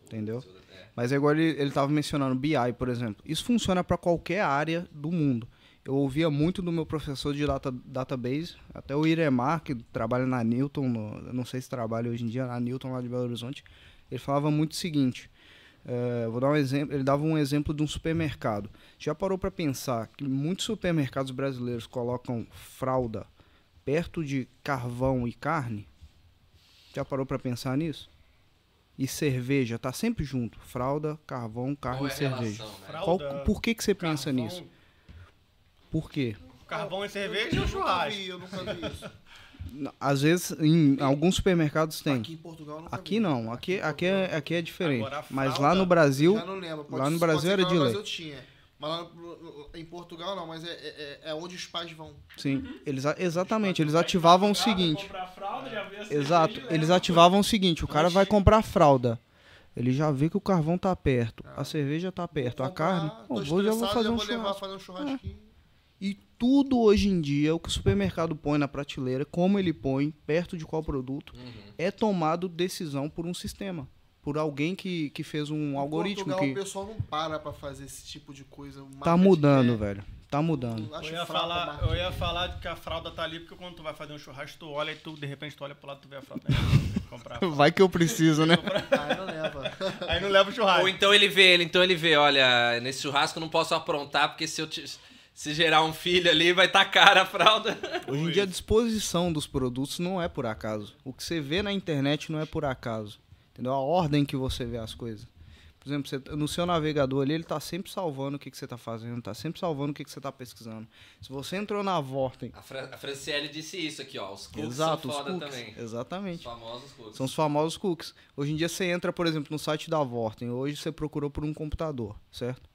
Entendeu? É. Mas é igual ele, ele tava mencionando BI, por exemplo. Isso funciona para qualquer área do mundo. Eu ouvia muito do meu professor de data, database, até o Iremar, que trabalha na Newton, no- não sei se trabalha hoje em dia, na Newton lá de Belo Horizonte. Ele falava muito o seguinte: eh, vou dar um exemplo. Ele dava um exemplo de um supermercado. Já parou para pensar que muitos supermercados brasileiros colocam fralda perto de carvão e carne? Já parou para pensar nisso? E cerveja, tá sempre junto. Fralda, carvão, carne Qual é e cerveja. relação, né? Qual- por que, que você pensa carvão, nisso? Por quê? Carvão e cerveja eu e nunca churrasco. vi, eu nunca vi isso. Às vezes, em alguns supermercados tem. Aqui em Portugal nunca Aqui vi. não, aqui, aqui, é, aqui é diferente. Agora, a Mas lá fralda, no Brasil, Já não lembro. Pode- lá no Brasil era de lá no lei. Brasil tinha. Mas lá no- em Portugal não, mas é, é, é onde os pais vão. sim, eles, a- exatamente, eles ativavam o seguinte. comprar fralda, já vê a cerveja Exato, leva. eles ativavam o seguinte, o cara vai comprar fralda. Ele já vê que o carvão tá perto, a cerveja tá perto, Vou a carne, pô, vou, já vou fazer um vou levar churrasco. fazer um churrasquinho. Tudo hoje em dia, o que o supermercado põe na prateleira, como ele põe, perto de qual produto, Uhum. é tomado decisão por um sistema. Por alguém que, que fez um Em algoritmo Portugal, que o pessoal não para pra fazer esse tipo de coisa. Tá mudando, é- velho. Tá mudando. Acho Eu ia, falar, eu ia falar que a fralda tá ali, porque quando tu vai fazer um churrasco, tu olha e tu, de repente, tu olha pro lado e tu vê fralda. A fralda. Vai que eu preciso, né? Aí não leva. Aí não leva o churrasco. Ou então ele vê, ele, então ele vê, olha, nesse churrasco eu não posso aprontar, porque se eu te- se gerar um filho ali, vai tá cara a fralda. Hoje em dia a disposição dos produtos não é por acaso. O que você vê na internet não é por acaso. Entendeu? A ordem que você vê as coisas. Por exemplo, você- no seu navegador ali, ele tá sempre salvando o que, que você tá fazendo, tá sempre salvando o que, que você tá pesquisando. Se você entrou na Vorten. A, Fra a Franciele disse isso aqui, ó. Os cookies Exato, são os foda cookies. também. Os Exatamente. famosos cookies. São os famosos cookies. Hoje em dia você entra, por exemplo, no site da Vorten. Hoje você procurou por um computador, certo?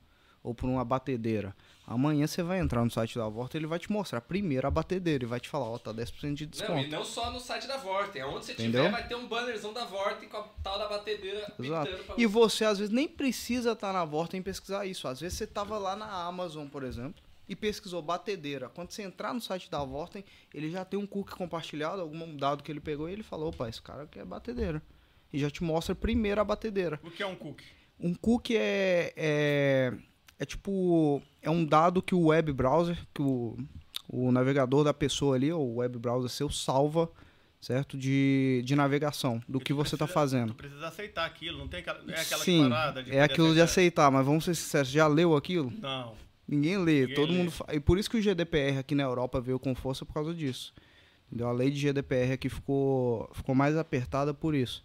Ou por uma batedeira. Amanhã você vai entrar no site da Vorten ele vai te mostrar primeiro a batedeira e vai te falar, ó, tá 10% de Não, desconto. e não só no site da Vorten. Onde você Entendeu? tiver, vai ter um bannerzão da Vorten com a tal da batedeira Exato. pintando pra E você. você às vezes nem precisa estar na Vorten e pesquisar isso. Às vezes você tava lá na Amazon, por exemplo, e pesquisou batedeira. Quando você entrar no site da Vorten, ele já tem um cookie compartilhado, algum dado que ele pegou e ele falou, opa, esse cara quer batedeira. E já te mostra primeiro a batedeira. O que é um cookie? Um cookie é, é, é tipo. É um dado que o web browser, que o, o navegador da pessoa ali, ou o web browser seu, salva, certo? De, de navegação, do que você está fazendo. Tu precisa aceitar aquilo, não tem aquela, é aquela Sim, parada de é aquilo de aceitar, mas vamos ser sinceros, já leu aquilo? Não. Ninguém lê, Ninguém todo lê. mundo. E por isso que o GDPR aqui na Europa veio com força por causa disso. Entendeu? A lei de GDPR aqui ficou, ficou mais apertada por isso.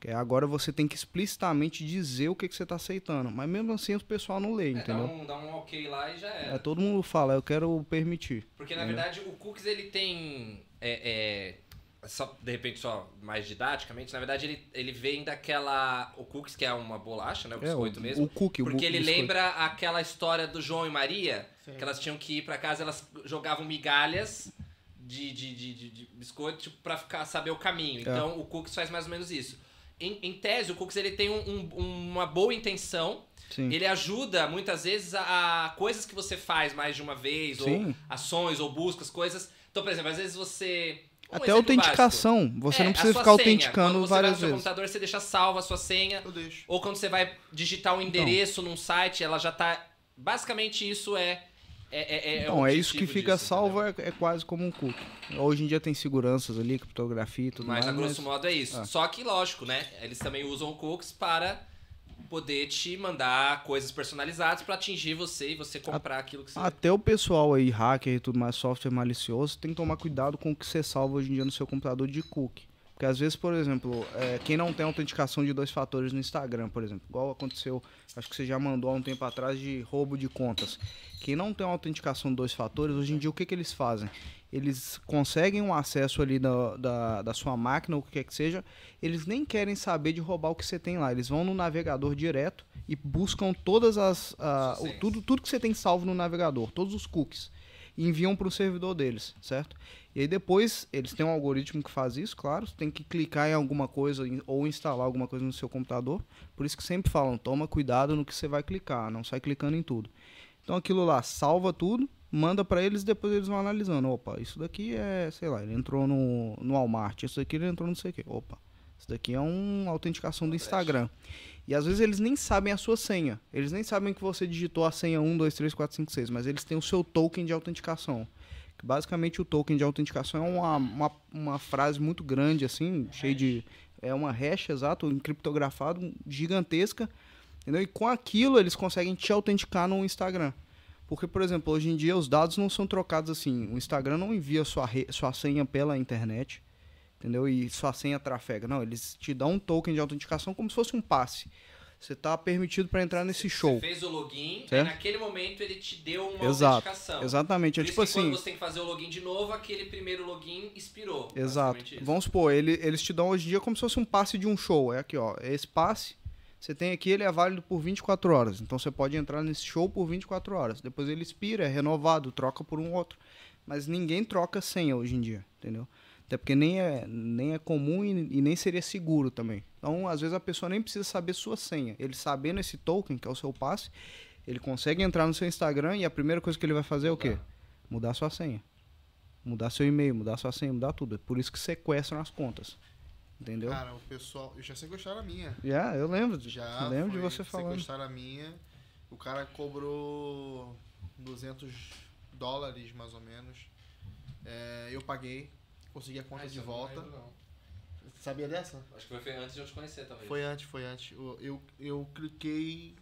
Porque agora você tem que explicitamente dizer o que, que você está aceitando. Mas mesmo assim o pessoal não lê, É, dá, entendeu? um, dá um ok lá e já era. É, todo mundo fala, eu quero permitir. Porque na Entendeu? verdade o cookies ele tem. é, é, só, de repente, só mais didaticamente, na verdade ele, ele vem daquela. O cookies, que é uma bolacha, né? O É, biscoito o, mesmo. o cookie, o Porque bu- ele biscoito. lembra aquela história do João e Maria, Sim. que elas tinham que ir pra casa, elas jogavam migalhas de, de, de, de- de biscoito tipo, pra ficar, saber o É. caminho. Então o cookies faz mais ou menos isso. Em, em tese, o cookies ele tem um- um- uma boa intenção. Sim. Ele ajuda muitas vezes a, a coisas que você faz mais de uma vez, Sim. ou ações, ou buscas, coisas. Então, por exemplo, às vezes você. um Até autenticação. Você É, não precisa ficar senha. autenticando Quando você vai várias no seu vezes. computador, você deixa salva a sua senha. Eu deixo. Ou quando você vai digitar um endereço num site, ela já tá. Basicamente, isso é. É, é, é, Então, o é isso que objetivo fica disso, salvo, é, é quase como um cookie. Hoje em dia tem seguranças ali, criptografia e tudo Mas mais. a grosso modo é isso. Ah. Só que, lógico, né? Eles também usam cookies para poder te mandar coisas personalizadas para atingir você e você comprar aquilo que você. Até o pessoal aí, hacker e tudo mais, software malicioso, tem que tomar cuidado com o que você salva hoje em dia no seu computador de cookie. Porque às vezes, por exemplo, é, quem não tem autenticação de dois fatores no Instagram, por exemplo, igual aconteceu, acho que você já mandou há um tempo atrás de roubo de contas. Quem não tem autenticação de dois fatores, hoje em dia o que, que eles fazem? Eles conseguem um acesso ali da, da, da sua máquina, ou o que quer que seja, eles nem querem saber de roubar o que você tem lá. Eles vão no navegador direto e buscam todas as. tudo, tudo que você tem salvo no navegador, todos os cookies, e enviam para o servidor deles, certo? E aí depois eles têm um algoritmo que faz isso, claro. Você tem que clicar em alguma coisa ou instalar alguma coisa no seu computador. Por isso que sempre falam, toma cuidado no que você vai clicar, não sai clicando em tudo. Então aquilo lá salva tudo, manda para eles, depois eles vão analisando. Opa, isso daqui é, sei lá, ele entrou no, no Walmart, isso daqui ele entrou não sei o quê. Opa, isso daqui é uma autenticação do Instagram. E às vezes eles nem sabem a sua senha. Eles nem sabem que você digitou a senha 1, 2, 3, 4, 5, 6, mas eles têm o seu token de autenticação. Que basicamente o token de autenticação é uma, uma, uma frase muito grande, assim, cheia de. É uma hash, exato, um criptografado, gigantesca. Entendeu? E com aquilo eles conseguem te autenticar no Instagram. Porque, por exemplo, hoje em dia os dados não são trocados assim. O Instagram não envia sua, re- sua senha pela internet, entendeu? E sua senha trafega. Não, eles te dão um token de autenticação como se fosse um passe. Você está permitido para entrar nesse show. Você fez o login, Certo? e naquele momento ele te deu uma Exato, autenticação. Exatamente. É Por tipo isso que assim. quando você tem que fazer o login de novo, aquele primeiro login expirou. Exato. Vamos supor, ele- eles te dão hoje em dia como se fosse um passe de um show. É aqui, ó. Esse passe, você tem aqui, ele é válido por 24 horas. Então você pode entrar nesse show por 24 horas. Depois ele expira, é renovado, troca por um outro. Mas ninguém troca senha hoje em dia, entendeu? Até porque nem é, nem é comum e, e nem seria seguro também. Então, às vezes, a pessoa nem precisa saber sua senha. Ele sabendo esse token, que é o seu passe, ele consegue entrar no seu Instagram e a primeira coisa que ele vai fazer é o quê? Mudar sua senha. Mudar seu e-mail, mudar sua senha, mudar tudo. É por isso que sequestram as contas. Entendeu? Cara, o pessoal. Já sequestraram a minha. Já, eu lembro. Já. lembro de você falando. Sequestraram a minha. O cara cobrou 200 dólares, mais ou menos. É, eu paguei. Consegui a conta Ah, de não volta. não. Sabia dessa? Acho que foi antes de eu te conhecer, talvez. Foi antes, foi antes. Eu, eu, eu cliquei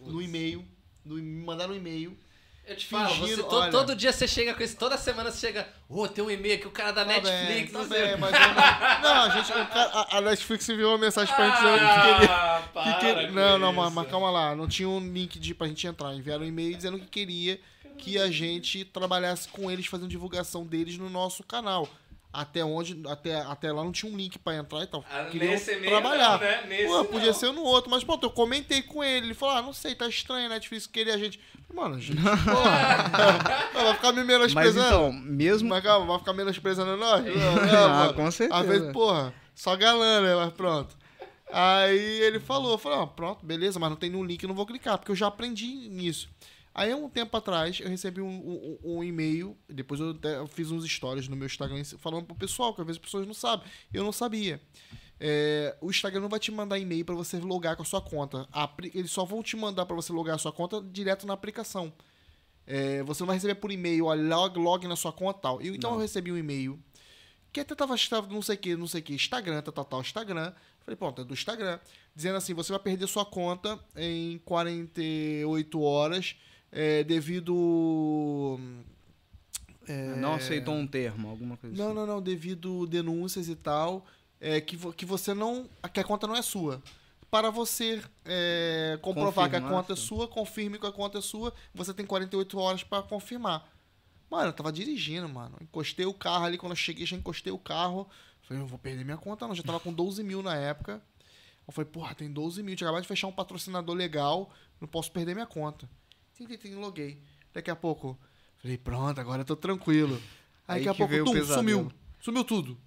no Putz. e-mail. No, me mandaram um e-mail. Eu te falo, você, Fingindo, to- olha- todo dia você chega com isso, toda semana você chega, ô, tem um e-mail aqui, o cara da Tá bem, Netflix, tá não bem, sei. mas eu não. Não, a gente. a, a Netflix enviou uma mensagem pra gente dizendo que queria. Ah, que para que- com não, não, mas, mas calma lá. Não tinha um link de, pra gente entrar. Enviaram um e-mail dizendo que queria que a gente trabalhasse com eles, fazendo divulgação deles no nosso canal. Até onde, até, até lá não tinha um link pra entrar e tal. Ah, Queriam nesse e-mail trabalhar. não, né? Nesse Pô, podia não. ser no outro, mas pronto, eu comentei com ele. Ele falou: ah, não sei, tá estranho, a Netflix queria a gente. Mano, a gente. porra, vai ficar me Mas menosprezando. então, mesmo. Mas calma, vai ficar menosprezando nós? Não, não, Ah, com certeza. Às vezes, porra, só galã, né? Mas pronto. Aí ele falou, falou, ah, pronto, beleza, mas não tem nenhum link, eu não vou clicar, porque eu já aprendi nisso. Aí, um tempo atrás, eu recebi um, um- um e-mail, depois eu, fiz uns stories no meu Instagram falando pro pessoal, que às vezes as pessoas não sabem. Eu não sabia. É, o Instagram não vai te mandar e-mail pra você logar com a sua conta. A eles só vão te mandar pra você logar a sua conta direto na aplicação. É, você não vai receber por e-mail, ó, log, log na sua conta e tal. Eu, então eu recebi um e-mail que até tava, não sei o que, não sei o que, Instagram, tal, tal, tal, Instagram. Falei, pronto, é do Instagram. Dizendo assim, você vai perder sua conta em 48 horas é, devido... é, Não aceitou um termo, alguma coisa Não, assim. não, não, devido denúncias e tal, é, que, vo- que você não... que a conta não é sua. Para você é, comprovar que a conta é sua, confirme que a conta é sua, você tem 48 horas para confirmar. Mano, eu tava dirigindo, mano. Encostei o carro ali, quando eu cheguei, já encostei o carro. Falei, eu vou perder minha conta, não. Já tava com 12 mil na época. Eu falei, porra, tem 12 mil. Tinha acabado de fechar um patrocinador legal. Não posso perder minha conta. Tem, tem, tem, loguei. Daqui a pouco, falei, pronto, agora eu tô tranquilo. Aí, Aí daqui a pouco, tum, sumiu. Sumiu tudo.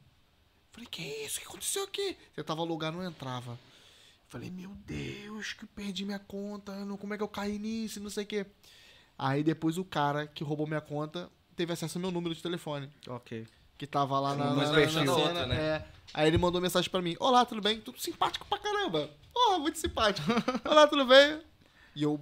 Falei, que isso? O que aconteceu aqui? Eu tava lugar, não entrava. Falei, meu Deus, que perdi minha conta. Não, como é que eu caí nisso? Não sei o quê. Aí depois o cara que roubou minha conta teve acesso ao meu número de telefone. Ok. Que tava lá na, na, na, na outra, né? é. Aí ele mandou mensagem pra mim. Olá, tudo bem? Tudo simpático pra caramba. Porra, muito simpático. Olá, tudo bem? E eu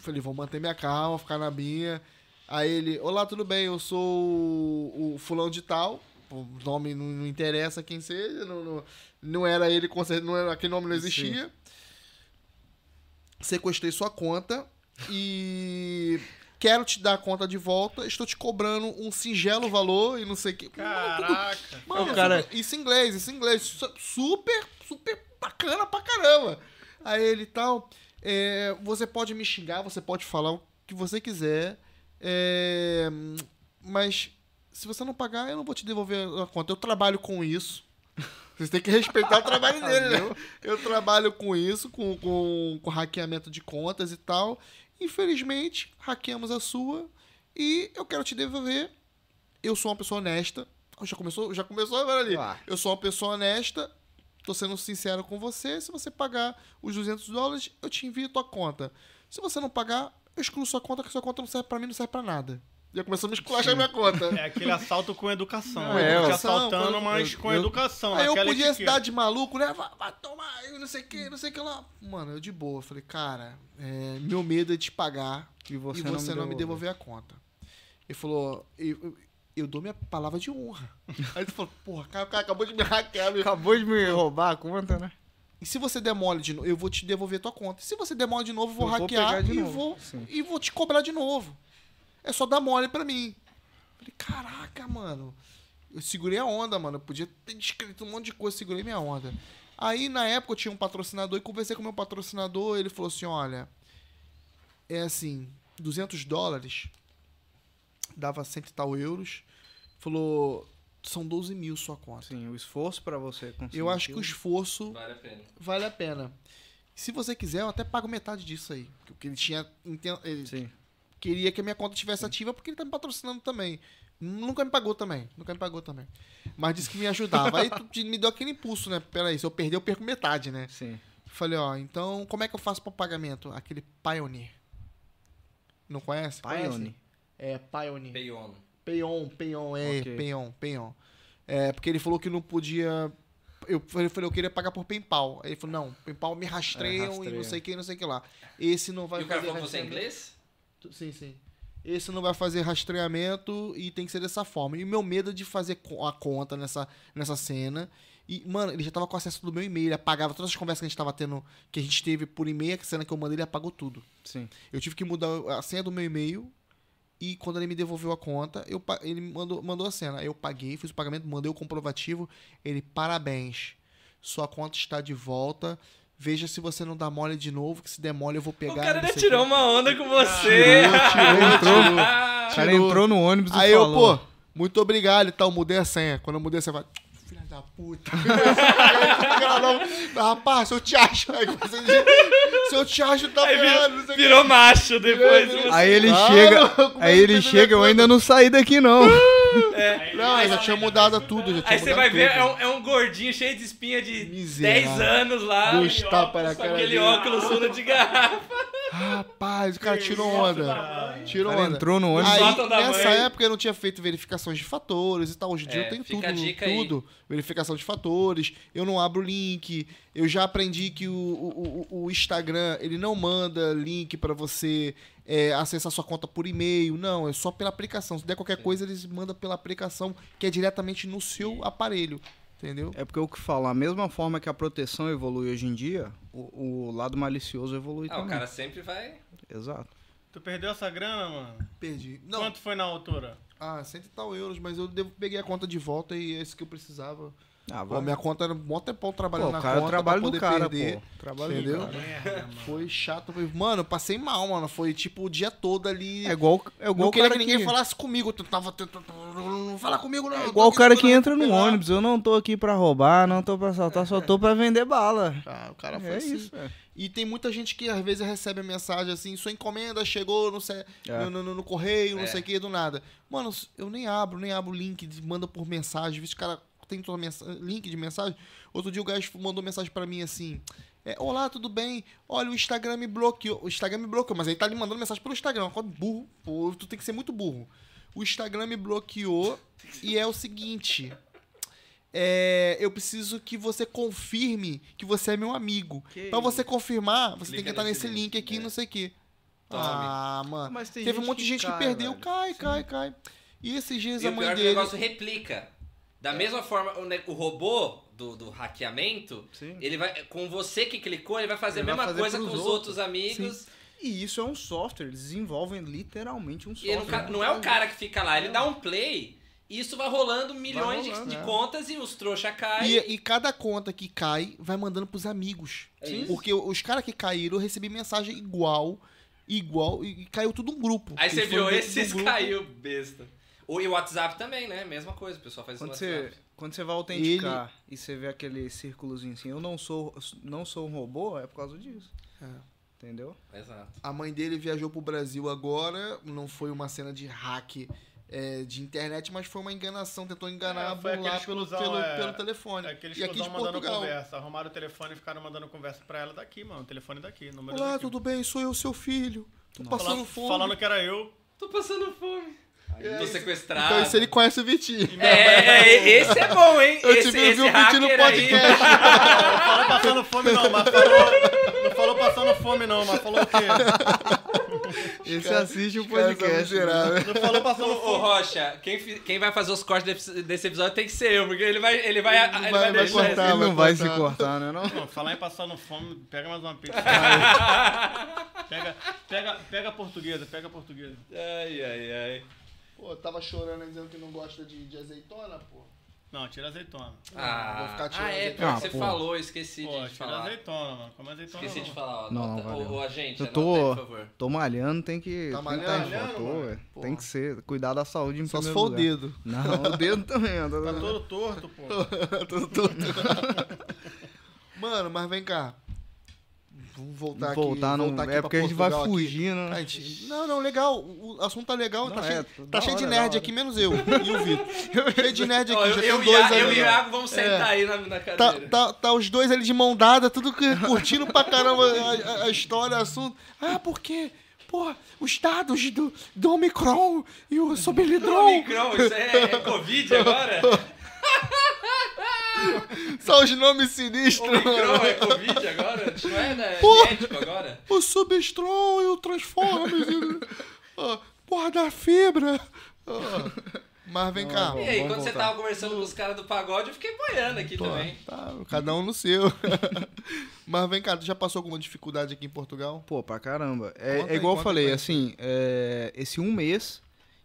falei, vou manter minha calma, ficar na minha. Aí ele, olá, tudo bem? Eu sou o, o fulano de tal. O nome não, não interessa quem seja. Não, não, não era ele, com certeza, não era, aquele nome não existia. Sequestrei sua conta e quero te dar a conta de volta. Estou te cobrando um singelo valor e não sei o que. Caraca. Mano, O cara- super- isso em inglês, isso em inglês. Su- Super, super bacana pra caramba. Aí ele e tal. É, você pode me xingar, você pode falar o que você quiser. é, mas se você não pagar, eu não vou te devolver a conta. Eu trabalho com isso. Vocês têm que respeitar o trabalho dele, né? Eu trabalho com isso, com, com, com hackeamento de contas e tal. Infelizmente, hackeamos a sua e eu quero te devolver. Eu sou uma pessoa honesta. Ah, Já começou, já começou agora ali. Ah. Eu sou uma pessoa honesta. Tô sendo sincero com você. Se você pagar os 200 dólares, eu te envio tua conta. Se você não pagar, eu excluo sua conta, que sua conta não serve pra mim, não serve pra nada. Já começou a me esculachar minha conta. É aquele assalto com educação. Não, é, Te educação, assaltando, quando- mas eu- com eu- educação. Aí eu podia etiqueta. dar de maluco, né? Vai, vai tomar, eu não sei o que, não sei o que lá. Mano, eu de boa. Eu Falei, cara, é, meu medo é te pagar E você, e você não me devolver a conta. Ele falou, eu, eu, dou minha palavra de honra. Aí ele falou, porra, cara, o cara acabou de me hackear. meu. Acabou de me roubar a conta, né? E se você der mole de novo, eu vou te devolver tua conta. E se você der mole de novo, eu vou Eu vou hackear de e, novo, vou, sim. e vou te cobrar de novo. É só dar mole pra mim. Falei, caraca, mano. Eu segurei a onda, mano. Eu podia ter escrito um monte de coisa, segurei minha onda. Aí, na época, eu tinha um patrocinador e conversei com o meu patrocinador. Ele falou assim: olha, é assim, 200 dólares, dava cento e tal euros. Falou, são 12 mil sua conta. Sim, o esforço pra você conseguir. Eu acho que o esforço Vale a pena. vale a pena. Se você quiser, eu até pago metade disso aí. Porque ele tinha. Ele Sim. queria que a minha conta estivesse ativa porque ele tá me patrocinando também. Nunca me pagou também. Nunca me pagou também. Mas disse que me ajudava. Aí tu- me deu aquele impulso, né? Peraí, se eu perder, eu perco metade, né? Sim. Falei, ó, então como é que eu faço para pagamento? Aquele Pioneer. Não conhece? Pioneer. Conhece? É, Pioneer. Pay on. Payon, Payon, é, Ok. Payon, Payon. É, porque ele falou que não podia. Eu falei, eu queria pagar por PayPal. Aí ele falou, não, PayPal me rastreiam É, e não sei o que, não sei o que lá. Esse não vai E o cara fazer falou que você é inglês? Sim, sim. Esse não vai fazer rastreamento e tem que ser dessa forma. E o meu medo de fazer a conta nessa, nessa cena. E, mano, ele já tava com acesso do meu e-mail, ele apagava todas as conversas que a gente tava tendo, que a gente teve por e-mail, a cena que eu mandei, ele apagou tudo. Sim. Eu tive que mudar a senha do meu e-mail. E quando ele me devolveu a conta, eu, ele mandou, mandou a cena. Aí Eu paguei, fiz o pagamento, mandei o comprovativo. Ele, parabéns. Sua conta está de volta. Veja se você não dá mole de novo, que se der mole eu vou pegar. o cara ainda tirou uma onda com você. Tirou, tirou, tirou. O cara Tirou. entrou no ônibus Aí e eu, falou. pô, muito obrigado e tal. Mudei a senha. Quando eu mudei a senha, vai. Filha da puta. Rapaz, se eu te acho. Aí se eu te acho, tá ferrado. virou, virou macho depois. Virou- Aí ele Ah, chega. não, Aí ele chega, eu ainda não saí daqui, não. É. Não, já tinha mudado tudo. Já tinha Aí você vai ver, tudo. é um, é um gordinho cheio de espinha de Miserável. 10 anos lá. Óculos, tapas na com aquele dele. óculos fundo de garrafa. Rapaz, o cara tirou onda. Tirou onda. entrou no ônibus. Aí, nessa mãe. época eu não tinha feito verificações de fatores e tal. Hoje em dia É, eu tenho tudo. aí. tudo. Verificação de fatores. Eu não abro link. Eu já aprendi que o, o, o- o Instagram ele não manda link pra você é, acessar sua conta por e-mail. Não, é só pela aplicação. Se der qualquer coisa, eles mandam pela aplicação que é diretamente no seu aparelho. Entendeu? É porque o que fala, a mesma forma que a proteção evolui hoje em dia, o, o lado malicioso evolui Ah, o também. cara sempre vai. Exato. Tu perdeu essa grana, mano? Perdi. Não, Quanto foi na altura? ah, cento e tal euros, mas eu devo, peguei a conta de volta e é isso que eu precisava. Ah, Pô, minha conta era mó tempão Pô, trabalhando na o cara conta trabalho pra do poder cara, perder. pô. Trabalho Entendeu? do cara. Mano. Foi chato. Foi... Mano, eu passei mal, mano. Foi tipo o dia todo ali. É igual, é igual não o queria que ninguém que... falasse comigo. Eu tava tentando. fala comigo não. É igual o cara que entra no pegar. ônibus. Eu não tô aqui pra roubar, não tô pra assaltar, só tô pra vender bala. Ah, o cara foi É assim. isso, é. E tem muita gente que às vezes recebe a mensagem assim, sua encomenda chegou no, ce- É. no, no- no correio, não É. sei o que, do nada. Mano, eu nem abro, nem abro o link, manda por mensagem, visto cara tem mensa- link de mensagem. Outro dia o gajo mandou mensagem pra mim assim, é, olá, tudo bem? Olha, o Instagram me bloqueou. O Instagram me bloqueou, mas ele tá lhe mandando mensagem pelo Instagram. Qual burro, pô, tu tem que ser muito burro. O Instagram me bloqueou e é o seguinte... é, eu preciso que você confirme que você é meu amigo. Que Pra você confirmar, você tem Clica que entrar nesse link link, aqui, é. não sei o quê. Tome. Ah, mano. Mas tem Teve um monte de que gente que cai, perdeu. velho. Cai, Sim. cai, cai. E esses dias E a o mãe pior é que o dele. negócio replica. Da mesma forma, o, robô do, do hackeamento, Sim. ele vai. Com você que clicou, ele vai fazer Ele a vai mesma fazer coisa com os outros. outros amigos. E isso é um software, eles desenvolvem literalmente um software. não, ca- não é o cara que fica lá, ele dá um play. E isso vai rolando milhões de- rolando, de, é. contas e os trouxa caem. E, e cada conta que cai vai mandando pros amigos. Sim. Porque os caras que caíram, eu recebi mensagem igual, igual, e, caiu tudo um grupo. Aí você viu, esses caiu, besta. O, e o WhatsApp também, né? Mesma coisa, o pessoal faz isso Quando no você, WhatsApp. quando você vai autenticar e você vê aquele círculozinho assim, eu não sou, não sou um robô, é por causa disso. É. Entendeu? Exato. A mãe dele viajou pro Brasil agora. Não foi uma cena de hack é, de internet, mas foi uma enganação. Tentou enganar É, foi por lá aquele pelo, é, pelo telefone. É aqueles e aqui de mandando Portugal. conversa. Arrumaram o telefone e ficaram mandando conversa pra ela daqui, mano. O telefone daqui, número Olá, daqui. tudo bem? Sou eu, seu filho. Tô Nossa. passando fome. falando que era eu. Tô passando fome. Tô sequestrado. Então, isso ele conhece o Vitinho. É, é, esse é bom, hein? Eu esse, tive que esse ouvir o Vitinho no aí- podcast. Não falou passando fome não, mas falou... Não falou passando fome não, mas falou o quê? Esse cara- assiste o podcast. né? miseráveis. Não falou Ô, passando ô, fome. Rocha, quem, quem vai fazer os cortes desse, desse episódio tem que ser eu, porque ele vai, ele vai, ele vai, vai- vai deixar cortar. esse- Ele não vai se cortar. cortar, né? Não? Não, falar em passando fome, pega mais uma pizza. pega, pega, pega a portuguesa, pega a portuguesa. Ai, ai, ai. Pô, tava chorando aí dizendo que não gosta de, de azeitona, pô. Não, tira azeitona. Ah, vou ficar tirando ah, é, azeitona. pior que Ah, você pô. falou, esqueci Pô, de tira falar. azeitona, mano. Come azeitona Esqueci não. de falar, ó. Não, não, valeu. ô, ô, agente, Eu anota tô- aí, por favor. Tô malhando, tem que. Tá que tá malhando, foto. Pô. Tem que ser. Cuidar da saúde em Só se for o dedo. Não, o dedo também. ó. Tá todo torto, pô. Tudo, tudo. Mano, mas vem cá. Vamos voltar, voltar, aqui. não, voltar aqui é pra porque a gente vai fugindo. né? Gente- Não, não, legal. O assunto tá legal. Não, tá é, cheio, tá tá cheio de nerd aqui, menos eu e o Vitor. cheio de nerd aqui. Ó, já eu, eu, dois e eu e o. Iago vamos sentar aí na, na Tá, cadeira. tá, tá os dois ali de mão dada, tudo curtindo pra caramba a, a- a história, o assunto. Ah, por quê? Pô, os dados do, do Omicron e o Sobilidron. Omicron, isso é, é Covid agora? São os nomes sinistros. Omicron é Covid agora? Não é, né? Pô. Médico agora? O Substron e o Transformers. e- ah, porra da fibra. Ah, mas vem cá. E aí, quando você voltar. tava conversando com os caras do pagode, eu fiquei boiando aqui Pô, também. tá, cada um no seu. mas vem cá, tu já passou alguma dificuldade aqui em Portugal? Pô, pra caramba. É, Conta é aí, igual eu falei, assim, é, esse um mês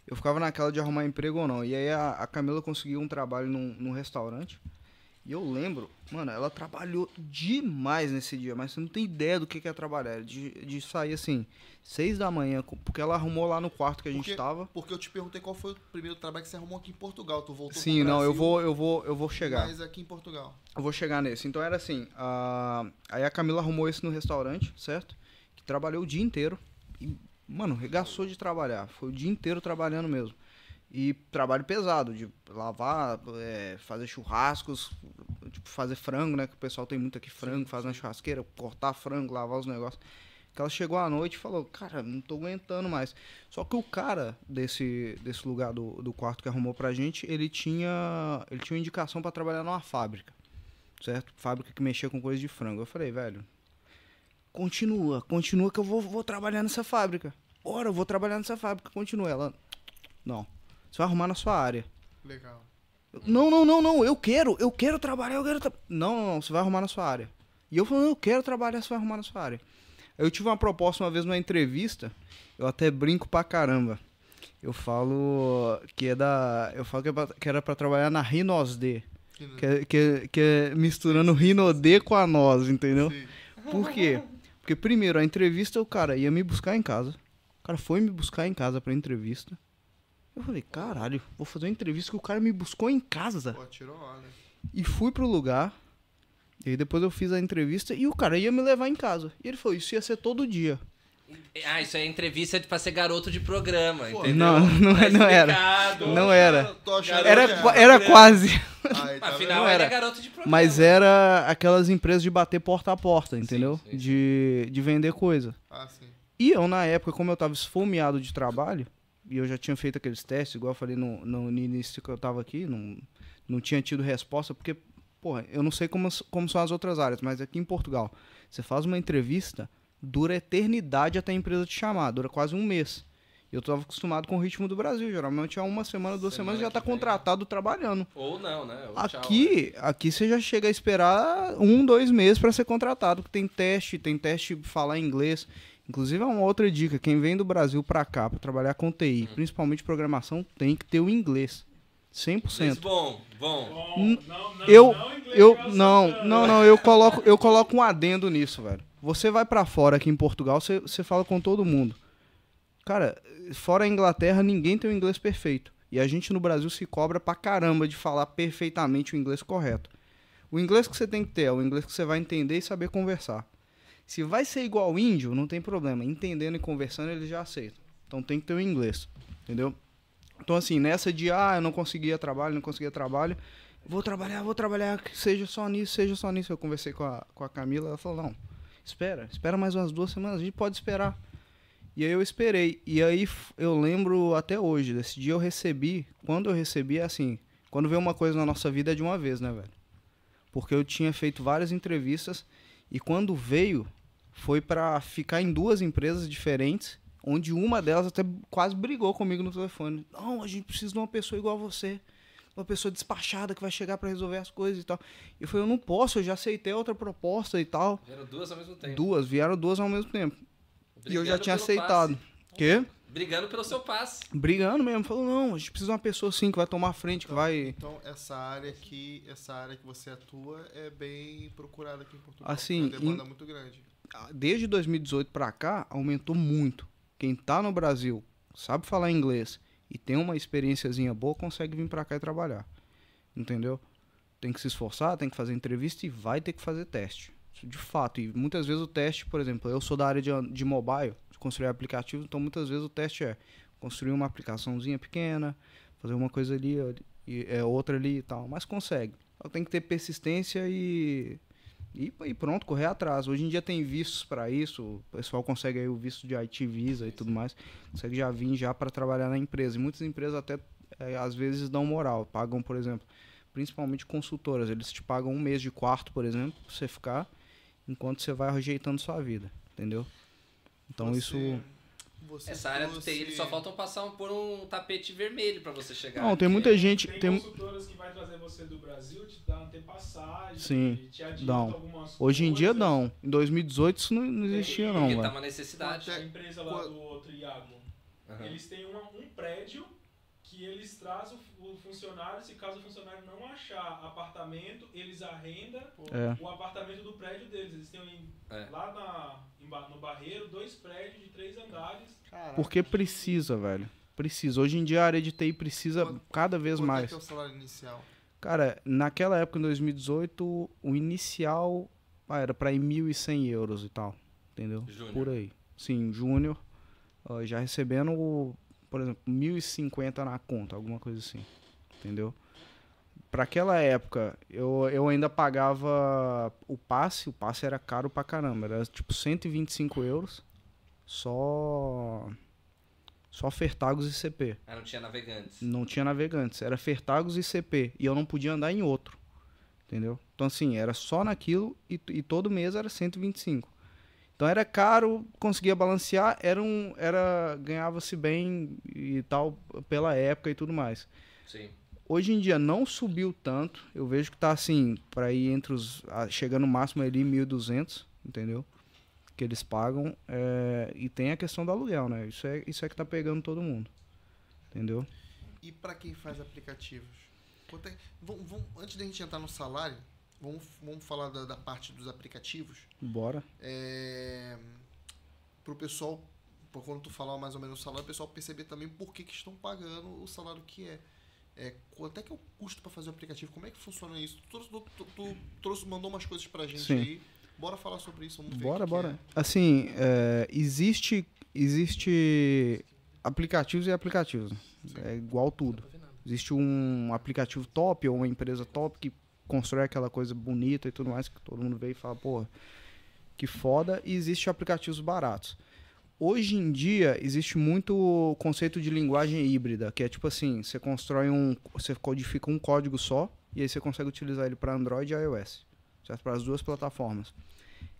eu ficava naquela de arrumar emprego ou não. E aí a, a Camila conseguiu um trabalho num, num restaurante. E eu lembro, mano, ela trabalhou demais nesse dia, mas você não tem ideia do que, que é trabalhar. De, de sair assim, seis da manhã, porque ela arrumou lá no quarto que a gente Porque- tava. Porque eu te perguntei qual foi o primeiro trabalho que você arrumou aqui em Portugal. Tu voltou Sim, não, eu Brasil, vou, eu vou, eu vou chegar. Mas aqui em Portugal. Eu vou chegar nesse. Então era assim, a... aí a Camila arrumou esse no restaurante, certo? Que trabalhou o dia inteiro. E, mano, regaçou de trabalhar. Foi o dia inteiro trabalhando mesmo. E trabalho pesado, de lavar, é, fazer churrascos, tipo, fazer frango, né? Que o pessoal tem muito aqui frango, faz na churrasqueira, cortar frango, lavar os negócios. Que ela chegou à noite e falou, cara, não tô aguentando mais. Só que o cara desse, desse lugar do, do quarto que arrumou pra gente, ele tinha. Ele tinha uma indicação pra trabalhar numa fábrica certo? Fábrica que mexia com coisa de frango. Eu falei, velho, continua, continua que eu vou, vou trabalhar nessa fábrica. Ora, eu vou trabalhar nessa fábrica, continua. Ela, não, você vai arrumar na sua área. Legal. Não, não, não, não, eu quero, eu quero trabalhar, eu quero tra... não, não, não, você vai arrumar na sua área. E eu falei, eu quero trabalhar, você vai arrumar na sua área. Eu tive uma proposta uma vez numa entrevista, eu até brinco pra caramba. Eu falo que é da. Eu falo que, é pra- que era pra trabalhar na Rinosd. Que é, que, é, que é misturando Rinodê com a nós, entendeu? Sim. Por quê? Porque primeiro, a entrevista o cara ia me buscar em casa. O cara foi me buscar em casa pra entrevista. Eu falei, caralho, vou fazer uma entrevista que o cara me buscou em casa. Pô, tirou onda. E fui pro lugar. E aí depois eu fiz a entrevista e o cara ia me levar em casa. E ele falou, isso ia ser todo dia. Ah, isso é entrevista pra ser garoto de programa, Pô, entendeu? não, não- Tá não era. explicado. Não era. Achando Era, que é. era quase. Aí, tá Afinal, Não ele era. é garoto de programa. Mas era aquelas empresas de bater porta a porta, entendeu? sim, sim. De, de vender coisa. Ah, sim. E eu, na época, como eu tava esfomeado de trabalho, e eu já tinha feito aqueles testes, igual eu falei no, no, no início que eu tava aqui, não, não tinha tido resposta, porque, porra, eu não sei como, como são as outras áreas, mas aqui em Portugal, você faz uma entrevista, dura eternidade até a empresa te chamar, dura quase um mês. Eu tava acostumado com o ritmo do Brasil, geralmente é uma semana, duas Semana semanas já tá vem. contratado trabalhando. Ou não, né? Ou tchau, né? Aqui, aqui você já chega a esperar um, dois meses para ser contratado, porque tem teste, tem teste falar inglês. Inclusive é uma outra dica, quem vem do Brasil para cá para trabalhar com TI, Hum. principalmente programação, tem que ter o inglês. Inglês 100%. bom, bom. Bom, não, não, Eu não inglês eu não, Santana. não, não, eu coloco eu coloco um adendo nisso, velho. Você vai para fora aqui em Portugal, você, você fala com todo mundo. Cara, fora a Inglaterra, ninguém tem o inglês perfeito. E a gente no Brasil se cobra pra caramba de falar perfeitamente o inglês correto. O inglês que você tem que ter é o inglês que você vai entender e saber conversar. Se vai ser igual índio, não tem problema. Entendendo e conversando, eles já aceitam. Então tem que ter o inglês, entendeu? Então assim, nessa de, ah, eu não conseguia trabalho, não conseguia trabalho, vou trabalhar, vou trabalhar, seja só nisso, seja só nisso. Eu conversei com a, com a Camila, ela falou, não, espera, espera mais umas duas semanas, a gente pode esperar. E aí eu esperei. E aí eu lembro até hoje, desse dia eu recebi, quando eu recebi, é assim, quando vem uma coisa na nossa vida é de uma vez, né, velho? Porque eu tinha feito várias entrevistas e quando veio, foi pra ficar em duas empresas diferentes, onde uma delas até quase brigou comigo no telefone. Não, a gente precisa de uma pessoa igual a você. Uma pessoa despachada que vai chegar pra resolver as coisas e tal. E eu falei, eu não posso, eu já aceitei outra proposta e tal. Vieram duas ao mesmo tempo. Duas, vieram duas ao mesmo tempo. E eu já Brigando tinha aceitado. passe. Quê? Brigando pelo seu passe. Brigando mesmo. Falou, não, a gente precisa de uma pessoa assim que vai tomar a frente, que vai. Então, essa área aqui, essa área que você atua é bem procurada aqui em Portugal. Assim, É uma demanda em- muito grande. Desde 2018 pra cá, aumentou muito. Quem tá no Brasil, sabe falar inglês e tem uma experiênciazinha boa, consegue vir pra cá e trabalhar. Entendeu? Tem que se esforçar, tem que fazer entrevista e vai ter que fazer teste. De fato. E muitas vezes o teste, por exemplo, eu sou da área de, de mobile, de construir aplicativos, então muitas vezes o teste é construir uma aplicaçãozinha pequena, fazer uma coisa ali, e é outra ali e tal. Mas consegue. Então tem que ter persistência e e, e pronto, correr atrás. Hoje em dia tem vistos para isso, o pessoal consegue aí o visto de IT Visa e tudo mais, consegue já vir já para trabalhar na empresa. E muitas empresas até eh, às vezes dão moral, pagam, por exemplo, principalmente consultoras, eles te pagam um mês de quarto, por exemplo, pra você ficar enquanto você vai rejeitando sua vida, entendeu? Então Você- isso você Essa área do TI, eles só faltam passar um- por um tapete vermelho pra você chegar. Não, tem muita gente, Tem, tem consultoras que vai trazer você do Brasil, te dá ter passagem, Sim, te adianta dão. algumas Hoje em dia não. Em 2018 isso não, não existia não, Porque tá velho. uma necessidade. A empresa lá do outro Iago, Aham. eles têm uma- um prédio que eles trazem o funcionário, se caso o funcionário não achar apartamento, eles arrendam É. o apartamento do prédio deles. Eles têm em- É. lá na, no Barreiro dois prédios de três andares. Caraca, Porque precisa, velho. Precisa. Hoje em dia a área de TI precisa Quanto- cada vez quanto mais. é que é o salário inicial? Cara, naquela época, em 2018, o inicial ah, era pra ir 1.100 euros e tal. Entendeu? Júnior. Por aí. Sim, júnior. ó, já recebendo, por exemplo, 1.050 na conta, alguma coisa assim. Entendeu? Pra aquela época, eu, eu ainda pagava o passe. O passe era caro pra caramba. Era tipo 125 euros. Só. Só Fertagos e CP. Ah, não tinha navegantes. Não tinha navegantes, era Fertagos e CP. E eu não podia andar em outro. Entendeu? Então, assim, era só naquilo e, e todo mês era 125. Então era caro, conseguia balancear, era um. Era. ganhava-se bem e tal, pela época e tudo mais. Sim. Hoje em dia não subiu tanto. Eu vejo que tá assim, para ir entre os. chegando no máximo ali 1.200, entendeu? Que eles pagam. é, e tem a questão do aluguel, né? Isso é, isso é que tá pegando todo mundo. Entendeu? E para quem faz aplicativos? Quanto é- vamos- vamos- antes da gente entrar no salário, vamos, vamos falar da, da parte dos aplicativos. Bora. É, pro pessoal por quando tu falar mais ou menos o salário, o pessoal perceber também por que, que estão pagando o salário que é. É, quanto é que é o custo para fazer o aplicativo? Como é que funciona isso? Tu, tu, tu, tu trouxe, mandou umas coisas pra gente Sim. aí. Bora falar sobre isso, vamos ver. o Bora, que bora. que Assim, é, existe, existe aplicativos e aplicativos. né? É igual tudo. Existe um aplicativo top ou uma empresa top que constrói aquela coisa bonita e tudo mais, que todo mundo vê e fala, porra, que foda. E existe aplicativos baratos. Hoje em dia, existe muito o conceito de linguagem híbrida, que é tipo assim, você constrói um, você codifica um código só, e aí você consegue utilizar ele para Android e iOS, certo? Para as duas plataformas.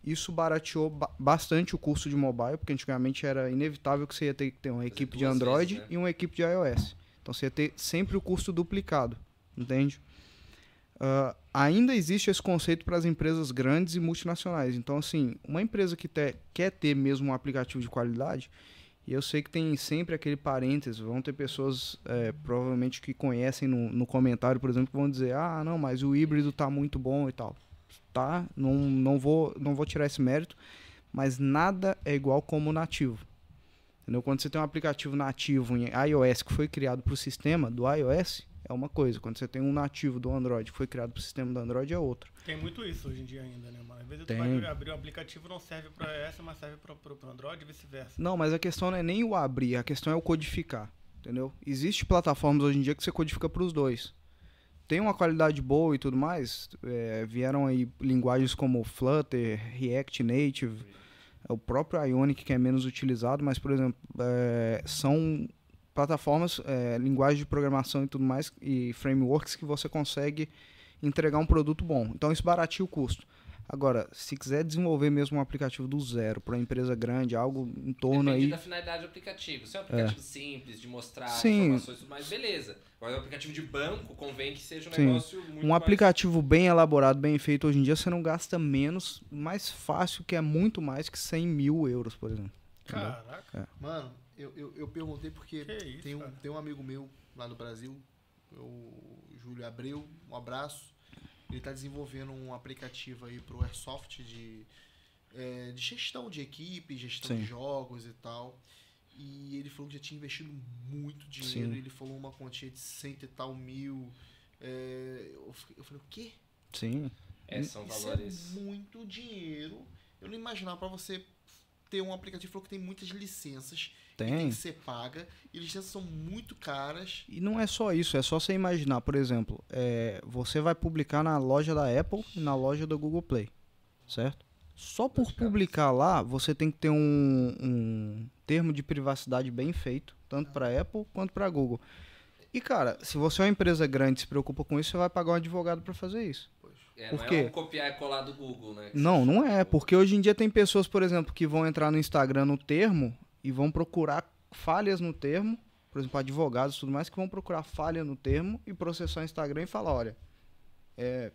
Isso barateou ba- bastante o custo de mobile, porque antigamente era inevitável que você ia ter que ter uma equipe de Android vezes, né? e uma equipe de iOS. Então você ia ter sempre o custo duplicado, entende? Ah, ainda existe esse conceito para as empresas grandes e multinacionais. Então, assim, uma empresa que te- quer ter mesmo um aplicativo de qualidade, e eu sei que tem sempre aquele parênteses, vão ter pessoas é, provavelmente que conhecem no, no comentário, por exemplo, que vão dizer, ah, não, mas o híbrido tá muito bom e tal. Tá, não, não, vou, não vou tirar esse mérito, mas nada é igual como nativo. Entendeu? Quando você tem um aplicativo nativo em iOS que foi criado para o sistema do iOS, é uma coisa. Quando você tem um nativo do Android que foi criado para o sistema do Android, é outra. Tem muito isso hoje em dia ainda, né, mano? Às vezes Tem. tu vai abrir um aplicativo não serve pra essa, mas serve pro, pro Android e vice-versa. Não, mas a questão não é nem o abrir, a questão é o codificar. Entendeu? Existe plataformas hoje em dia que você codifica para os dois. Tem uma qualidade boa e tudo mais. é, vieram aí linguagens como Flutter, React Native, é o próprio Ionic que é menos utilizado, mas, por exemplo, é, são plataformas, é, linguagens de programação e tudo mais, e frameworks que você consegue entregar um produto bom. Então isso baratia o custo. Agora, se quiser desenvolver mesmo um aplicativo do zero para uma empresa grande, algo em torno Depende aí. da finalidade do aplicativo. Se é um aplicativo simples, de mostrar Sim. informações e tudo mais, beleza. Agora, um aplicativo de banco, convém que seja um Sim. negócio muito Um mais- aplicativo bem elaborado, bem feito, hoje em dia você não gasta menos, mais fácil, que é muito mais que 100 mil euros, por exemplo. Caraca, Mano, eu, eu, eu perguntei porque que isso, tem, um, cara. tem um amigo meu lá no Brasil, o Júlio Abreu, um abraço. Ele tá desenvolvendo um aplicativo aí pro Airsoft de, é, de gestão de equipe, gestão Sim. de jogos e tal. E ele falou que já tinha investido muito dinheiro. Sim. Ele falou uma quantia de cento e tal mil. É, eu, eu falei, o quê? Sim. É, são Isso valores. é muito dinheiro. Eu não imaginava pra você ter um aplicativo falou que tem muitas licenças que tem Tem. que ser paga e licenças são muito caras. E não é só isso, é só você imaginar, por exemplo, é, você vai publicar na loja da Apple e na loja do Google Play, certo? Só por publicar lá, você tem que ter um, um termo de privacidade bem feito, tanto para Apple quanto para Google. E cara, se você é uma empresa grande e se preocupa com isso, você vai pagar um advogado para fazer isso. É, Por não quê? é um copiar e colar do Google, né? Não, não é, porque hoje em dia tem pessoas, por exemplo, que vão entrar no Instagram no termo e vão procurar falhas no termo, por exemplo, advogados e tudo mais, que vão procurar falha no termo e processar o Instagram e falar, olha, é,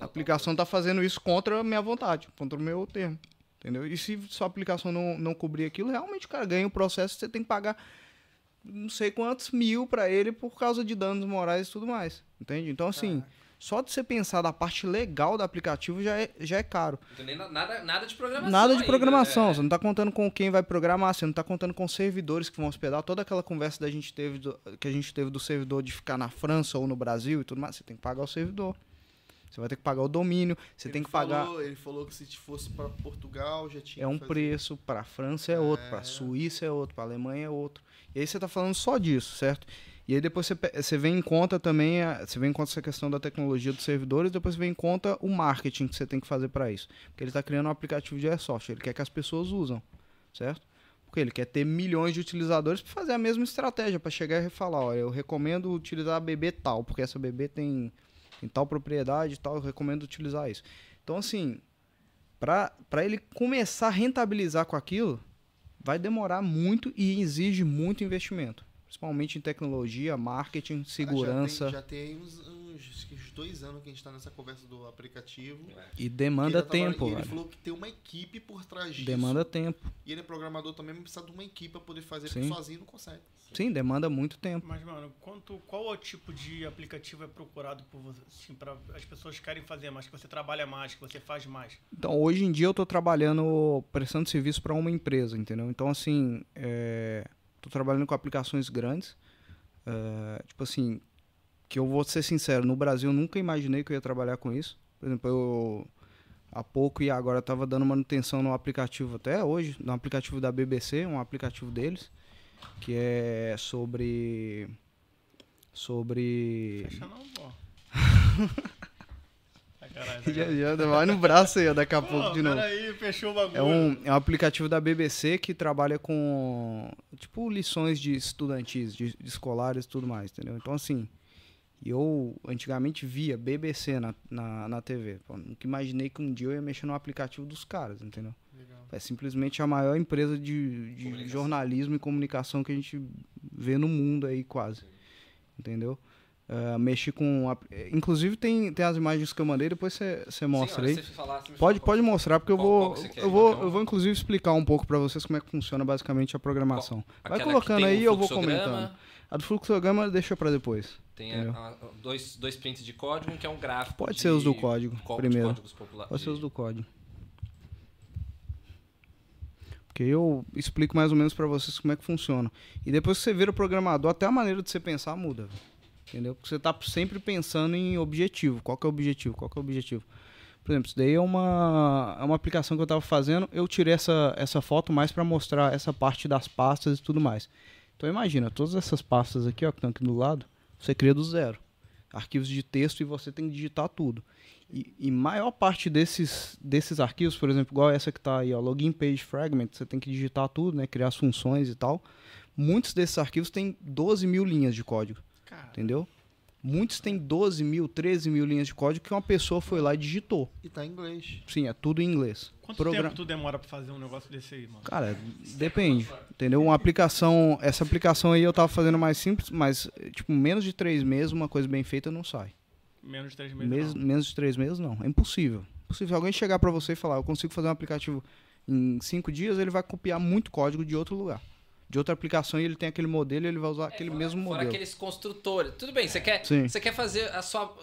a aplicação está fazendo isso contra a minha vontade, contra o meu termo, entendeu? E se sua aplicação não, não cobrir aquilo, realmente o cara ganha o processo, você tem que pagar não sei quantos mil para ele por causa de danos morais e tudo mais, entende? Então, assim, só de você pensar da parte legal do aplicativo já é, já é caro. Então, nem na- nada, nada de programação. Nada de ainda, programação, né? você não tá contando com quem vai programar, você não tá contando com servidores que vão hospedar. Toda aquela conversa da gente teve do- que a gente teve do servidor de ficar na França ou no Brasil e tudo mais, você tem que pagar o servidor. Você vai ter que pagar o domínio, você Ele tem que pagar. falou- ele falou que se fosse para Portugal já tinha É um que fazer. preço, para França é outro, para É. Suíça é outro, para Alemanha é outro. E aí você tá falando só disso, certo? E aí depois você, você vem em conta também, você vem em conta essa questão da tecnologia dos servidores, depois você vem em conta o marketing que você tem que fazer para isso. Porque ele está criando um aplicativo de airsoft, ele quer que as pessoas usam, certo? Porque ele quer ter milhões de utilizadores para fazer a mesma estratégia, para chegar e falar, olha, eu recomendo utilizar a BB tal, porque essa BB tem, tem tal propriedade e tal, eu recomendo utilizar isso. Então, assim, para ele começar a rentabilizar com aquilo, vai demorar muito e exige muito investimento. Principalmente em tecnologia, marketing, Ah, segurança. Já tem, já tem uns, uns, uns dois anos que a gente tá nessa conversa do aplicativo. E Que demanda tá tempo, e ele velho. falou que tem uma equipe por trás disso. Demanda tempo. E ele é programador também, mas precisa de uma equipe pra poder fazer, Sim. porque sozinho não consegue. Sim, demanda muito tempo. Mas, mano, quanto, qual é o tipo de aplicativo é procurado por você? Assim, pra, as pessoas querem fazer mais, que você trabalha mais, que você faz mais. Então, hoje em dia eu tô trabalhando, prestando serviço para uma empresa, entendeu? Então, assim, é, tô trabalhando com aplicações grandes. é, tipo assim, que eu vou ser sincero, no Brasil eu nunca imaginei que eu ia trabalhar com isso. Por exemplo, eu há pouco e agora tava dando manutenção no aplicativo até hoje, no aplicativo da BBC, um aplicativo deles, que é sobre sobre Fecha não, pô. Sacanagem, já, sacanagem. já vai no braço aí, ó, daqui a pouco de novo. Peraí, fechou o bagulho. É um, é um aplicativo da BBC que trabalha com, tipo, lições de estudantis, de, de escolares e tudo mais, entendeu? Então, assim, eu antigamente via BBC na, na, na TV. Pô, nunca imaginei que um dia eu ia mexer no aplicativo dos caras, entendeu? Legal. É simplesmente a maior empresa de, de jornalismo e comunicação que a gente vê no mundo aí, quase. Entendeu? Ah, mexi com. ap- Inclusive, tem, tem as imagens que eu mandei, depois você mostra aí. Sim, se falar, Pode, pode mostrar, porque eu Qual- vou, qual que você quer? eu vou, um? eu vou inclusive explicar um pouco pra vocês como é que funciona basicamente a programação. qual- Vai colocando aí, o eu vou comentando. A do fluxograma deixa pra depois. Tem a- a- dois, dois prints de código, um que é um gráfico. Pode de ser os do código, de primeiro. Pode ser os do código. Porque eu explico mais ou menos pra vocês como é que funciona. E depois que você vira programador, até a maneira de você pensar muda. Entendeu? Porque você tá sempre pensando em objetivo. Qual que é o objetivo? Qual que é o objetivo? Por exemplo, isso daí é uma, é uma aplicação que eu tava fazendo. Eu tirei essa, essa foto mais pra mostrar essa parte das pastas e tudo mais. Então imagina, todas essas pastas aqui, ó, que estão aqui do lado, você cria do zero. Arquivos de texto e você tem que digitar tudo. E, e maior parte desses, desses arquivos, por exemplo, igual essa que está aí, ó, login page fragment, você tem que digitar tudo, né, criar as funções e tal. Muitos desses arquivos têm 12 mil linhas de código, Cara, entendeu? Muitos têm 12 mil, 13 mil linhas de código que uma pessoa foi lá e digitou. E tá em inglês. Sim, é tudo em inglês. quanto Progra- tempo tu demora pra fazer um negócio desse aí, mano? Cara, depende, entendeu? Uma aplicação, essa aplicação aí eu tava fazendo mais simples, mas, tipo, menos de três meses, uma coisa bem feita não sai. Menos de três meses. Mes- não. menos de três meses, não. É impossível. Impossível. Alguém chegar pra você e falar, eu consigo fazer um aplicativo em cinco dias, ele vai copiar muito código de outro lugar. De outra aplicação e ele tem aquele modelo e ele vai usar aquele mesmo É, Fora modelo. aqueles construtores. Tudo bem, você quer, Sim. você quer fazer. A sua,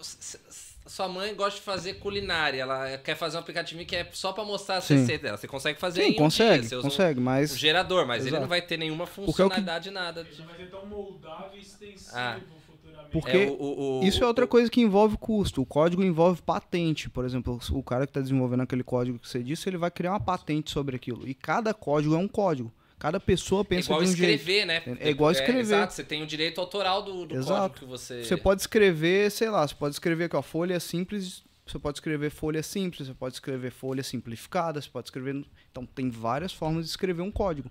a sua mãe gosta de fazer culinária. Ela quer fazer um aplicativo que é só pra mostrar a receita dela. Você consegue fazer Sim, em um consegue, dia. Você usa consegue, um mas gerador, mas ele Exato. não vai ter nenhuma é o que- funcionalidade, nada. Ele vai ser tão moldável e extensivo Ah. futuramente. Porque É, o- o- o- isso é outra o- coisa que envolve custo. O código envolve patente. Por exemplo, o cara que está desenvolvendo aquele código que você disse, ele vai criar uma patente sobre aquilo. E cada código é um código. Cada pessoa É pensa igual de um jeito. escrever, né? É igual escrever. exato, você tem o direito autoral do, do Exato. código que você. Você pode escrever, sei lá, você pode escrever aqui, ó, folha simples, você pode escrever folha simples, você pode escrever folha simplificada, você pode escrever. Então tem várias formas de escrever um código.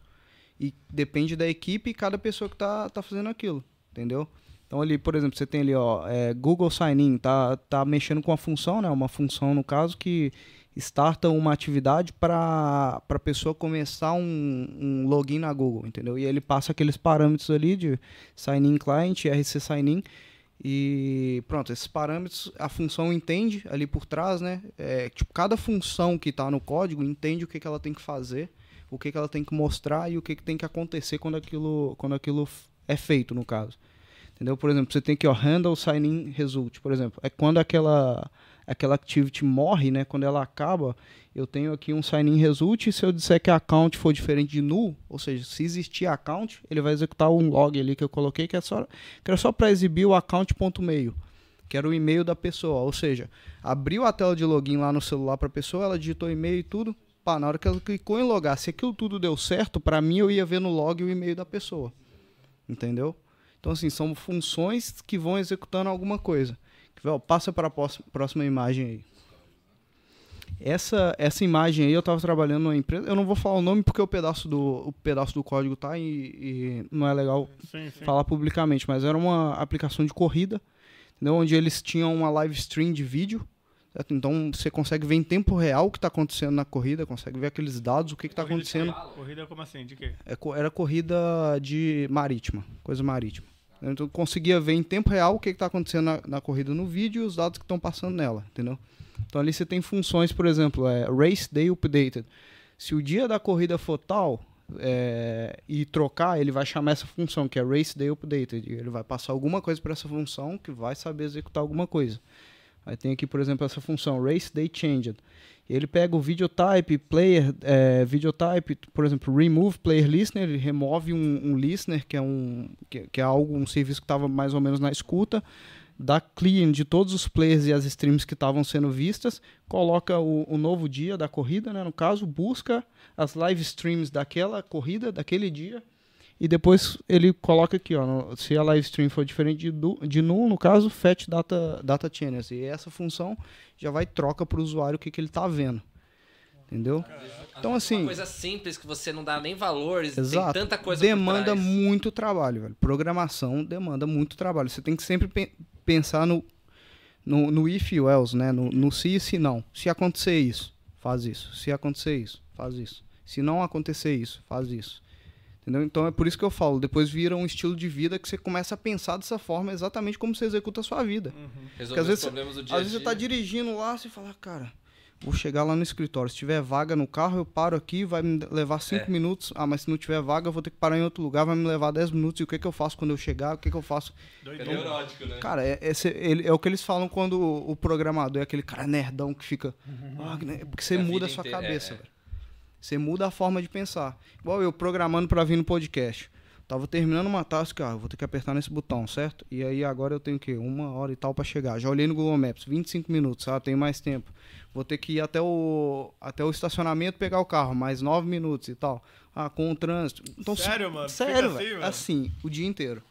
E depende da equipe e cada pessoa que tá, tá fazendo aquilo, entendeu? Então ali, por exemplo, você tem ali, ó, é, Google Sign In, tá, tá mexendo com uma função, né? Uma função, no caso, que starta uma atividade para a pessoa começar um, um login na Google, entendeu? E ele passa aqueles parâmetros ali de Sign In Client, RC Sign In, e pronto, esses parâmetros a função entende ali por trás, né? É, tipo, cada função que está no código entende o que, que ela tem que fazer, o que, que ela tem que mostrar e o que, que tem que acontecer quando aquilo, quando aquilo é feito, no caso. Entendeu? Por exemplo, você tem que ó, handle sign in result, por exemplo. É quando aquela aquela activity morre, né? Quando ela acaba, eu tenho aqui um sign in result e se eu disser que a account for diferente de null, ou seja, se existir account, ele vai executar um log ali que eu coloquei que é só que era só para exibir o account.mail, que era o e-mail da pessoa, ou seja, abriu a tela de login lá no celular para a pessoa, ela digitou e-mail e tudo, pá, na hora que ela clicou em logar, se aquilo tudo deu certo, para mim eu ia ver no log o e-mail da pessoa. Entendeu? Então assim, são funções que vão executando alguma coisa. Passa para a próxima, imagem aí. Essa, essa imagem aí eu estava trabalhando numa empresa. Eu não vou falar o nome porque o pedaço do, o pedaço do código tá e, e não é legal Sim, sim. falar publicamente, mas era uma aplicação de corrida, entendeu? onde eles tinham uma live stream de vídeo. certo? Então você consegue ver em tempo real o que está acontecendo na corrida, consegue ver aqueles dados, o que está acontecendo. Corrida como assim? De quê? É era corrida de marítima, coisa marítima. Então eu conseguia ver em tempo real o que está acontecendo na, na corrida no vídeo e os dados que estão passando nela, entendeu? Então ali você tem funções, por exemplo, é Race Day Updated. Se o dia da corrida for tal é, e trocar, ele vai chamar essa função, que é Race Day Updated. Ele vai passar alguma coisa para essa função que vai saber executar alguma coisa. Aí tem aqui, por exemplo, essa função Race Day Changed. Ele pega o videotype, player, é, videotype, por exemplo, remove player listener, ele remove um, um listener, que é, um, que, que é algo, um serviço que estava mais ou menos na escuta, dá clean de todos os players e as streams que estavam sendo vistas, coloca o, o, novo dia da corrida, né, no caso, busca as live streams daquela corrida, daquele dia, e depois ele coloca aqui, ó, no, se a live stream for diferente de, do, de null, no caso, fetch data, data channels. E essa função já vai troca para o usuário o que, que ele está vendo. Entendeu? Então, assim. Uma coisa simples que você não dá nem valor, exato, tem tanta coisa Demanda muito trabalho, velho. Programação demanda muito trabalho. Você tem que sempre pe pensar no, no, no if e else, né? No, no se e se não. Se acontecer isso, faz isso. Se acontecer isso, faz isso. Se não acontecer isso, faz isso. Entendeu? Então é por isso que eu falo, depois vira um estilo de vida que você começa a pensar dessa forma exatamente como você executa a sua vida. Uhum. Porque às vezes, às vezes você tá dirigindo lá, você fala, cara, vou chegar lá no escritório. Se tiver vaga no carro, eu paro aqui, vai me levar cinco é. minutos. Ah, mas se não tiver vaga, eu vou ter que parar em outro lugar, vai me levar 10 minutos. E o que, que eu faço quando eu chegar? O que, que eu faço? É neurótico, né? Cara, é, é, é, o que eles falam quando o, o, programador é aquele cara nerdão que fica. Uhum. Ah, né? porque você a muda a sua inteira, cabeça, é. velho. Você muda a forma de pensar. Igual eu programando para vir no podcast. Tava terminando uma task, ah, vou ter que apertar nesse botão, certo? E aí agora eu tenho que uma hora e tal para chegar. Já olhei no Google Maps, 25 minutos, ah, tenho mais tempo. Vou ter que ir até o até o estacionamento pegar o carro, mais 9 minutos e tal. Ah, com o trânsito. Então, sério, mano? Sério, assim, velho. Assim, o dia inteiro.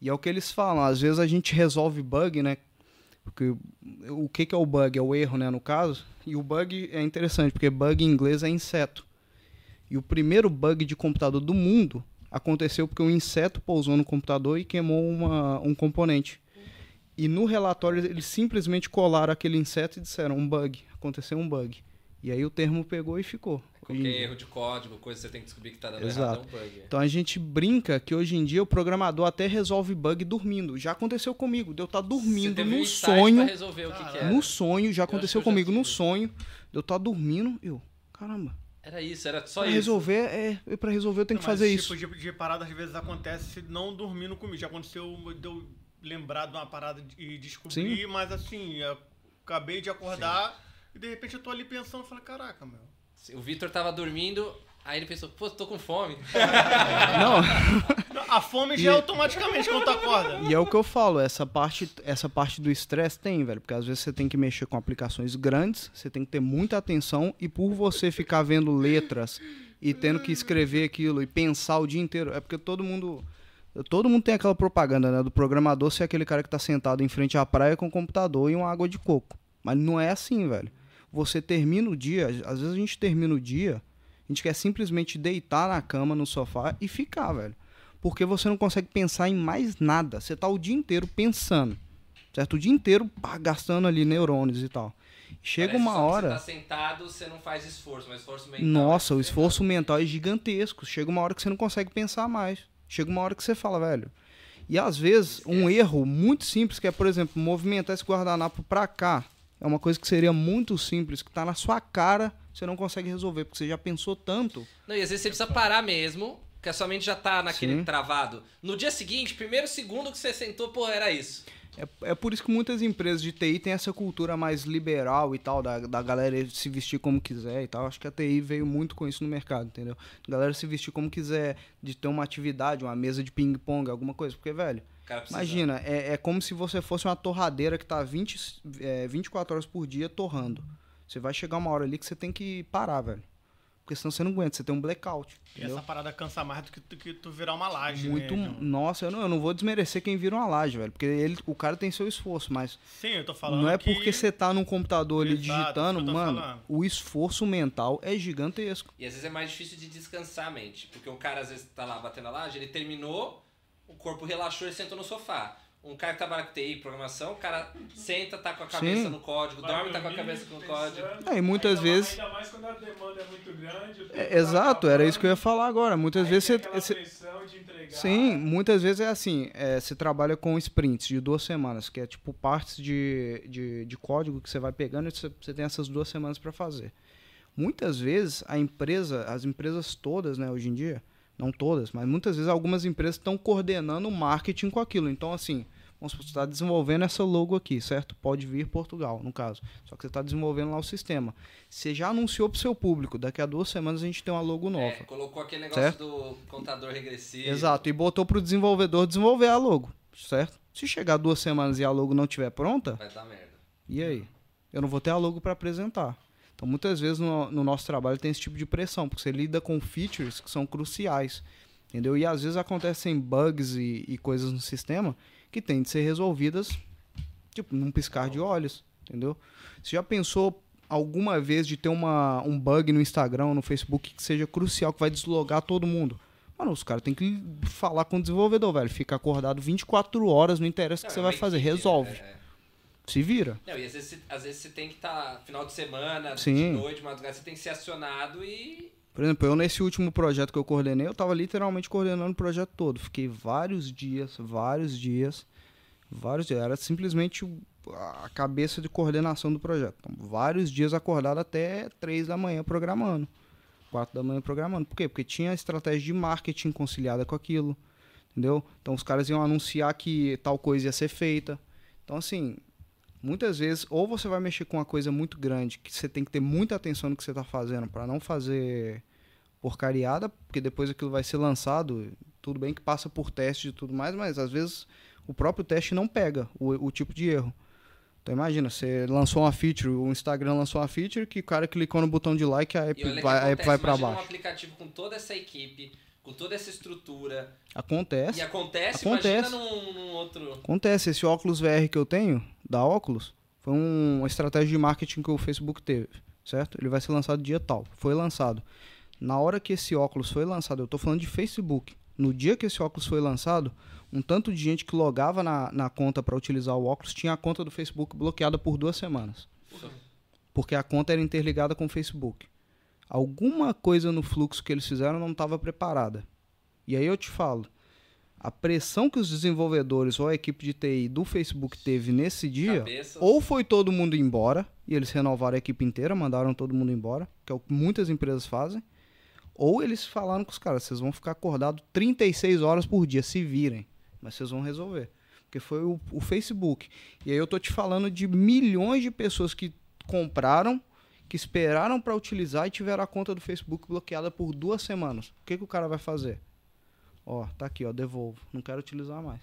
E é o que eles falam, às vezes a gente resolve bug, né? Porque o que, que é o bug? É o erro, né, no caso. E o bug é interessante, porque bug em inglês é inseto. E o primeiro bug de computador do mundo aconteceu porque um inseto pousou no computador e queimou uma, um componente. E no relatório eles simplesmente colaram aquele inseto e disseram um bug, aconteceu um bug. E aí o termo pegou e ficou. Qualquer erro de código, coisa que você tem que descobrir que está dando Exato. errado, é um bug. Então a gente brinca que hoje em dia o programador até resolve bug dormindo. Já aconteceu comigo, de eu estar tá dormindo no um sonho. Que que no sonho, já aconteceu comigo no sonho. De eu estar tá dormindo, eu, caramba, era isso, era só pra isso. Resolver, é, para resolver eu tenho não, que fazer esse isso. tipo de, de parada às vezes acontece não dormindo comigo. Já aconteceu de eu lembrar de uma parada e descobrir, Sim. mas assim, acabei de acordar Sim. e de repente eu tô ali pensando, falei, caraca, meu. O Vitor tava dormindo, Aí ele pensou, pô, tô com fome. Não. A fome já é automaticamente quando tu acorda. E é o que eu falo, essa parte, essa parte do estresse tem, velho. Porque às vezes você tem que mexer com aplicações grandes, você tem que ter muita atenção, e por você ficar vendo letras e tendo que escrever aquilo e pensar o dia inteiro, é porque todo mundo. Todo mundo tem aquela propaganda, né? Do programador ser aquele cara que tá sentado em frente à praia com um computador e uma água de coco. Mas não é assim, velho. Você termina o dia, às vezes a gente termina o dia a gente quer simplesmente deitar na cama, no sofá e ficar, velho. Porque você não consegue pensar em mais nada. Você tá o dia inteiro pensando. Certo? O dia inteiro pá, gastando ali neurônios e tal. Chega Parece uma hora. Você tá sentado, você não faz esforço, mas esforço mental. Nossa, é o esforço mental é gigantesco. Chega uma hora que você não consegue pensar mais. Chega uma hora que você fala, velho. E às vezes, um erro muito simples, que é, por exemplo, movimentar esse guardanapo pra cá, é uma coisa que seria muito simples, que tá na sua cara você não consegue resolver, porque você já pensou tanto. Não, e às vezes você precisa parar mesmo, que a sua mente já tá naquele Sim. travado. No dia seguinte, primeiro segundo que você sentou, pô, era isso. É, é por isso que muitas empresas de TI têm essa cultura mais liberal e tal, da, da galera se vestir como quiser e tal. Acho que a TI veio muito com isso no mercado, entendeu? A galera se vestir como quiser, de ter uma atividade, uma mesa de ping-pong, alguma coisa. Porque, velho, imagina, é, é como se você fosse uma torradeira que tá 20, é, 24 horas por dia torrando. Você vai chegar uma hora ali que você tem que parar, velho. Porque senão você não aguenta, você tem um blackout. E entendeu? essa parada cansa mais do que tu, que tu virar uma laje, Muito, né? Nossa, eu não, eu não vou desmerecer quem vira uma laje, velho. Porque ele, o cara tem seu esforço, mas. Sim, eu tô falando. Não é que... porque você tá num computador ali Exato, digitando, mano. Falando. O esforço mental é gigantesco. E às vezes é mais difícil de descansar a mente. Porque o cara às vezes tá lá batendo a laje, ele terminou, o corpo relaxou e sentou no sofá um cara que trabalha com TI, programação, o cara senta, tá com a cabeça Sim. no código, Vai dorme, tá com a cabeça no código. É, e muitas ainda vezes. Ainda mais quando a demanda é muito grande. É, exato, era isso que eu ia falar agora. Muitas vezes você. você... de entregar entregar. Sim, muitas vezes é assim, é, você trabalha com sprints de duas semanas, que é tipo partes de, de, de código que você vai pegando e você, você tem essas duas semanas para fazer. Muitas vezes a empresa, as empresas todas, né, hoje em dia, não todas, mas muitas vezes algumas empresas estão coordenando o marketing com aquilo. Então, assim, vamos supor, você está desenvolvendo essa logo aqui, certo? Pode vir Portugal, no caso. Só que você está desenvolvendo lá o sistema. Você já anunciou para o seu público, daqui a duas semanas a gente tem uma logo nova. É, colocou aquele negócio Certo? do contador regressivo. Exato, e botou pro desenvolvedor desenvolver a logo, certo? Se chegar duas semanas e a logo não estiver pronta, Vai dar merda. e aí? Eu não vou ter a logo para apresentar. Então, muitas vezes no, no nosso trabalho tem esse tipo de pressão, porque você lida com features que são cruciais, entendeu? E às vezes acontecem bugs e, e coisas no sistema que têm de ser resolvidas, tipo, num piscar de olhos, entendeu? Você já pensou alguma vez de ter uma, um bug no Instagram ou no Facebook que seja crucial, que vai deslogar todo mundo? Mano, os caras têm que falar com o desenvolvedor, velho. Fica acordado 24 horas, não interessa o que você é vai fazer, resolve. né? É. Se vira. Não, e às vezes, você- às vezes você tem que estar final de semana, de Sim. noite, madrugada, você tem que ser acionado e. Por exemplo, eu nesse último projeto que eu coordenei, eu tava literalmente coordenando o projeto todo. Fiquei vários dias, vários dias, vários dias. Era simplesmente a cabeça de coordenação do projeto. Então, vários dias acordado até três da manhã programando. quatro da manhã programando. Por quê? Porque tinha estratégia de marketing conciliada com aquilo. Entendeu? Então os caras iam anunciar que tal coisa ia ser feita. Então, assim, muitas vezes, ou você vai mexer com uma coisa muito grande, que você tem que ter muita atenção no que você está fazendo para não fazer porcariada, porque depois aquilo vai ser lançado. Tudo bem que passa por teste e tudo mais, mas às vezes o próprio teste não pega o, o tipo de erro. Então imagina, você lançou uma feature, o Instagram lançou uma feature que o cara clicou no botão de like, a app E vai, a app acontece, vai para imagina um baixo. aplicativo com toda essa equipe, toda essa estrutura. Acontece. E acontece, Acontece. num, num outro. Acontece, esse óculos VR que eu tenho, da óculos, foi um- uma estratégia de marketing que o Facebook teve, certo? Ele vai ser lançado dia tal. Foi lançado. Na hora que esse óculos foi lançado, eu tô falando de Facebook. No dia que esse óculos foi lançado, um tanto de gente que logava na, na conta para utilizar o óculos tinha a conta do Facebook bloqueada por duas semanas. Porque a conta era interligada com o Facebook. Alguma coisa no fluxo que eles fizeram não estava preparada. E aí eu te falo, a pressão que os desenvolvedores ou a equipe de TI do Facebook teve nesse dia, Cabeça. ou foi todo mundo embora, e eles renovaram a equipe inteira, mandaram todo mundo embora, que é o que muitas empresas fazem, ou eles falaram com os caras, vocês vão ficar acordados 36 horas por dia, se virem, mas vocês vão resolver. Porque foi o, o Facebook. E aí eu tô te falando de milhões de pessoas que compraram, que esperaram para utilizar e tiveram a conta do Facebook bloqueada por duas semanas. O que, que o cara vai fazer? Ó, tá aqui, ó, devolvo. Não quero utilizar mais.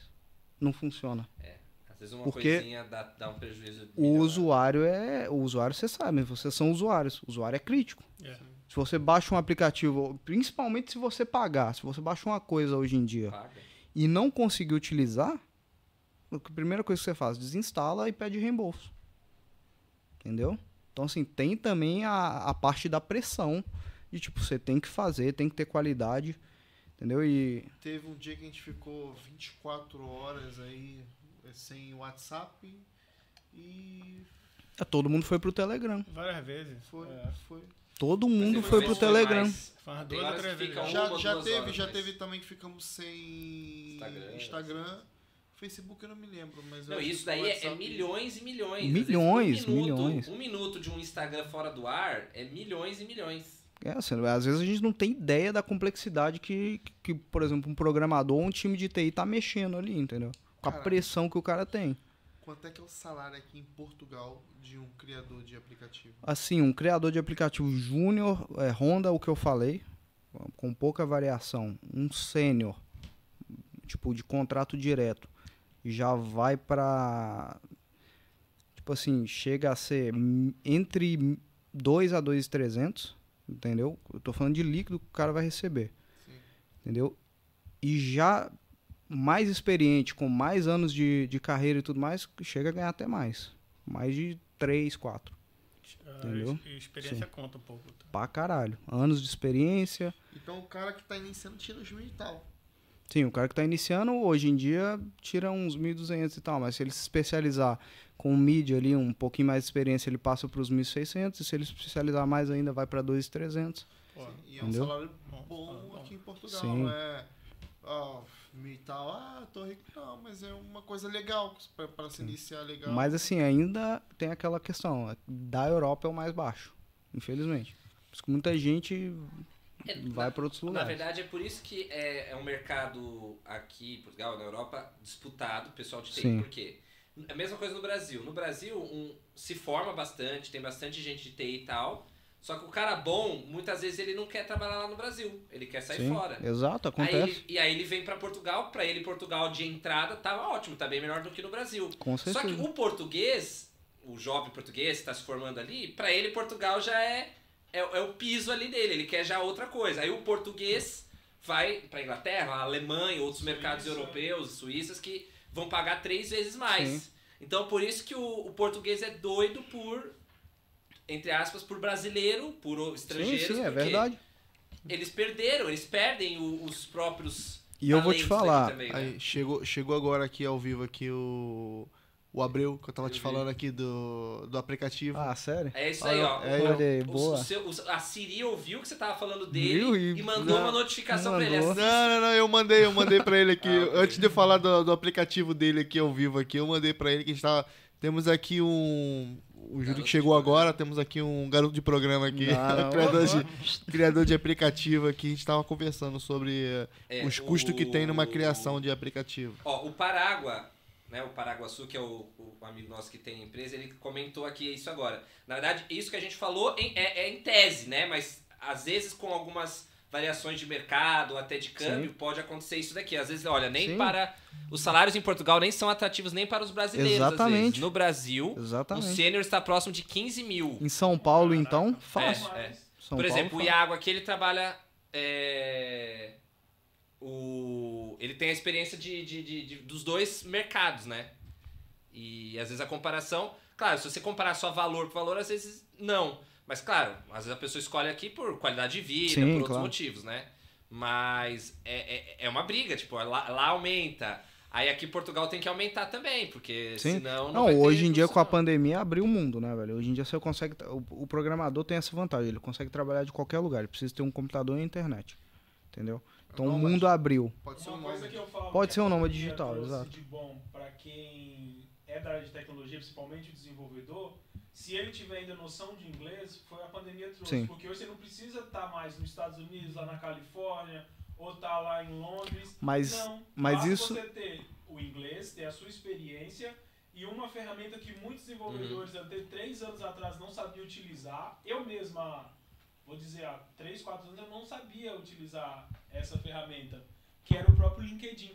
Não funciona. Às vezes uma Porque coisinha dá, dá um prejuízo. O milionário. usuário é. O usuário, você sabe, vocês são usuários. O usuário é crítico. É. Se você baixa um aplicativo, principalmente se você pagar, se você baixa uma coisa hoje em dia Paga. e não conseguir utilizar, a primeira coisa que você faz, desinstala e pede reembolso. Entendeu? Então, assim, tem também a, a parte da pressão de tipo, você tem que fazer, tem que ter qualidade. Entendeu? E Teve um dia que a gente ficou 24 horas aí eh, sem WhatsApp e é, todo mundo foi pro Telegram. Várias vezes. foi, É. foi. Todo mundo foi pro Telegram. duas já. Já, teve, horas, já mas- teve também que ficamos sem Instagram, Instagram. Facebook eu não me lembro, mas Não, eu isso daí é, é milhões e milhões. Milhões, vezes, um minuto, milhões. Um minuto de um Instagram fora do ar é milhões e milhões. É, assim, às vezes a gente não tem ideia da complexidade que, que, por exemplo, um programador ou um time de TI tá mexendo ali, entendeu? Com a pressão que o cara tem. Quanto é que é o salário aqui em Portugal de um criador de aplicativo? Assim, um criador de aplicativo júnior, é, Honda, o que eu falei, com pouca variação. Um sênior, tipo, de contrato direto, já vai pra. Tipo assim, chega a ser entre 2 a 2,300, entendeu? Eu tô falando de líquido que o cara vai receber. Sim. Entendeu? E já mais experiente, com mais anos de, de carreira e tudo mais, chega a ganhar até mais. Mais de 3, 4. A Entendeu? ex- experiência conta um pouco. tá? Pra caralho. Anos de experiência. Então o cara que tá iniciando tira os mil e tal. Sim, o cara que tá iniciando, hoje em dia, tira uns 1.200 e tal, mas se ele se especializar com mídia ali, um pouquinho mais de experiência, ele passa pros 1.600, e se ele se especializar mais ainda, vai pra 2.300. Pô, E é um Entendeu? salário bom, aqui em Portugal. Sim. É, ó, e tal, ah, tô rico. Não, mas é uma coisa legal pra se iniciar legal. Mas assim, ainda tem aquela questão. Da Europa é o mais baixo, infelizmente. Por isso que muita gente É, vai para outros Na lugares. verdade, é por isso que é, é um mercado aqui em Portugal, na Europa, disputado, pessoal de TI. Sim. Por quê? É a mesma coisa no Brasil. No Brasil, um, se forma bastante, tem bastante gente de TI e tal. Só que o cara bom, muitas vezes ele não quer trabalhar lá no Brasil. Ele quer sair Sim, fora. exato, Aí acontece. ele- e aí ele vem pra Portugal, pra ele Portugal de entrada tá ótimo, tá bem melhor do que no Brasil. Com Só certeza. que o português, o jovem português que tá se formando ali, pra ele Portugal já é, é, é o piso ali dele, ele quer já outra coisa. Aí o português vai pra Inglaterra, a Alemanha, outros mercados Suíça. europeus, suíças, que vão pagar três vezes mais. Sim. Então por isso que o, o português é doido por, entre aspas, por brasileiro, por o- Sim, estrangeiros. sim, é verdade. Eles perderam, eles perdem o- os próprios. E eu vou te falar, também, né? Aí, chegou, chegou agora aqui ao vivo aqui o, o Abreu, que eu tava Eu te vi. falando aqui do, do aplicativo. Ah, sério? É isso aí, ó. É, O- olha aí, o- boa. o seu- o- a Siri ouviu que você tava falando dele e, E- mandou Não, uma notificação pra ele. mandou. Assista. Não, não, não, eu mandei, eu mandei pra ele aqui. Ah. Antes de eu falar do, do aplicativo dele aqui ao vivo aqui, eu mandei pra ele que a gente tava. Temos aqui um. O Júlio que chegou agora, temos aqui um garoto de programa aqui, Não, não. criador, de, criador de aplicativo aqui. A gente tava conversando sobre eh, É, os custos que tem numa o- criação de aplicativo. Ó, o Parágua, né, o Paraguaçu, que é o, o amigo nosso que tem empresa, ele comentou aqui isso agora. Na verdade, isso que a gente falou em- é, é em tese, né? Mas às vezes com algumas variações de mercado, até de câmbio, pode acontecer isso daqui. Às vezes, olha, nem Sim. para. Os salários em Portugal nem são atrativos nem para os brasileiros. Exatamente. No Brasil, o Exatamente. sênior está próximo de 15 mil. Em São Paulo, então, fácil. É, é. Por exemplo, Paulo, o Iago aqui, ele trabalha. É, o, ele tem a experiência de, de- de- de- dos dois mercados, né? E às vezes a comparação. Claro, se você comparar só valor por valor, às vezes não. Mas claro, às vezes a pessoa escolhe aqui por qualidade de vida, Sim, por outros claro. motivos, né? Mas é, é, é uma briga, tipo, lá, lá aumenta. Aí aqui em Portugal tem que aumentar também, porque Sim. senão. Não, Não, hoje em dia com a pandemia abriu o mundo, né, velho? Hoje em dia você consegue. O, o programador tem essa vantagem, ele consegue trabalhar de qualquer lugar. Ele precisa ter um computador e internet. Entendeu? Então o mundo abriu. Pode ser um Uma coisa nome. que eu falo Pode ser um nome pandemia digital, exato. de bom para quem é da área de tecnologia, principalmente o desenvolvedor, se ele tiver ainda noção de inglês, foi a pandemia trouxe. Sim. Porque hoje você não precisa estar mais nos Estados Unidos, lá na Califórnia, ou estar lá em Londres. Mas, não, mas basta isso. você ter o inglês, ter a sua experiência e uma ferramenta que muitos desenvolvedores Uhum. até três anos atrás não sabiam utilizar. Eu mesma, vou dizer, há três, quatro anos eu não sabia utilizar essa ferramenta, que era o próprio LinkedIn.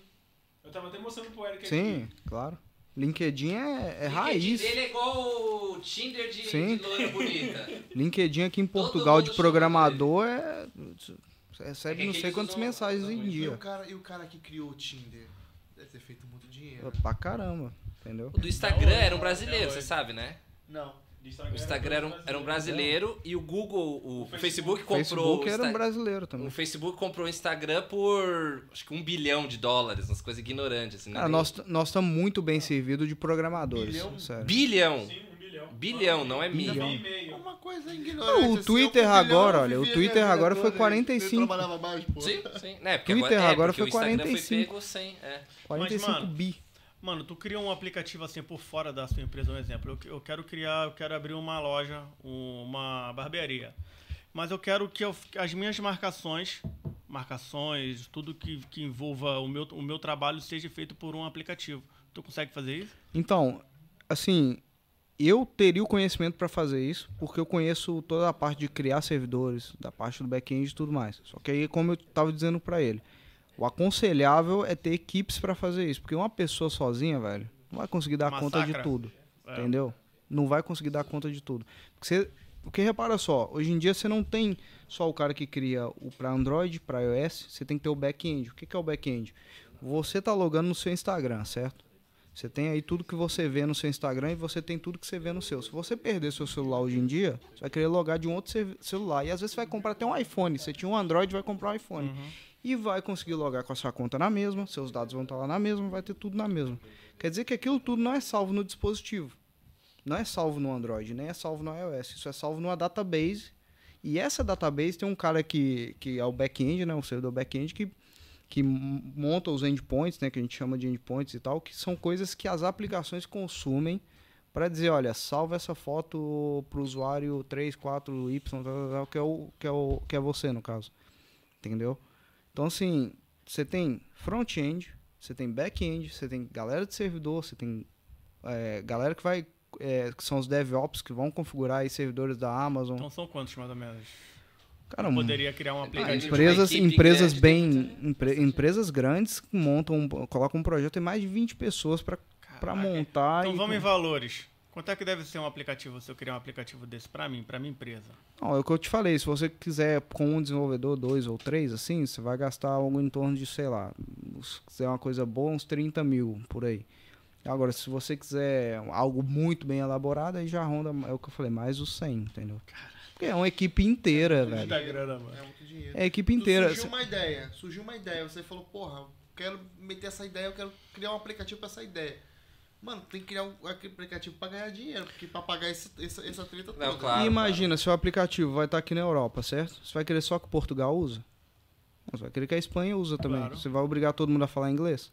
Eu tava até mostrando pro Eric Sim, aqui. claro. LinkedIn é, é LinkedIn raiz. dele é igual o Tinder de, Sim. de loira bonita. LinkedIn aqui em Portugal de programador é. Você É recebe que não sei quantas usam- mensagens em muito. E o, dia. cara, e o cara que criou o Tinder? Deve ter feito muito dinheiro. Pra caramba, entendeu? O do Instagram Não, era um brasileiro, não, você é. sabe, né? Não. Do O Instagram era um, era um brasileiro e o Google, o, O o Facebook, Facebook. O comprou Facebook o era um brasileiro o também. Facebook comprou o Instagram por acho que um bilhão de dólares, umas coisas ignorantes. Assim, né? Cara, nós nós estamos muito bem servidos de programadores. Bilhão? Sério. Bilhão! Sim, um bilhão. Bilhão, não é Ainda milhão. Uma coisa Não, ignorante. o assim, Twitter eu fui agora, bilhão, olha, o Twitter agora foi toda, 45. Eu trabalhava mais, pô. Sim, sim. Né, porque Twitter agora, é, agora foi o Instagram 45. foi pego sem. É. 45 mano, bi. Mano, tu cria um aplicativo assim por fora da sua empresa, um exemplo. Eu, eu quero criar, eu quero abrir uma loja, um- uma barbearia. Mas eu quero que eu- as minhas marcações, marcações, tudo que, que envolva o meu, o meu trabalho seja feito por um aplicativo. Tu consegue fazer isso? Então, assim, eu teria o conhecimento para fazer isso, porque eu conheço toda a parte de criar servidores, da parte do back-end e tudo mais. Só que aí, como eu estava dizendo para ele, o aconselhável é ter equipes para fazer isso, porque uma pessoa sozinha, velho, não vai conseguir dar conta de Massacra. tudo, É. entendeu? Não vai conseguir dar conta de tudo. Porque, você, porque repara só, hoje em dia você não tem só o cara que cria o para Android, para iOS, você tem que ter o back-end. O que, que é o back-end? Você tá logando no seu Instagram, certo? Você tem aí tudo que você vê no seu Instagram e você tem tudo que você vê no seu. Se você perder seu celular hoje em dia, você vai querer logar de um outro ce- celular. E às vezes você vai comprar até um iPhone. Você tinha um Android, vai comprar um iPhone. E vai conseguir logar com a sua conta na mesma, seus dados vão estar lá na mesma, vai ter tudo na mesma. Quer dizer que aquilo tudo não é salvo no dispositivo. Não é salvo no Android, nem é salvo no iOS. Isso é salvo numa database. E essa database tem um cara que, que é o back-end, né? O servidor back-end, que, que monta os endpoints, né, que a gente chama de endpoints e tal, que são coisas que as aplicações consumem para dizer, olha, salva essa foto pro usuário 3, 4, Y, tal, tal, tal, que é o que é o que é você no caso. Entendeu? Então assim, você tem front-end, você tem back-end, você tem galera de servidor, você tem é, galera que vai é, que são os DevOps que vão configurar aí servidores da Amazon. Então são quantos mais ou menos? Cara, Eu poderia criar um Ah, aplicativo. de empresas, empresas grande, bem, empre- empresas grandes que montam, um- colocam um projeto tem mais de 20 pessoas para montar. Então e- vamos em valores. Quanto é que deve ser um aplicativo se eu criar um aplicativo desse pra mim, pra minha empresa? Não, é o que eu te falei, se você quiser com um desenvolvedor, dois ou três, assim, você vai gastar algo em torno de, sei lá, se quiser uma coisa boa, uns 30 mil por aí. Agora, se você quiser algo muito bem elaborado, aí já ronda, é o que eu falei, mais os 100, entendeu? Porque é uma equipe inteira, velho. Muita grana, mano. É muito dinheiro. É a equipe Tu inteira. Surgiu uma ideia, surgiu uma ideia. Você falou, porra, eu quero meter essa ideia, eu quero criar um aplicativo pra essa ideia. Mano, tem que criar um aplicativo pra ganhar dinheiro, porque pra pagar esse, essa, essa treta toda. Não, claro. E imagina, seu aplicativo vai estar aqui na Europa, certo? Você vai querer só que Portugal usa? Não, Você vai querer que a Espanha usa também. Claro. Você vai obrigar todo mundo a falar inglês?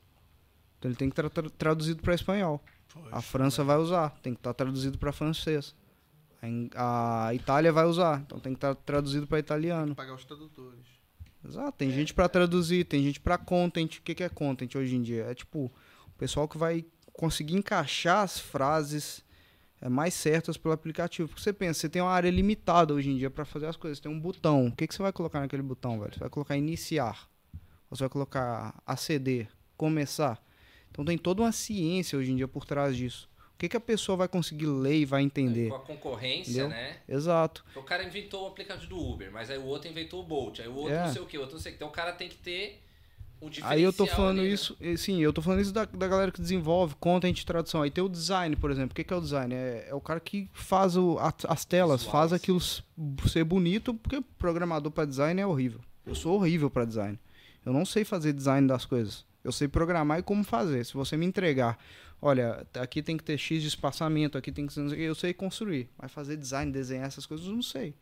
Então ele tem que estar tra traduzido para espanhol. A Poxa, França vai usar, tem que estar traduzido para francês. A A Itália vai usar, então tem que estar traduzido para italiano. Pagar os tradutores. Exato, tem gente para traduzir, tem gente para content. O que, que é content hoje em dia? É tipo o pessoal que vai conseguir encaixar as frases é, mais certas pelo aplicativo. Porque você pensa, você tem uma área limitada hoje em dia para fazer as coisas. Você tem um botão. O que, que você vai colocar naquele botão, velho? Você vai colocar iniciar. Ou você vai colocar aceder, começar. Então tem toda uma ciência hoje em dia por trás disso. O que, que a pessoa vai conseguir ler e vai entender? Com a concorrência, Entendeu? né? Exato. O cara inventou o aplicativo do Uber, mas aí o outro inventou o Bolt, aí o outro É. não sei o que, o outro não sei o que. Então o cara tem que ter Aí eu tô falando ali, né? isso, eh, sim, eu tô falando isso da, da galera que desenvolve content e tradução. Aí tem o design, por exemplo. O que, que é o design? É, é o cara que faz o, a- as telas, Visual, faz sim. aquilo ser bonito, porque programador para design é horrível. Eu sou horrível para design. Eu não sei fazer design das coisas. Eu sei programar e como fazer. Se você me entregar, olha, aqui tem que ter X de espaçamento, aqui tem que ser, eu sei construir. Mas fazer design, desenhar essas coisas, eu não sei.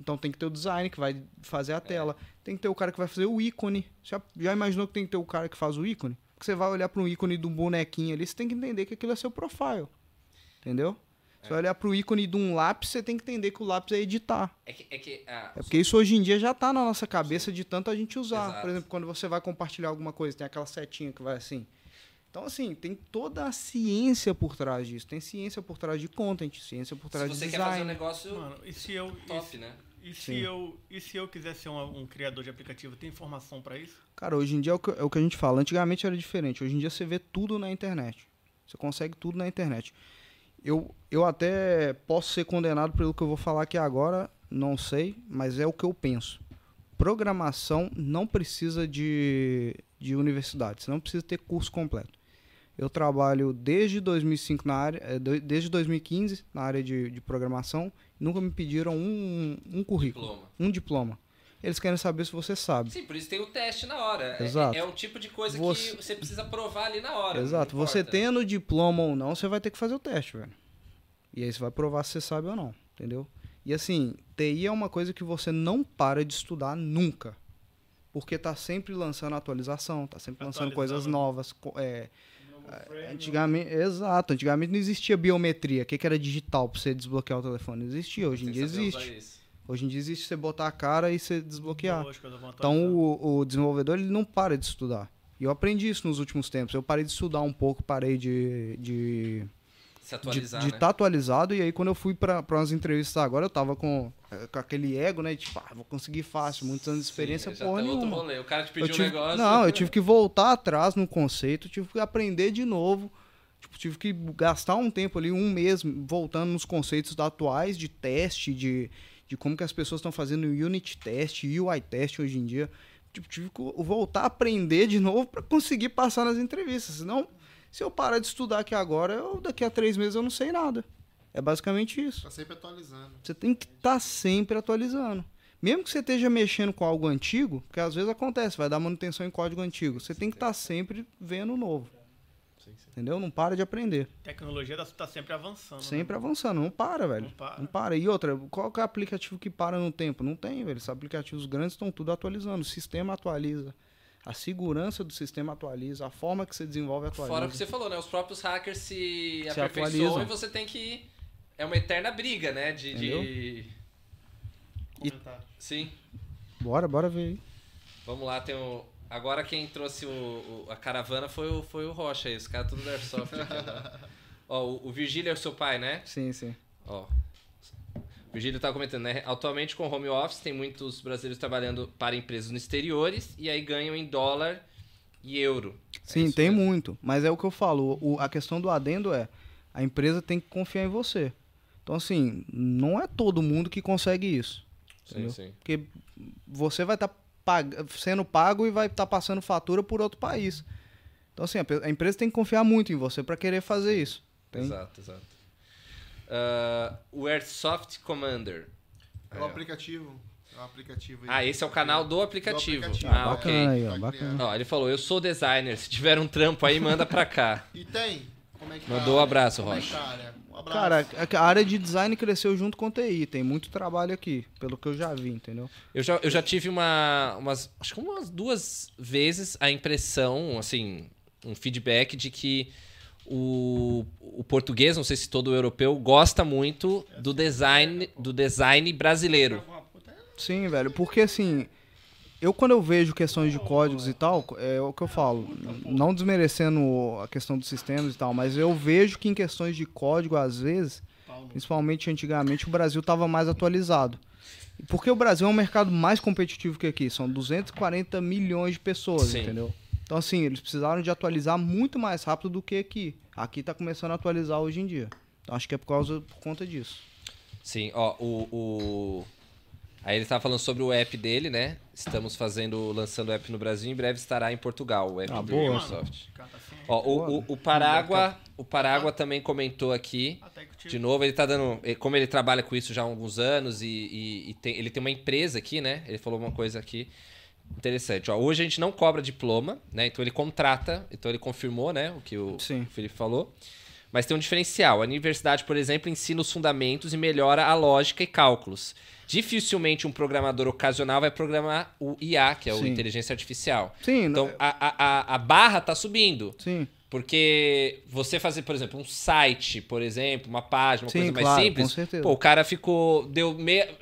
Então tem que ter o design que vai fazer a tela. Tem que ter o cara que vai fazer o ícone. Já, já imaginou que tem que ter o cara que faz o ícone? Porque você vai olhar para um ícone de um bonequinho ali, você tem que entender que aquilo é seu profile. Entendeu? Você vai olhar para o ícone de um lápis, você tem que entender que o lápis é editar. É que, é que ah, É porque isso hoje em dia já tá na nossa cabeça de tanto a gente usar. Exato. Por exemplo, quando você vai compartilhar alguma coisa, tem aquela setinha que vai assim. Então, assim, tem toda a ciência por trás disso. Tem ciência por trás de content, ciência por se trás de você quer fazer um design. negócio Mano, e se eu. top, né? E se, eu, e se eu quiser ser um, um criador de aplicativo, tem informação pra isso? Cara, hoje em dia é o, que, é o que a gente fala. Antigamente era diferente. Hoje em dia você vê tudo na internet. Você consegue tudo na internet. Eu, eu até posso ser condenado pelo que eu vou falar aqui agora, não sei, mas é o que eu penso. Programação não precisa de, de universidade, você não precisa ter curso completo. Eu trabalho desde 2005 na área, eh, desde 2015 na área de, de programação, nunca me pediram um, um currículo, Diploma. um diploma. Eles querem saber se você sabe. Sim, por isso tem o teste na hora. É- Exato. É, um tipo de coisa Você- que você precisa provar ali na hora. Exato. Você tendo diploma ou não, você vai ter que fazer o teste, velho. E aí você vai provar se você sabe ou não, entendeu? E assim, TI é uma coisa que você não para de estudar nunca. Porque tá sempre lançando atualização, tá sempre lançando coisas novas. é, antigamente, exato, antigamente não existia biometria. O que, que era digital pra você desbloquear o telefone? Não existia, hoje em dia existe. Hoje em dia existe você botar a cara e você desbloquear. Então o, o desenvolvedor ele não para de estudar. E eu aprendi isso nos últimos tempos. Eu parei de estudar um pouco, parei de de Se atualizar, de né? estar atualizado. E aí quando eu fui para umas entrevistas agora, eu tava com, eh, com aquele ego, né? Tipo, ah, vou conseguir fácil, muitos anos de experiência, Sim, porra tá nenhuma. rolê. O cara te pediu tive- um negócio. Não, eu tive que voltar atrás no conceito, tive que aprender de novo. Tipo, tive que gastar um tempo ali, um mês, voltando nos conceitos atuais de teste, de, de como que as pessoas estão fazendo unit test, UI test hoje em dia. Tipo, tive que voltar a aprender de novo para conseguir passar nas entrevistas. Senão, se eu parar de estudar aqui agora, eu, daqui a três meses eu não sei nada. É basicamente isso. Tá sempre atualizando. Você tem que estar sempre atualizando. Mesmo que você esteja mexendo com algo antigo, porque às vezes acontece, vai dar manutenção em código antigo. Você tem que estar sempre vendo o novo. Entendeu? Não para de aprender. A tecnologia tá, tá sempre avançando. Sempre né? avançando. Não para, velho. Não para. Não para. E outra, qual que é o aplicativo que para no tempo? Não tem, velho. Esses aplicativos grandes estão tudo atualizando. O sistema atualiza. A segurança do sistema atualiza, a forma que você desenvolve atualiza. Fora o que você falou, né? Os próprios hackers se, Se aperfeiçoam atualizam. e você tem que. É uma eterna briga, né? De. de... Comentário. Sim. Bora, bora ver aí. Vamos lá, tem o. Agora quem trouxe o, o- a caravana foi o, foi o Rocha aí, os caras tudo da Airsoft aqui, né? Ó, o, o Virgílio é o seu pai, né? Sim, sim. Ó. O Virgílio tá comentando, né? Atualmente com home office tem muitos brasileiros trabalhando para empresas no exteriores e aí ganham em dólar e euro. É Sim, isso tem mesmo. muito. Mas é o que eu falo. o- a questão do adendo é: a empresa tem que confiar em você. Então, assim, não é todo mundo que consegue isso. Sim, sim. Porque você vai estar sendo pago e vai estar passando fatura por outro país. Então, assim, a, a empresa tem que confiar muito em você para querer fazer isso. Tem? Exato, exato. Ah, o Airsoft Commander. É o aplicativo. É o aplicativo aí. Ah, esse é o canal do aplicativo. aplicativo. Ah, bacana ok. aí, ó, Tá bacana. Ó, ele falou, eu sou designer, se tiver um trampo aí, manda pra cá. E tem? Como é que Mandou um tá? abraço, é Rocha. tá? Um abraço. Cara, a- a área de design cresceu junto com TI. Tem muito trabalho aqui, pelo que eu já vi, entendeu? Eu já, eu já tive uma, umas, acho que umas duas vezes a impressão, assim, um feedback de que o, o português, não sei se todo europeu, gosta muito do design, do design brasileiro. Sim, velho, porque assim, eu quando eu vejo questões de códigos e tal, é o que eu falo, não desmerecendo a questão dos sistemas e tal, mas eu vejo que em questões de código, às vezes, principalmente antigamente, o Brasil estava mais atualizado. Porque o Brasil é um mercado mais competitivo que aqui, são 240 milhões de pessoas, Sim. entendeu? Então, assim, eles precisaram de atualizar muito mais rápido do que aqui. Aqui tá começando a atualizar hoje em dia. Então, acho que é por causa por conta disso. Sim, ó, o, o... Aí ele tava falando sobre o app dele, né? Estamos fazendo, lançando o app no Brasil, em breve estará em Portugal, o app Ah, do boa. Microsoft. Tá assim, Ó, o, o, o Parágua, o Parágua também comentou aqui, de novo, ele tá dando, eh, como ele trabalha com isso já há alguns anos e, e- e tem- ele tem uma empresa aqui, né? Ele falou uma coisa aqui interessante. Ó, hoje a gente não cobra diploma, né? Então ele contrata, então ele confirmou, né? O que o Sim. Felipe falou. Mas tem um diferencial. A universidade, por exemplo, ensina os fundamentos e melhora a lógica e cálculos. Dificilmente um programador ocasional vai programar o IA, que é o Sim. inteligência artificial. Sim, Então a, a, a, a barra tá subindo. sim. Porque você fazer, por exemplo, um site, por exemplo, uma página, uma Sim, coisa mais claro, simples, com certeza. pô, o cara ficou. Deu meia,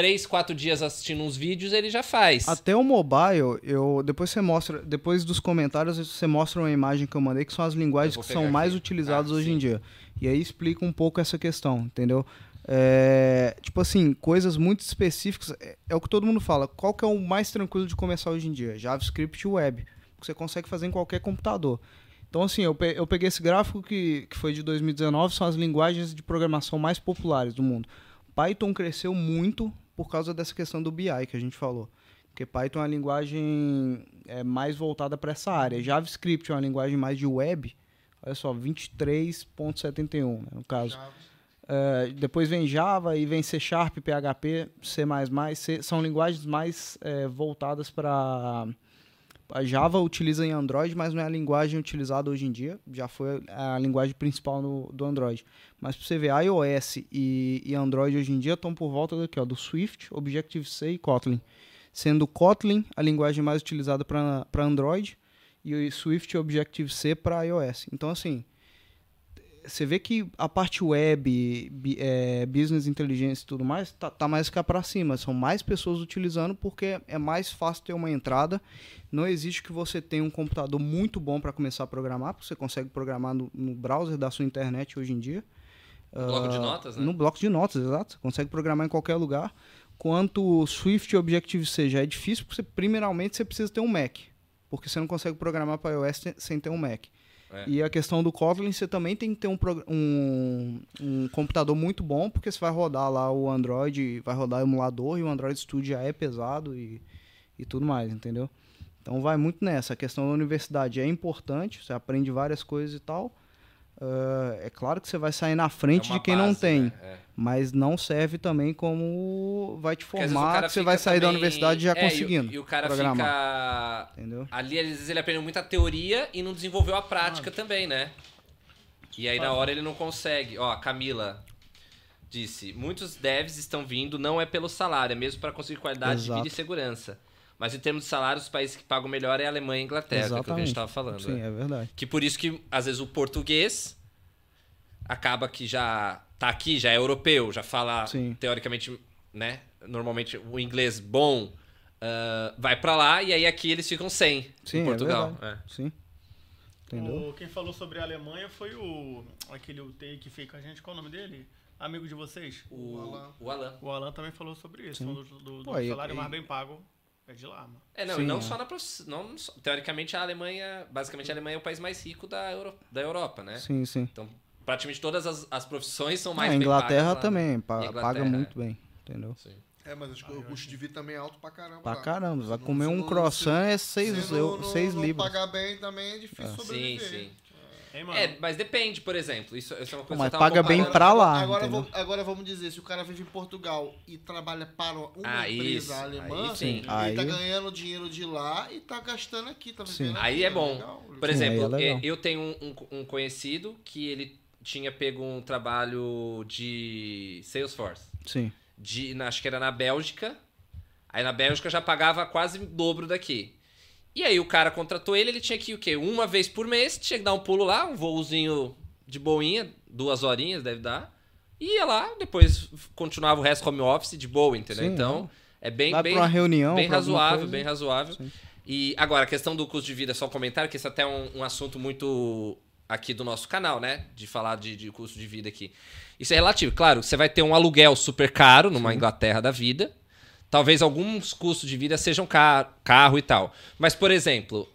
três, quatro dias assistindo uns vídeos, ele já faz. Até o mobile, eu depois você mostra, depois dos comentários você mostra uma imagem que eu mandei que são as linguagens que são pegar mais aqui. utilizadas Ah, hoje sim. em dia. E aí explica um pouco essa questão, entendeu? É, tipo assim, coisas muito específicas. É, é o que todo mundo fala. Qual que é o mais tranquilo de começar hoje em dia? JavaScript e web. Que você consegue fazer em qualquer computador. Então, assim, eu peguei esse gráfico que, que foi de 2019, são as linguagens de programação mais populares do mundo. Python cresceu muito por causa dessa questão do BI que a gente falou. Porque Python é uma linguagem é, mais voltada para essa área. JavaScript é uma linguagem mais de web. Olha só, 23.71, né, no caso. É, depois vem Java e vem C Sharp, PHP, C++. C, são linguagens mais é, voltadas para... A Java utiliza em Android, mas não é a linguagem utilizada hoje em dia. Já foi a linguagem principal no- do Android. Mas para você ver, iOS e, e Android hoje em dia estão por volta daqui, ó, do Swift, Objective-C e Kotlin. Sendo Kotlin a linguagem mais utilizada para Android e o Swift e Objective-C para iOS. Então, assim, você vê que a parte web, é, business intelligence e tudo mais, tá, tá mais cá para cima. São mais pessoas utilizando porque é mais fácil ter uma entrada. Não existe que você tenha um computador muito bom para começar a programar, porque você consegue programar no, no browser da sua internet hoje em dia. No bloco de Ah, notas, né? No bloco de notas, exato. Você consegue programar em qualquer lugar. Quanto Swift e Objective-C já é difícil, porque você, primeiramente você precisa ter um Mac. Porque você não consegue programar para iOS sem ter um Mac. É. E a questão do Kotlin, você também tem que ter um, um, um computador muito bom, porque você vai rodar lá o Android, vai rodar o emulador, e o Android Studio já é pesado e, e tudo mais, entendeu? Então vai muito nessa. A questão da universidade é importante, você aprende várias coisas e tal. Ah, é claro que você vai sair na frente É de quem não base, tem, né? É. mas não serve também como vai te formar, que você vai sair da também- universidade já é, e conseguindo E, o cara programar. fica. Entendeu? Ali, às vezes, ele aprendeu muita teoria e não desenvolveu a prática também, né? E aí, na hora, ele não consegue. Ó, a Camila disse: muitos devs estão vindo, não é pelo salário, é mesmo para conseguir qualidade de Exato. vida e segurança. Mas em termos de salário, os países que pagam melhor é a Alemanha e a Inglaterra, que é o que a gente Exatamente. tava falando. Sim, né? é verdade. Que por isso que, às vezes, o português acaba que já tá aqui, já é europeu, já fala, Sim. teoricamente, né? Normalmente o inglês bom ah, vai pra lá e aí aqui eles ficam sem Sim, em é Portugal. verdade. Sim. Entendeu? O- quem falou sobre a Alemanha foi o. aquele UTI que fez com a gente. Qual o nome dele? Amigo de vocês? O, O Alan. o Alan. O Alan também falou sobre isso. Sim. Falou do, do- do Pô, salário e- mais bem pago é de lá, mano. É, não, Sim, e não é. só na não só- Teoricamente, a Alemanha. Basicamente, a Alemanha é o país mais rico da, Euro, da Europa, né? Sim, sim. Então, praticamente todas as, as profissões são mais a bem Inglaterra pagas né? também, pa- E a paga Inglaterra, muito bem, entendeu? Sim. É, mas acho que o custo de vida também é alto pra caramba. Pra lá. caramba, vai Se comer um se croissant é se 6 não- eu- não- seis não libras. pagar bem também é difícil Sim, sobreviver. sim. Hein, mano? É, mas depende, por exemplo. Isso, isso é uma coisa Mas que eu tava paga bem comparando. pra lá, Agora, entendeu? vamos- agora vamos dizer, se o cara vive em Portugal e trabalha para uma Ah, empresa isso. alemã, Aí sim. ele Aí- tá ganhando dinheiro de lá e tá gastando aqui, tá Sim. vivendo Aí é bom. legal. Por Sim, exemplo, aí é legal. eh, eu tenho um, um- um conhecido que ele tinha pego um trabalho de Salesforce. Sim. De, na- acho que era na Bélgica. Aí na Bélgica já pagava quase o dobro daqui. E aí o cara contratou ele, ele tinha que ir o quê? Uma vez por mês, tinha que dar um pulo lá, um voozinho de boinha, duas horinhas deve dar. E ia lá, depois continuava o resto home office de boa, entendeu? Sim, então, é bem, bem, pra uma reunião. bem pra razoável, bem razoável. Sim. E agora, a questão do custo de vida, só um comentário, que isso até é um, um assunto muito aqui do nosso canal, né? De falar de, de custo de vida aqui. Isso é relativo. Claro, você vai ter um aluguel super caro numa Inglaterra da vida. Talvez alguns custos de vida sejam ca carro e tal. Mas, por exemplo,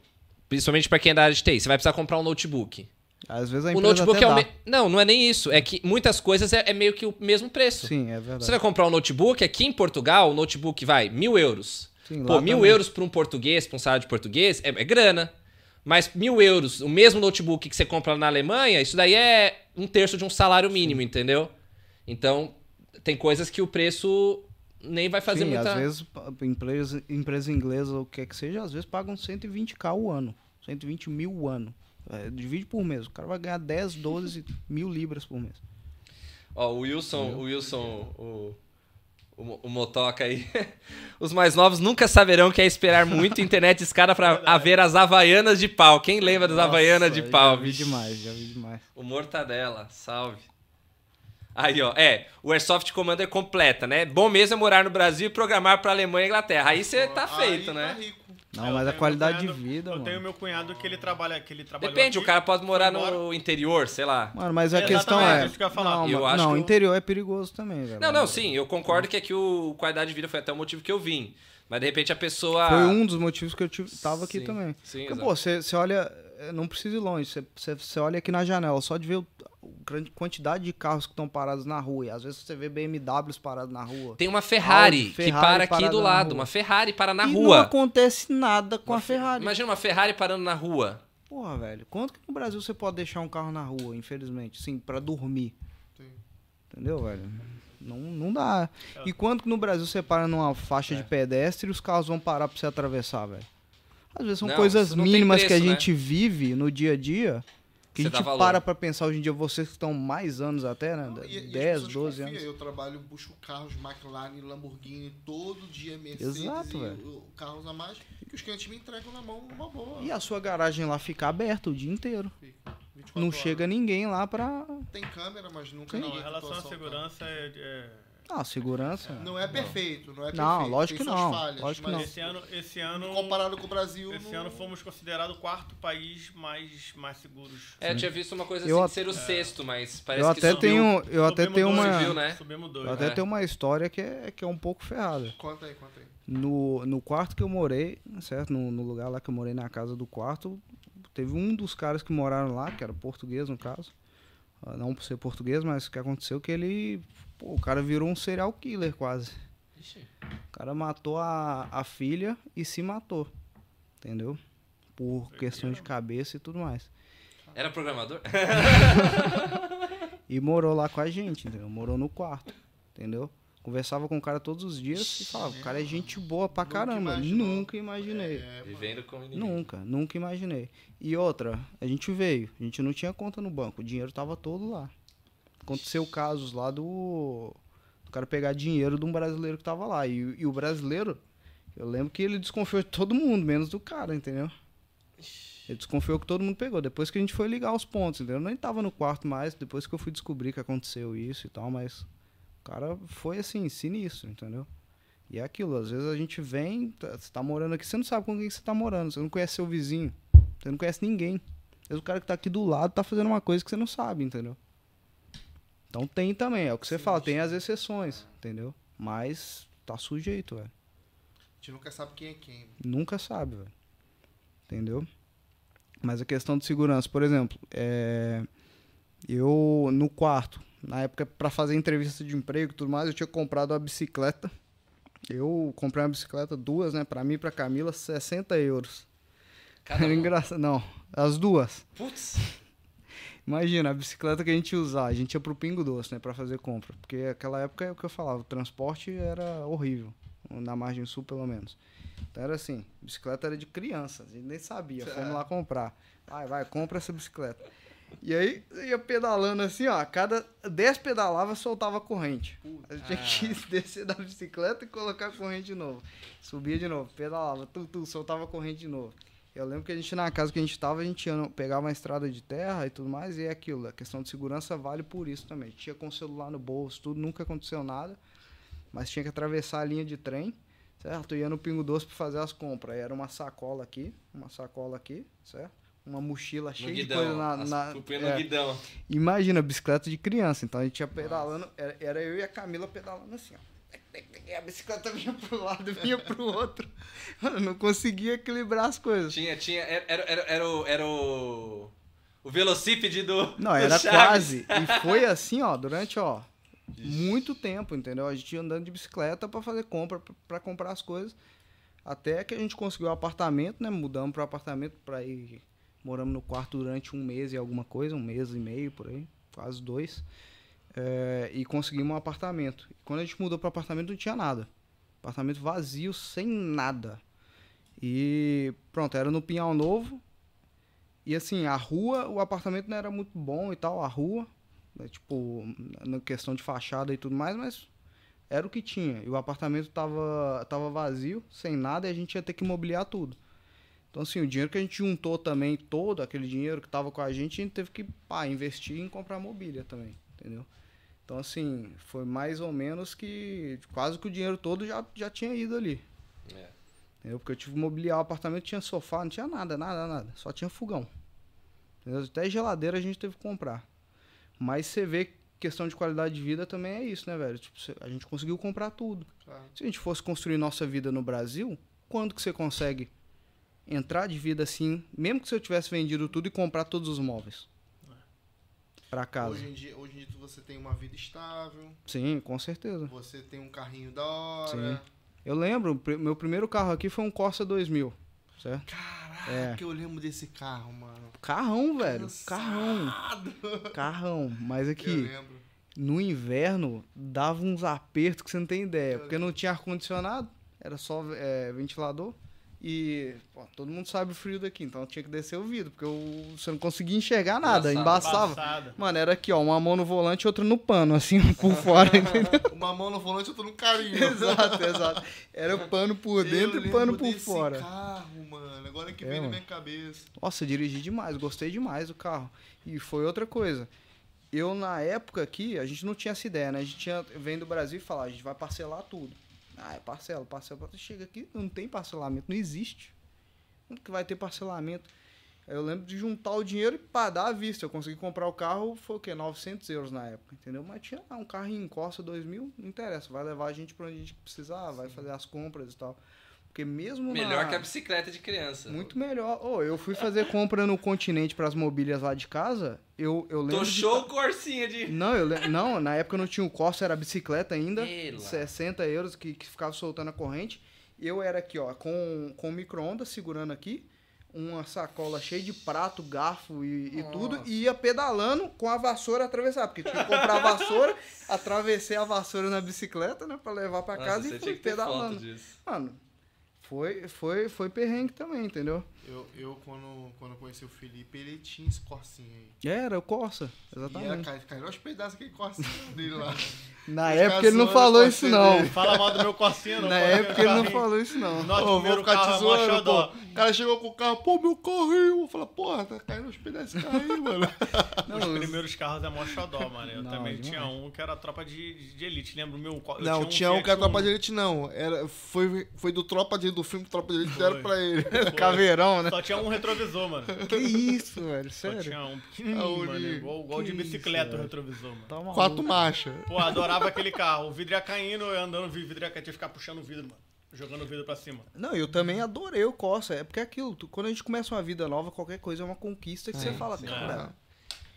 principalmente para quem é da área de TI, você vai precisar comprar um notebook. Às vezes a O notebook é o me... Não, não é nem isso. É que muitas coisas é, é meio que o mesmo preço. Sim, é verdade. Você vai comprar um notebook, aqui em Portugal, o notebook vai mil euros. Sim, Pô, mil também. euros para um português, para um salário de português, é, é grana. Mas mil euros, o mesmo notebook que você compra na Alemanha, isso daí é um terço de um salário mínimo, entendeu? Então, tem coisas que o preço nem vai fazer Sim, muita... às vezes empresa, empresa inglesa ou o que quer que seja, às vezes pagam 120k o ano. 120 mil o ano. É, divide por mês. O cara vai ganhar 10, 12 mil libras por mês. Ó, o Wilson, o Wilson, o, o, o Motoca aí. Os mais novos nunca saberão que é esperar muito internet escada pra a ver as Havaianas de pau. Quem lembra das Havaianas de Nossa, pau? Já vi demais, já vi demais. O Mortadela, salve. Aí, ó, é, o Airsoft Commander completa, né? Bom mesmo é morar no Brasil e programar pra Alemanha e Inglaterra. Aí você tá Aí feito, tá né? rico. Não, Eu mas a tenho qualidade meu de cunhado- vida, Eu tenho mano. meu cunhado que ele trabalha, que ele trabalhou Depende, o aqui, cara pode morar no interior, sei lá. Mano, mas a É, questão é. isso que eu. Não, Eu acho não que o- interior é perigoso também, velho. Não, não, sim, eu concordo que aqui o qualidade de vida foi até o motivo que eu vim. Mas de repente a pessoa. Foi um dos motivos que eu tive, tava aqui Sim, também. Sim, Porque, exato. pô, você você olha, não precisa ir longe, você- você você olha aqui na janela, só de ver o, a grande quantidade de carros que estão parados na rua. E às vezes você vê BMWs parados na rua. Tem uma Ferrari, Audi, que Ferrari para aqui do lado. rua. Uma Ferrari para na e não rua. acontece nada com a Ferrari. Imagina uma Ferrari parando na rua. Porra, velho, quanto que no Brasil você pode deixar um carro na rua, infelizmente? Sim, pra dormir. Sim. Entendeu, velho? Não, não dá. É. E quanto que no Brasil você para numa faixa de pedestre e os carros vão parar pra você atravessar, velho? Às vezes são Não, coisas não mínimas que a preço, né? gente vive no dia a dia que Você a gente para pra pensar hoje em dia, vocês que estão mais anos até, né? Não, e- e as 10, pessoas 12 confiam. anos. Eu trabalho, busco carros McLaren, Lamborghini, todo dia Mercedes Exato, e velho. carros a mais que os clientes me entregam na mão numa boa. E a sua garagem lá fica aberta o dia inteiro. Fica 24 Não horas. chega ninguém lá pra. Tem câmera, mas nunca Não, ninguém em relação à assaltar. segurança, é, é- Ah, segurança. Não é perfeito, não é perfeito. Não, lógico tem que não, Falhas, lógico que mas não. esse ano, esse ano, comparado com o Brasil, esse não- ano fomos considerados o quarto país mais, mais seguros. É, eu tinha visto uma coisa Eu assim ser o sexto, mas parece Eu que até subiu. tenho, eu até tenho uma, Subiu, né? Subimos dois. eu até É. tenho uma história que é, que é um pouco ferrada. Conta aí, conta aí. No, no quarto que eu morei, certo? No, no lugar lá que eu morei, na casa do quarto, teve um dos caras que moraram lá, que era português no caso. Ah, Não por ser português, mas o que aconteceu é que ele. Pô, o cara virou um serial killer quase. Ixi. O cara matou a, a filha e se matou. Entendeu? Por questões de cabeça e tudo mais. Era programador? E morou lá com a gente, entendeu? Morou no quarto, entendeu? Conversava com o cara todos os dias e falava, o cara é gente boa pra Nunca caramba. imaginou. Nunca imaginei. É. Vivendo com inimigo. Nunca, nunca imaginei. E outra, a gente veio, a gente não tinha conta no banco, o dinheiro tava todo lá. Aconteceu casos lá do, do cara pegar dinheiro de um brasileiro que tava lá. E, e o brasileiro, Eu lembro que ele desconfiou de todo mundo, menos do cara, entendeu? Ele desconfiou que todo mundo pegou. Depois que a gente foi ligar os pontos, entendeu? Eu nem tava no quarto mais, depois que eu fui descobrir que aconteceu isso e tal, mas o cara foi assim, sinistro, entendeu? E é aquilo, às vezes a gente vem, tá- você tá morando aqui, você não sabe com quem você tá morando, você não conhece seu vizinho, você não conhece ninguém. Às vezes o cara que tá aqui do lado tá fazendo uma coisa que você não sabe, entendeu? Então tem também, é o que você fala, tem as exceções, entendeu? Mas tá sujeito, velho. A gente nunca sabe quem é quem. Nunca sabe, velho. Entendeu? Mas a questão de segurança, por exemplo, é... eu no quarto, na época pra fazer entrevista de emprego e tudo mais, eu tinha comprado uma bicicleta. Eu comprei uma bicicleta, duas, né, pra mim e pra Camila, 60 euros. Cada Era um. engraçado. Não, as duas. Putz. Imagina, a bicicleta que a gente usar, a gente ia pro Pingo Doce, né, pra fazer compra. Porque aquela época é o que eu falava, o transporte era horrível, na margem sul pelo menos. Então era assim, bicicleta era de criança, a gente nem sabia, fomos lá comprar. Vai, vai, compra essa bicicleta. E aí ia pedalando assim, ó, a cada 10 pedalava, soltava a corrente. A gente tinha que descer da bicicleta e colocar a corrente de novo. Subia de novo, pedalava, tu, tu, soltava a corrente de novo. Eu lembro que a gente, na casa que a gente tava, a gente ia, pegava uma estrada de terra e tudo mais, e é aquilo. A questão de segurança vale por isso também. Tinha com o celular no bolso, tudo, nunca aconteceu nada. Mas tinha que atravessar a linha de trem, certo? Ia no Pingo Doce pra fazer as compras. Aí era uma sacola aqui, uma sacola aqui, certo? Uma mochila No cheia de guidão. coisa na. na é. guidão. Imagina, bicicleta de criança. Então a gente ia pedalando, era, era eu e a Camila pedalando assim, ó. A bicicleta vinha pro lado, vinha pro outro. Mano, não conseguia equilibrar as coisas. Tinha, tinha. Era, era, era, era o. Era o. O velocípede do. Não, do era Chaves. quase. E foi assim, ó, durante, ó, muito tempo, entendeu? A gente ia andando de bicicleta pra fazer compra, pra- pra comprar as coisas. Até que a gente conseguiu um apartamento, né? Mudamos pro apartamento pra ir. Moramos no quarto durante um mês e alguma coisa, um mês e meio por aí, quase dois. É, e conseguimos um apartamento. Quando a gente mudou pro apartamento não tinha nada. Apartamento vazio, sem nada. E pronto, era no Pinhal Novo. E assim, a rua, o apartamento não era muito bom e tal, a rua, né, tipo, na questão de fachada e tudo mais, mas era o que tinha. E o apartamento tava, tava vazio, sem nada, e a gente ia ter que mobiliar tudo. Então, assim, o dinheiro que a gente juntou também, todo aquele dinheiro que tava com a gente, a gente teve que pá, investir em comprar mobília também, entendeu? Então, assim, foi mais ou menos que quase que o dinheiro todo já, já tinha ido ali. É. Entendeu? Porque eu tive que mobiliar o apartamento, tinha sofá, não tinha nada, nada, nada. Só tinha fogão. Entendeu? Até geladeira a gente teve que comprar. Mas você vê que questão de qualidade de vida também é isso, né, velho? Tipo, a gente conseguiu comprar tudo. Claro. Se a gente fosse construir nossa vida no Brasil, quando que você consegue entrar de vida assim, mesmo que você tivesse vendido tudo e comprar todos os móveis? Pra casa. Hoje em, dia, hoje em dia você tem uma vida estável, Sim, com certeza. você tem um carrinho da hora. Eu lembro, meu primeiro carro aqui foi um Corsa 2000, certo? Caraca, É. eu lembro desse carro, mano. Carrão, velho. Cansado. Carrão. Carrão. Mas Eu aqui, lembro. no inverno, dava uns apertos que você não tem ideia. Eu Porque não tinha ar-condicionado, era só é, ventilador. E pô, todo mundo sabe o frio daqui, então tinha que descer o vidro, porque eu, você não conseguia enxergar nada, Embaçava. embaçava. Mano, era aqui, ó, uma mão no volante e outra no pano, assim, por fora, entendeu? Uma mão no volante, eu tô no carinho. exato, exato. Era o pano por dentro e pano por fora. carro, mano. Agora que É, vem na mano. minha cabeça. Nossa, eu dirigi demais, gostei demais do carro. E foi outra coisa. Eu, na época aqui, a gente não tinha essa ideia, né? A gente tinha, vem do Brasil e fala, a gente vai parcelar tudo. Ah, é parcela, parcela. parcela. Chega aqui, não tem parcelamento, não existe. Como que vai ter parcelamento? Eu lembro de juntar o dinheiro e pá, dar à vista. Eu consegui comprar o carro, foi o quê? 900 euros na época, entendeu? Mas tinha lá um carro em Corsa 2000, não interessa. Vai levar a gente pra onde a gente precisar, vai fazer as compras e tal. Porque mesmo Melhor na... que a bicicleta de criança. Muito melhor. Ô, eu fui fazer compra no continente para as mobílias lá de casa. Eu, eu lembro. Tô de show ta- corsinha de. Não, eu le- não, na época não tinha o Corsa, era bicicleta ainda. Ela. 60 euros que, que ficava soltando a corrente. Eu era aqui, ó, com, com micro-ondas segurando aqui. Uma sacola cheia de prato, garfo e, e tudo. E ia pedalando com a vassoura atravessar. Porque tinha que comprar a vassoura, atravessei a vassoura na bicicleta, né? Pra levar pra Nossa, casa e fui pedalando. Mano, foi, foi, foi perrengue também, entendeu? Eu, eu quando, quando conheci o Felipe, ele tinha esse corsinho aí. Era o Corsa, E era, exatamente. cai- caiu aos pedaços aquele corsinho dele lá. Na Os época ele não falou isso não. parceiro Fala mal do meu corsinho, não. Na pode época ele não falou isso não. Nosso Ô, vou primeiro ficar carro te é mó zoando, pô. xodó. O cara chegou com o carro, pô, meu carrinho. Eu falei, porra, tá caindo aos pedaços esse carro aí, mano. Os primeiros carros é mó xodó, mano. Eu Não, também demais. tinha um que era tropa de, de elite. Lembra o meu? Eu Não, tinha um Fiat que era Tropa de. Elite, não. Era, foi, foi do Tropa de Elite, do filme Tropa de Elite, que deram Foi. pra ele. Foi. Né? Só tinha um retrovisor, mano. Que isso, velho, Só sério. tinha um pequenininho, Aonde? mano. Igual, igual de bicicleta isso, o retrovisor, mano. Tá. Quatro marchas. Pô, adorava aquele carro. O vidro ia caindo, eu andando, vi o vidro ia cair, tinha que ficar puxando o vidro, mano. Jogando o vidro pra cima. Não, eu também adorei o Corsa. É porque é aquilo, tu- quando a gente começa uma vida nova, qualquer coisa é uma conquista que você fala, sim. cara,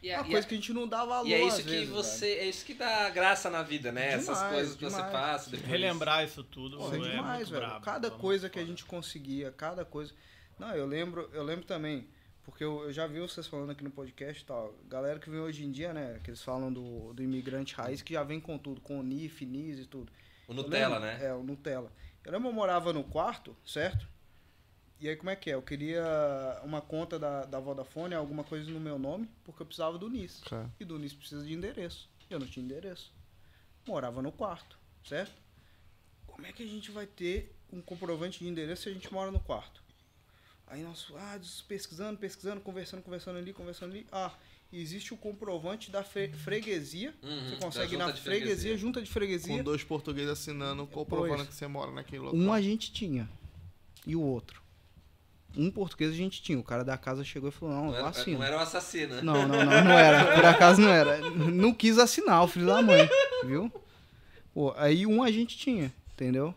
E é é, uma e coisa é- que a gente não dá valor e é às isso que vezes, você. velho. É isso que dá graça na vida, né? Essas Demais, coisas que você demais. passa. Depois. Relembrar isso tudo Pô, é é demais, muito velho. brabo, cada muito coisa que a gente conseguia, cada coisa. Não, eu lembro, eu lembro também, porque eu, eu já vi vocês falando aqui no podcast e tal. Galera que vem hoje em dia, né? Que eles falam do, do imigrante raiz, que já vem com tudo, com NIF, NIS e tudo. O Nutella, lembro- né? É, o Nutella. Eu lembro eu morava no quarto, certo? E aí como é que é? Eu queria uma conta da, da Vodafone, alguma coisa no meu nome, porque eu precisava do NIS. E do NIS precisa de endereço. Eu não tinha endereço. Morava no quarto, certo? Como é que a gente vai ter um comprovante de endereço se a gente mora no quarto? Aí nós, ah, pesquisando, pesquisando, conversando, conversando ali, conversando ali. Ah, existe o comprovante da fre- freguesia. Uhum, você consegue ir na freguesia, freguesia. junta de freguesia. Com dois portugueses assinando, comprovando Pois. que você mora naquele local. Um a gente tinha. E o outro? Um português a gente tinha. O cara da casa chegou e falou, não, Não eu era, assino. não era o assassino, né? Não, não, não, não era. Por acaso não era. Não quis assinar, o filho da mãe, viu? Pô, aí um a gente tinha, entendeu?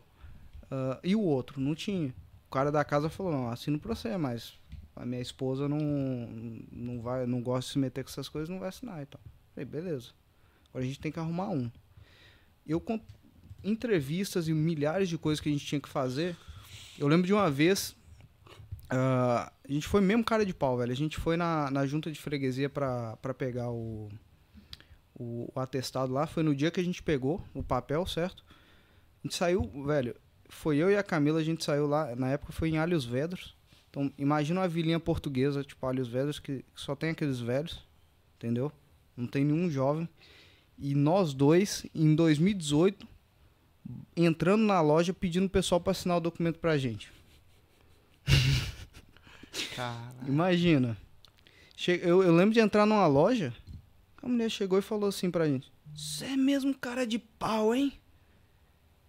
Ah, e o outro não tinha. Cara da casa falou, não, assino pra você, mas a minha esposa não, não vai, não gosta de se meter com essas coisas, não vai assinar então. Falei, beleza. Agora a gente tem que arrumar um. Eu com entrevistas e milhares de coisas que a gente tinha que fazer. Eu lembro de uma vez, ah, a gente foi mesmo cara de pau, velho. A gente foi na, na junta de freguesia pra, pra pegar o, o, o atestado lá. Foi no dia que a gente pegou o papel, certo? A gente saiu, velho. Foi eu e a Camila, a gente saiu lá. Na época foi em Alhos Vedros. Então, imagina uma vilinha portuguesa, tipo Alhos Vedros, que só tem aqueles velhos, entendeu? Não tem nenhum jovem. E nós dois, em 2018, entrando na loja pedindo o pessoal pra assinar o documento pra gente. Cara. Imagina. Eu, eu lembro de entrar numa loja, a mulher chegou e falou assim pra gente: Você é mesmo cara de pau, hein?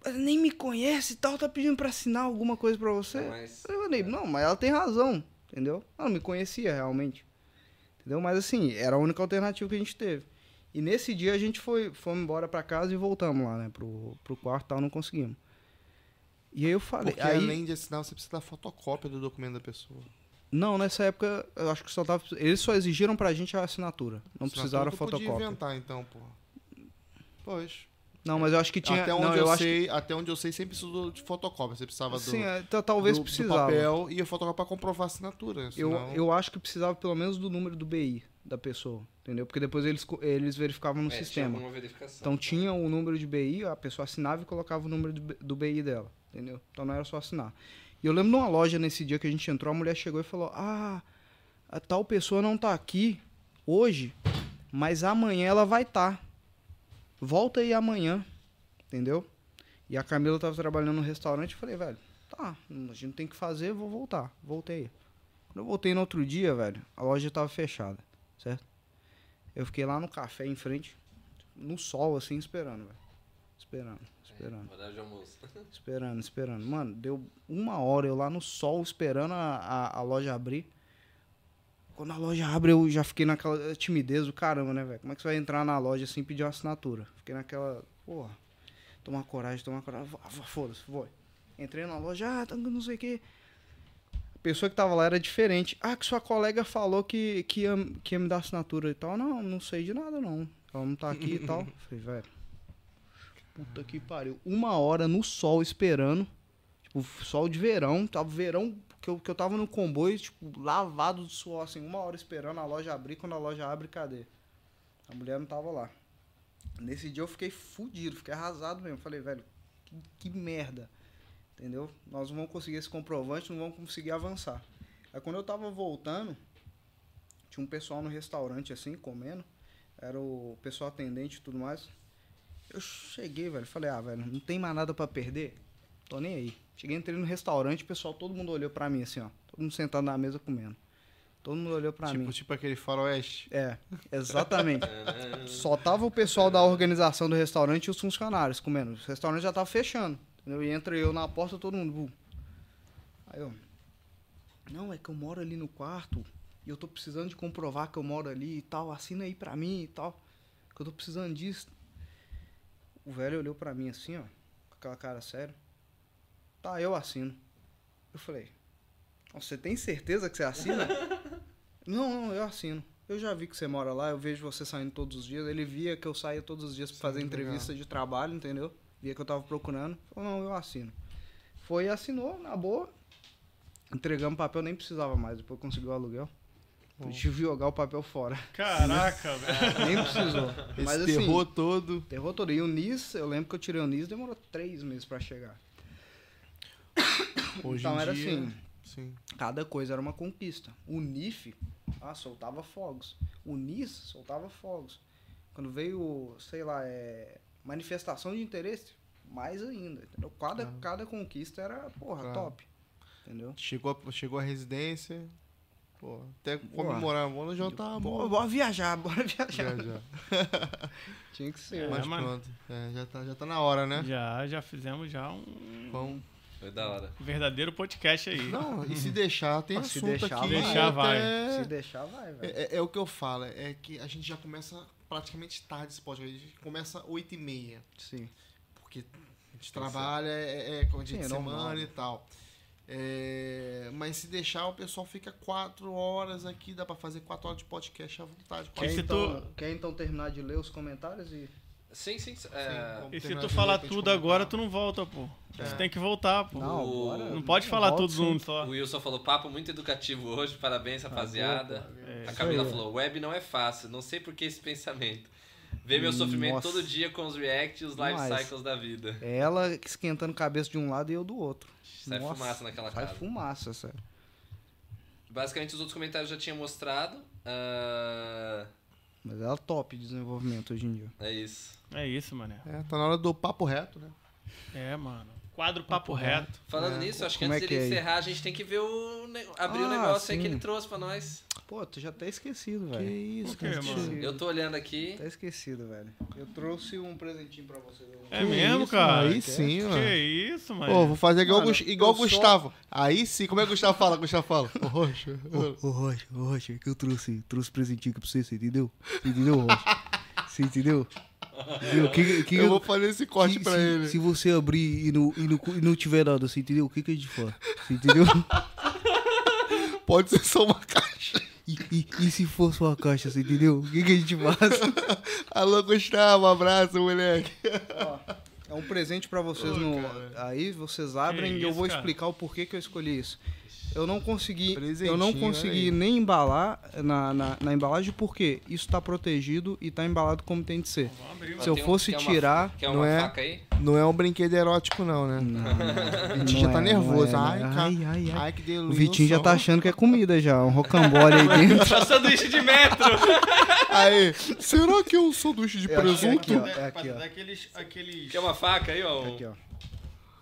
Ela nem me conhece e tal, tá pedindo pra assinar alguma coisa pra você? Mas, Eu falei, não, mas ela tem razão, entendeu? Ela não me conhecia realmente. Entendeu? Mas assim, era a única alternativa que a gente teve. E nesse dia a gente foi, fomos embora pra casa e voltamos lá, né? Pro, pro quarto e tal, não conseguimos. E aí eu falei. Porque aí, além de assinar, você precisa da fotocópia do documento da pessoa. Não, nessa época eu acho que só tava. Eles só exigiram pra gente a assinatura. Não Assinatura precisaram a tu podia fotocópia. inventar, então, pô. Pois. Não, mas eu acho que tinha. até, onde não, eu acho sei, até onde eu sei, sempre precisou de fotocópia. Você precisava que, do, sim, é, talvez do, do precisava. papel e a fotocópia pra comprovar a assinatura. eu, senão- eu acho que precisava pelo menos do número do BI da pessoa, entendeu? Porque depois eles, eles verificavam no é, tinha sistema. verificação. Então tinha o número de BI, a pessoa assinava e colocava o número do, B- do BI dela, entendeu? Então não era só assinar. E eu lembro de uma loja nesse dia que a gente entrou, a mulher chegou e falou: Ah, a tal pessoa não tá aqui hoje, mas amanhã ela vai estar. Tá. Volta aí amanhã, entendeu? E a Camila tava trabalhando no restaurante, eu falei, velho, tá, a gente tem que fazer, vou voltar. Voltei. Quando eu voltei no outro dia, velho, a loja tava fechada, certo? Eu fiquei lá no café em frente, no sol, assim, esperando, velho. Esperando, esperando, Horário de almoço. esperando, esperando. Mano, deu uma hora eu lá no sol esperando a, a, a loja abrir. Quando a loja abre, eu já fiquei naquela timidez do caramba, né, velho? Como é que você vai entrar na loja sem pedir uma assinatura? Fiquei naquela, porra, tomar coragem, tomar coragem. Foda-se, foi. Entrei na loja, ah, tá, não sei o quê. A pessoa que tava lá era diferente. Ah, que sua colega falou que, que, ia, que ia me dar assinatura e tal. Não, não sei de nada, não. Ela não tá aqui e tal. Falei, velho. Puta que pariu. Uma hora no sol esperando. Tipo, sol de verão. Tava verão que eu, que eu tava no comboio, tipo, lavado de suor, assim, uma hora esperando a loja abrir. Quando a loja abre, cadê? A mulher não tava lá. Nesse dia eu fiquei fudido, fiquei arrasado mesmo. Falei, velho, que, que merda. Entendeu? Nós não vamos conseguir esse comprovante, não vamos conseguir avançar. Aí quando eu tava voltando, tinha um pessoal no restaurante assim, comendo. Era o pessoal atendente e tudo mais. Eu cheguei, velho, falei, ah, velho, não tem mais nada pra perder. Tô nem aí. Cheguei, entrei no restaurante, o pessoal, todo mundo olhou pra mim assim, ó. Todo mundo sentado na mesa comendo. Todo mundo olhou pra mim. Tipo, tipo aquele faroeste. É, exatamente. Só tava o pessoal da organização do restaurante e os funcionários comendo. O restaurante já tava fechando. Entendeu? E entra eu na porta, todo mundo. "Bu". Aí eu. Não, é que eu moro ali no quarto e eu tô precisando de comprovar que eu moro ali e tal. Assina aí pra mim e tal. Que eu tô precisando disso. O velho olhou pra mim assim, ó. Com aquela cara séria. Tá, eu assino. Eu falei. "Nossa, Você tem certeza que você assina? Não, não, eu assino. Eu já vi que você mora lá, eu vejo você saindo todos os dias. Ele via que eu saía todos os dias pra Sim, fazer entrevista de trabalho, entendeu? Via que eu tava procurando. Falou, não, eu assino. Foi e assinou, na boa. Entregamos papel, nem precisava mais, depois conseguiu o aluguel. Bom. Tive que jogar o papel fora. Caraca, velho. Nem precisou. Esse Mas assim, terror todo. terror todo. E o NIS, eu lembro que eu tirei o NIS, demorou três meses pra chegar. Hoje então em era dia, assim, Sim. cada coisa era uma conquista. O NIF, ah, soltava fogos. O NIS soltava fogos. Quando veio, sei lá, é, manifestação de interesse, mais ainda. Entendeu? Cada, Ah. cada conquista era, porra, Claro. top. Entendeu? Chegou, a, chegou a residência. Pô, até comemorar, vamos já tá Bora, bom. bora viajar, bora viajar. Já. Tinha que ser. É, Mas mano. pronto. É, já, tá, já tá na hora, né? Já, já fizemos já um Vamos. Foi da hora. verdadeiro podcast aí. Não, e se deixar, tem Ah, se assunto deixar, aqui. vai. Deixar, vai. até- Se deixar, vai, velho. É, é- é o que eu falo, é que a gente já começa praticamente tarde esse podcast. A gente começa 8 e meia. Sim. Porque a gente trabalha, é, é com dia Sim, de é semana normal, e né? tal. É, mas se deixar, o pessoal fica 4 horas aqui, dá pra fazer 4 horas de podcast à vontade. Que Quer se então, tu- quer então terminar de ler os comentários e. Sim, sim. Sim, é, E se tu falar tudo agora, tu não volta, pô. É. Tu tem que voltar, pô. Não, bora. Não pode falar volto tudo junto só. O Wilson falou papo muito educativo hoje, parabéns, rapaziada. É, A Camila falou, web não é fácil, não sei por que esse pensamento. Vê meu sofrimento Nossa. todo dia com os react e os life Demais. cycles da vida. É ela esquentando cabeça de um lado e eu do outro. Sai Nossa, fumaça naquela Sai casa. fumaça, sério. Basicamente, os outros comentários eu já tinha mostrado. Ah, Mas ela é top de desenvolvimento hoje em dia. é isso. É isso, mané. É, tá na hora do papo reto, né? É, mano. Quadro Papo Reto. Falando É, nisso, acho que antes é que dele é aí? encerrar, a gente tem que ver o. abrir o Ah, negócio aí que sim. ele trouxe pra nós. Pô, tu já tá esquecido, Que velho. isso, Por quê, cara. mano? Eu tô olhando aqui. Tá esquecido, velho. Eu trouxe um presentinho pra você. É Que mesmo, isso, cara? Aí Quer? sim, Que mano. isso, mano. Pô, vou fazer igual, o Mano, igual o eu só- Gustavo. Aí sim, como é que o Gustavo fala? O Gustavo fala. Ô, Rocha. Ô, Rocha, ô, Rocha, que eu trouxe, trouxe presentinho aqui pra você, você entendeu? Você entendeu, Rocha? Você entendeu? Entendeu? Que, que, Eu vou fazer esse corte se, pra se- ele. Se você abrir e não, e, não, e não tiver nada, você entendeu? O que, que a gente faz? Você entendeu? Pode ser só uma caixa. E, e, e se fosse uma caixa, você entendeu? O que, que a gente faz? Alô, Gustavo, um abraço, moleque. É um presente pra vocês Ô, no. Aí vocês abrem e eu isso, vou cara? explicar o porquê que eu escolhi isso. Eu não consegui. Eu não consegui aí. nem embalar na, na, na embalagem porque isso tá protegido e tá embalado como tem de ser. Se eu um- fosse quer uma- tirar- Quer não uma é? faca aí? Não é um brinquedo erótico, não, né? Não, Vitinho já tá é, nervoso. não é, Ai, é. ai, ai, ai. Ai, que delícia. O Vitinho já tá achando que é comida já, um rocambole aí dentro. O sanduíche de metro! Aí, será que é um sanduíche de é presunto? aqui, ó. É aqui, ó. Daqueles, aqueles... Quer uma faca aí, ó? Aqui, ó.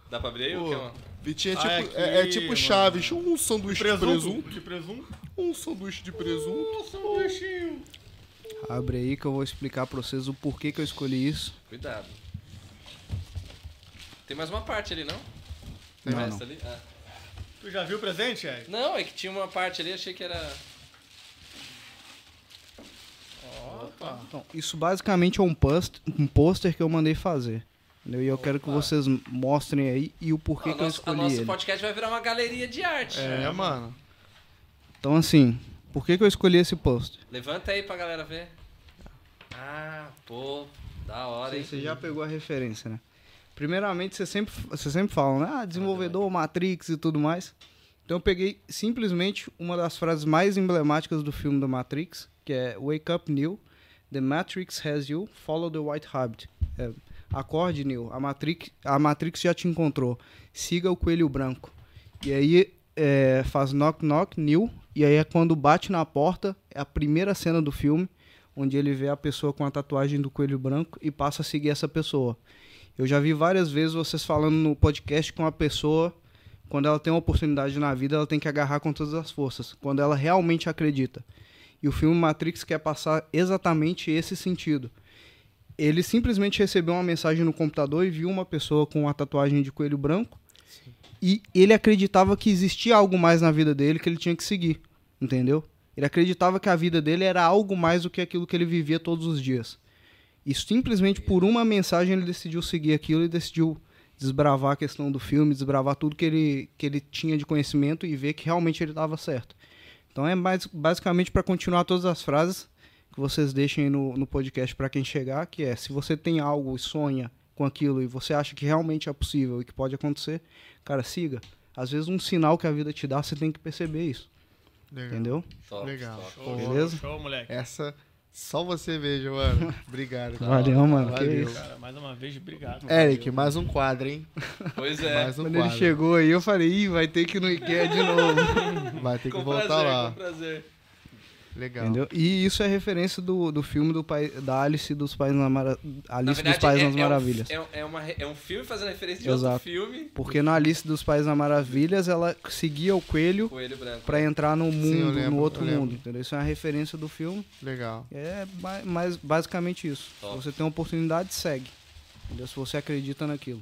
Dá pra abrir aí? ou quer uma? Vitinho é Ah, tipo, é é, é aqui, tipo mano. Chaves. Um sanduíche de presunto. presunto. De presunto. Um sanduíche de presunto. Um sanduichinho. Abre aí que eu vou explicar pra vocês o porquê que eu escolhi isso. Cuidado. Tem mais uma parte ali, não? Não, Essa não. ali? Ah. Tu já viu o presente, Eric? Não, é que tinha uma parte ali, achei que era. Opa. Então, isso basicamente é um post- um pôster que eu mandei fazer. Entendeu? E eu quero que Opa. vocês mostrem aí e o porquê o que eu nosso, a escolhi nosso ele. podcast vai virar uma galeria de arte. É, mano. Então, assim, por que, que eu escolhi esse pôster? Levanta aí pra galera ver. Ah, pô, da hora, hein? Você já pegou a referência, né? Primeiramente, você sempre, você sempre fala, né? Ah, desenvolvedor, Matrix e tudo mais. Então eu peguei simplesmente uma das frases mais emblemáticas do filme da Matrix, que é Wake up, Neo. The Matrix has you. Follow the White Rabbit. É, Acorde, Neo. A Matrix, a Matrix já te encontrou. Siga o coelho branco. E aí é, faz knock knock, Neil, e aí é quando bate na porta, é a primeira cena do filme, onde ele vê a pessoa com a tatuagem do coelho branco e passa a seguir essa pessoa. Eu já vi várias vezes vocês falando no podcast com a pessoa, quando ela tem uma oportunidade na vida, ela tem que agarrar com todas as forças, quando ela realmente acredita. E o filme Matrix quer passar exatamente esse sentido. Ele simplesmente recebeu uma mensagem no computador e viu uma pessoa com a tatuagem de coelho branco. E ele acreditava que existia algo mais na vida dele que ele tinha que seguir. Entendeu? Ele acreditava que a vida dele era algo mais do que aquilo que ele vivia todos os dias. E simplesmente por uma mensagem ele decidiu seguir aquilo e decidiu desbravar a questão do filme, desbravar tudo que ele, que ele tinha de conhecimento e ver que realmente ele estava certo. Então é mais, basicamente para continuar todas as frases que vocês deixem no, no podcast para quem chegar, que é se você tem algo e sonha com aquilo e você acha que realmente é possível e que pode acontecer, cara, siga. Às vezes um sinal que a vida te dá, você tem que perceber isso. Legal. Entendeu? Top, Legal. top. Show, Beleza? Show, moleque. Essa só você veja, mano. Obrigado. cara. Valeu, mano. Que Valeu. isso. Cara, mais uma vez, obrigado. Eric, mais um quadro, hein? Pois é. Mais um Quando quadro. ele chegou aí, eu falei, ih, vai ter que ir no IKEA de novo. Vai ter que com voltar prazer, lá. com prazer. Legal. Entendeu? E isso é referência do, do filme do pai, da Alice dos Pais na Mara, Na Alice verdade, dos Pais é, nas é um- Maravilhas. É, um, é uma é um filme fazendo referência de Exato. outro filme. Porque na Alice dos Pais nas Maravilhas, ela seguia o coelho Coelho pra entrar no mundo, eu lembro, no outro mundo, entendeu? Isso é uma referência do filme. Legal. É mas basicamente isso. Top. Se você tem uma oportunidade, segue. Entendeu? Se você acredita naquilo.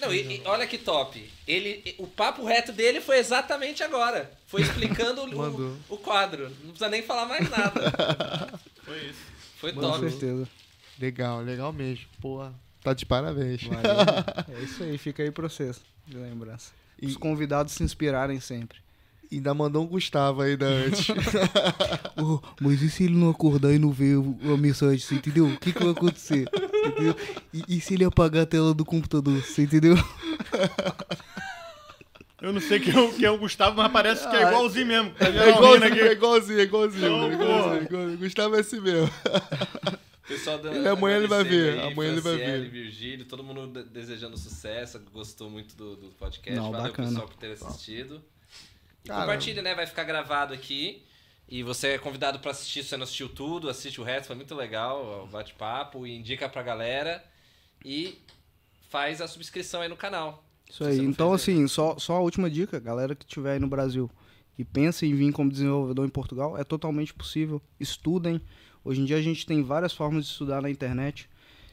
Não, e, e olha que top. Ele, o papo reto dele foi exatamente agora. Foi explicando o, o quadro. Não precisa nem falar mais nada. Foi isso. Foi Com top. certeza. Legal, legal mesmo. Porra, tá de parabéns. Valeu. é isso aí, fica aí pra vocês, de lembrança. E Os convidados se inspirarem sempre. Ainda mandou um Gustavo ainda antes. Oh, mas e se ele não acordar e não ver o- a mensagem, você entendeu? O que, que vai acontecer? Entendeu? E, e se ele apagar a tela do computador, você entendeu? Eu não sei quem é o, quem é o Gustavo, mas parece que é igualzinho mesmo. Tá É igualzinho, aqui? é igualzinho, é igualzinho. Não, é igualzinho, é igualzinho. Gustavo é assim mesmo. Pessoal da, Ele- amanhã ele vai ver, aí, amanhã ele vai ver. Virgílio, todo mundo de- desejando sucesso, gostou muito do, do podcast. Não, Valeu bacana. pessoal por ter assistido. E Cara, compartilha, né? Vai ficar gravado aqui. E você é convidado pra assistir se você não assistiu tudo, assiste o resto, foi muito legal o bate-papo, e indica pra galera. E faz a subscrição aí no canal. Isso aí. Então, assim, só, só a última dica, galera que estiver aí no Brasil e pensa em vir como desenvolvedor em Portugal, é totalmente possível. Estudem. Hoje em dia a gente tem várias formas de estudar na internet.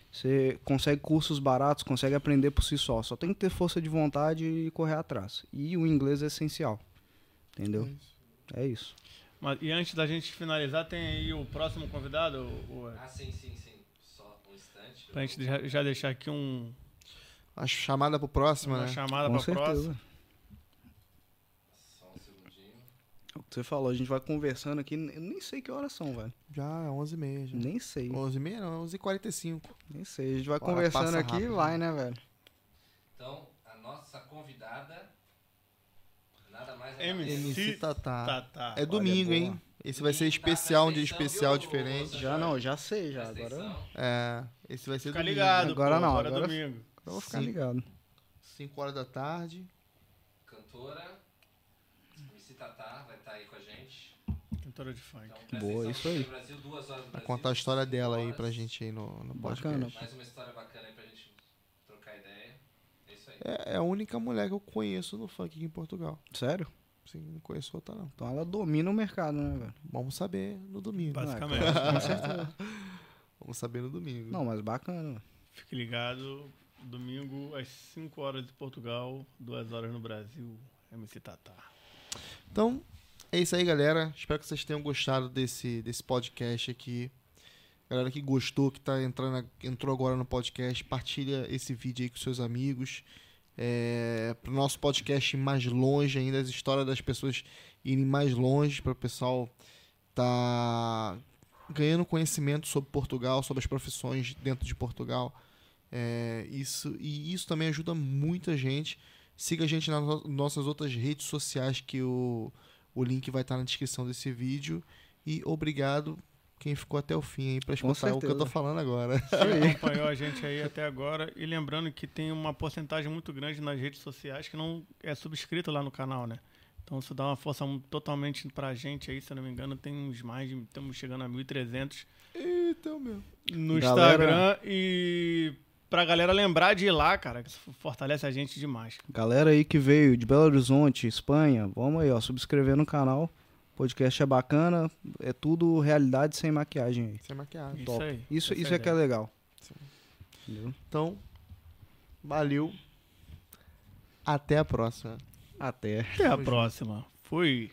Você consegue cursos baratos, consegue aprender por si só. Só tem que ter força de vontade e correr atrás. E o inglês é essencial. Entendeu? É isso. Mas, e antes da gente finalizar, tem aí o próximo convidado, o, o- Ah, sim, sim, sim. Só um instante. pra gente já, já deixar aqui um, A chamada pro próximo, uma né? chamada Com pra próxima. certeza. Só um segundinho. É o que você falou, a gente vai conversando aqui. Eu nem sei que horas são, velho. Já é 11h30. Já. Nem sei. 11h30 não, 11h45. Nem sei. A gente vai Bora, conversando aqui e vai, né, velho? Então, a nossa convidada. Nada mais nada menos. MC MC Tatá. Tá, tá. É domingo, boa. hein? Esse vai ser tá, especial, um dia atenção, especial viu, diferente. ô, Já não, já sei, já. Agora. É, esse vai ser Fica domingo. ligado, Agora pô, não, agora é agora- domingo. eu vou ficar Sim. ligado. 5 horas da tarde. Cantora. MC Tatá vai estar aí com a gente. Cantora de funk. Então, Boa, isso aí. Brasil, duas horas no Vai Brasil, contar a história dela aí pra gente aí no, no Bacana. podcast. Mais uma história bacana aí pra. É. É, a única mulher que eu conheço no funk aqui em Portugal. Sério? Sim, não conheço outra não. Então ela domina o mercado, né, velho? Vamos saber no domingo. Basicamente. Com certeza. Vamos saber no domingo. Não, mas bacana. Fique ligado. Domingo, às 5 horas de Portugal, 2 horas no Brasil. MC Tatá. Então, é isso aí, galera. Espero que vocês tenham gostado desse, desse podcast aqui. Galera que gostou, que tá entrando, entrou agora no podcast, partilha esse vídeo aí com seus amigos. É, para o nosso podcast ir mais longe ainda, as histórias das pessoas irem mais longe, para o pessoal tá ganhando conhecimento sobre Portugal, sobre as profissões dentro de Portugal. É, isso, e isso também ajuda muita gente. Siga a gente nas no- nossas outras redes sociais, que o, o link vai estar na descrição desse vídeo. E obrigado quem ficou até o fim aí para escutar o que eu tô falando agora. Quem acompanhou a gente aí até agora. E lembrando que tem uma porcentagem muito grande nas redes sociais que não é subscrito lá no canal, né? Então isso dá uma força totalmente pra gente aí, se eu não me engano, tem uns mais de. Estamos chegando a 1.300 Então, meu. no Galera- Instagram. E pra galera lembrar de ir lá, cara, que isso fortalece a gente demais. Galera aí que veio de Belo Horizonte, Espanha, vamos aí, ó, subscrever no canal. Podcast é bacana, é tudo realidade sem maquiagem aí. Sem maquiagem. Isso Top. aí. Isso, essa isso é que é legal. Sim. Entendeu? Então, valeu. Até a próxima. Até. Até a próxima. Fui.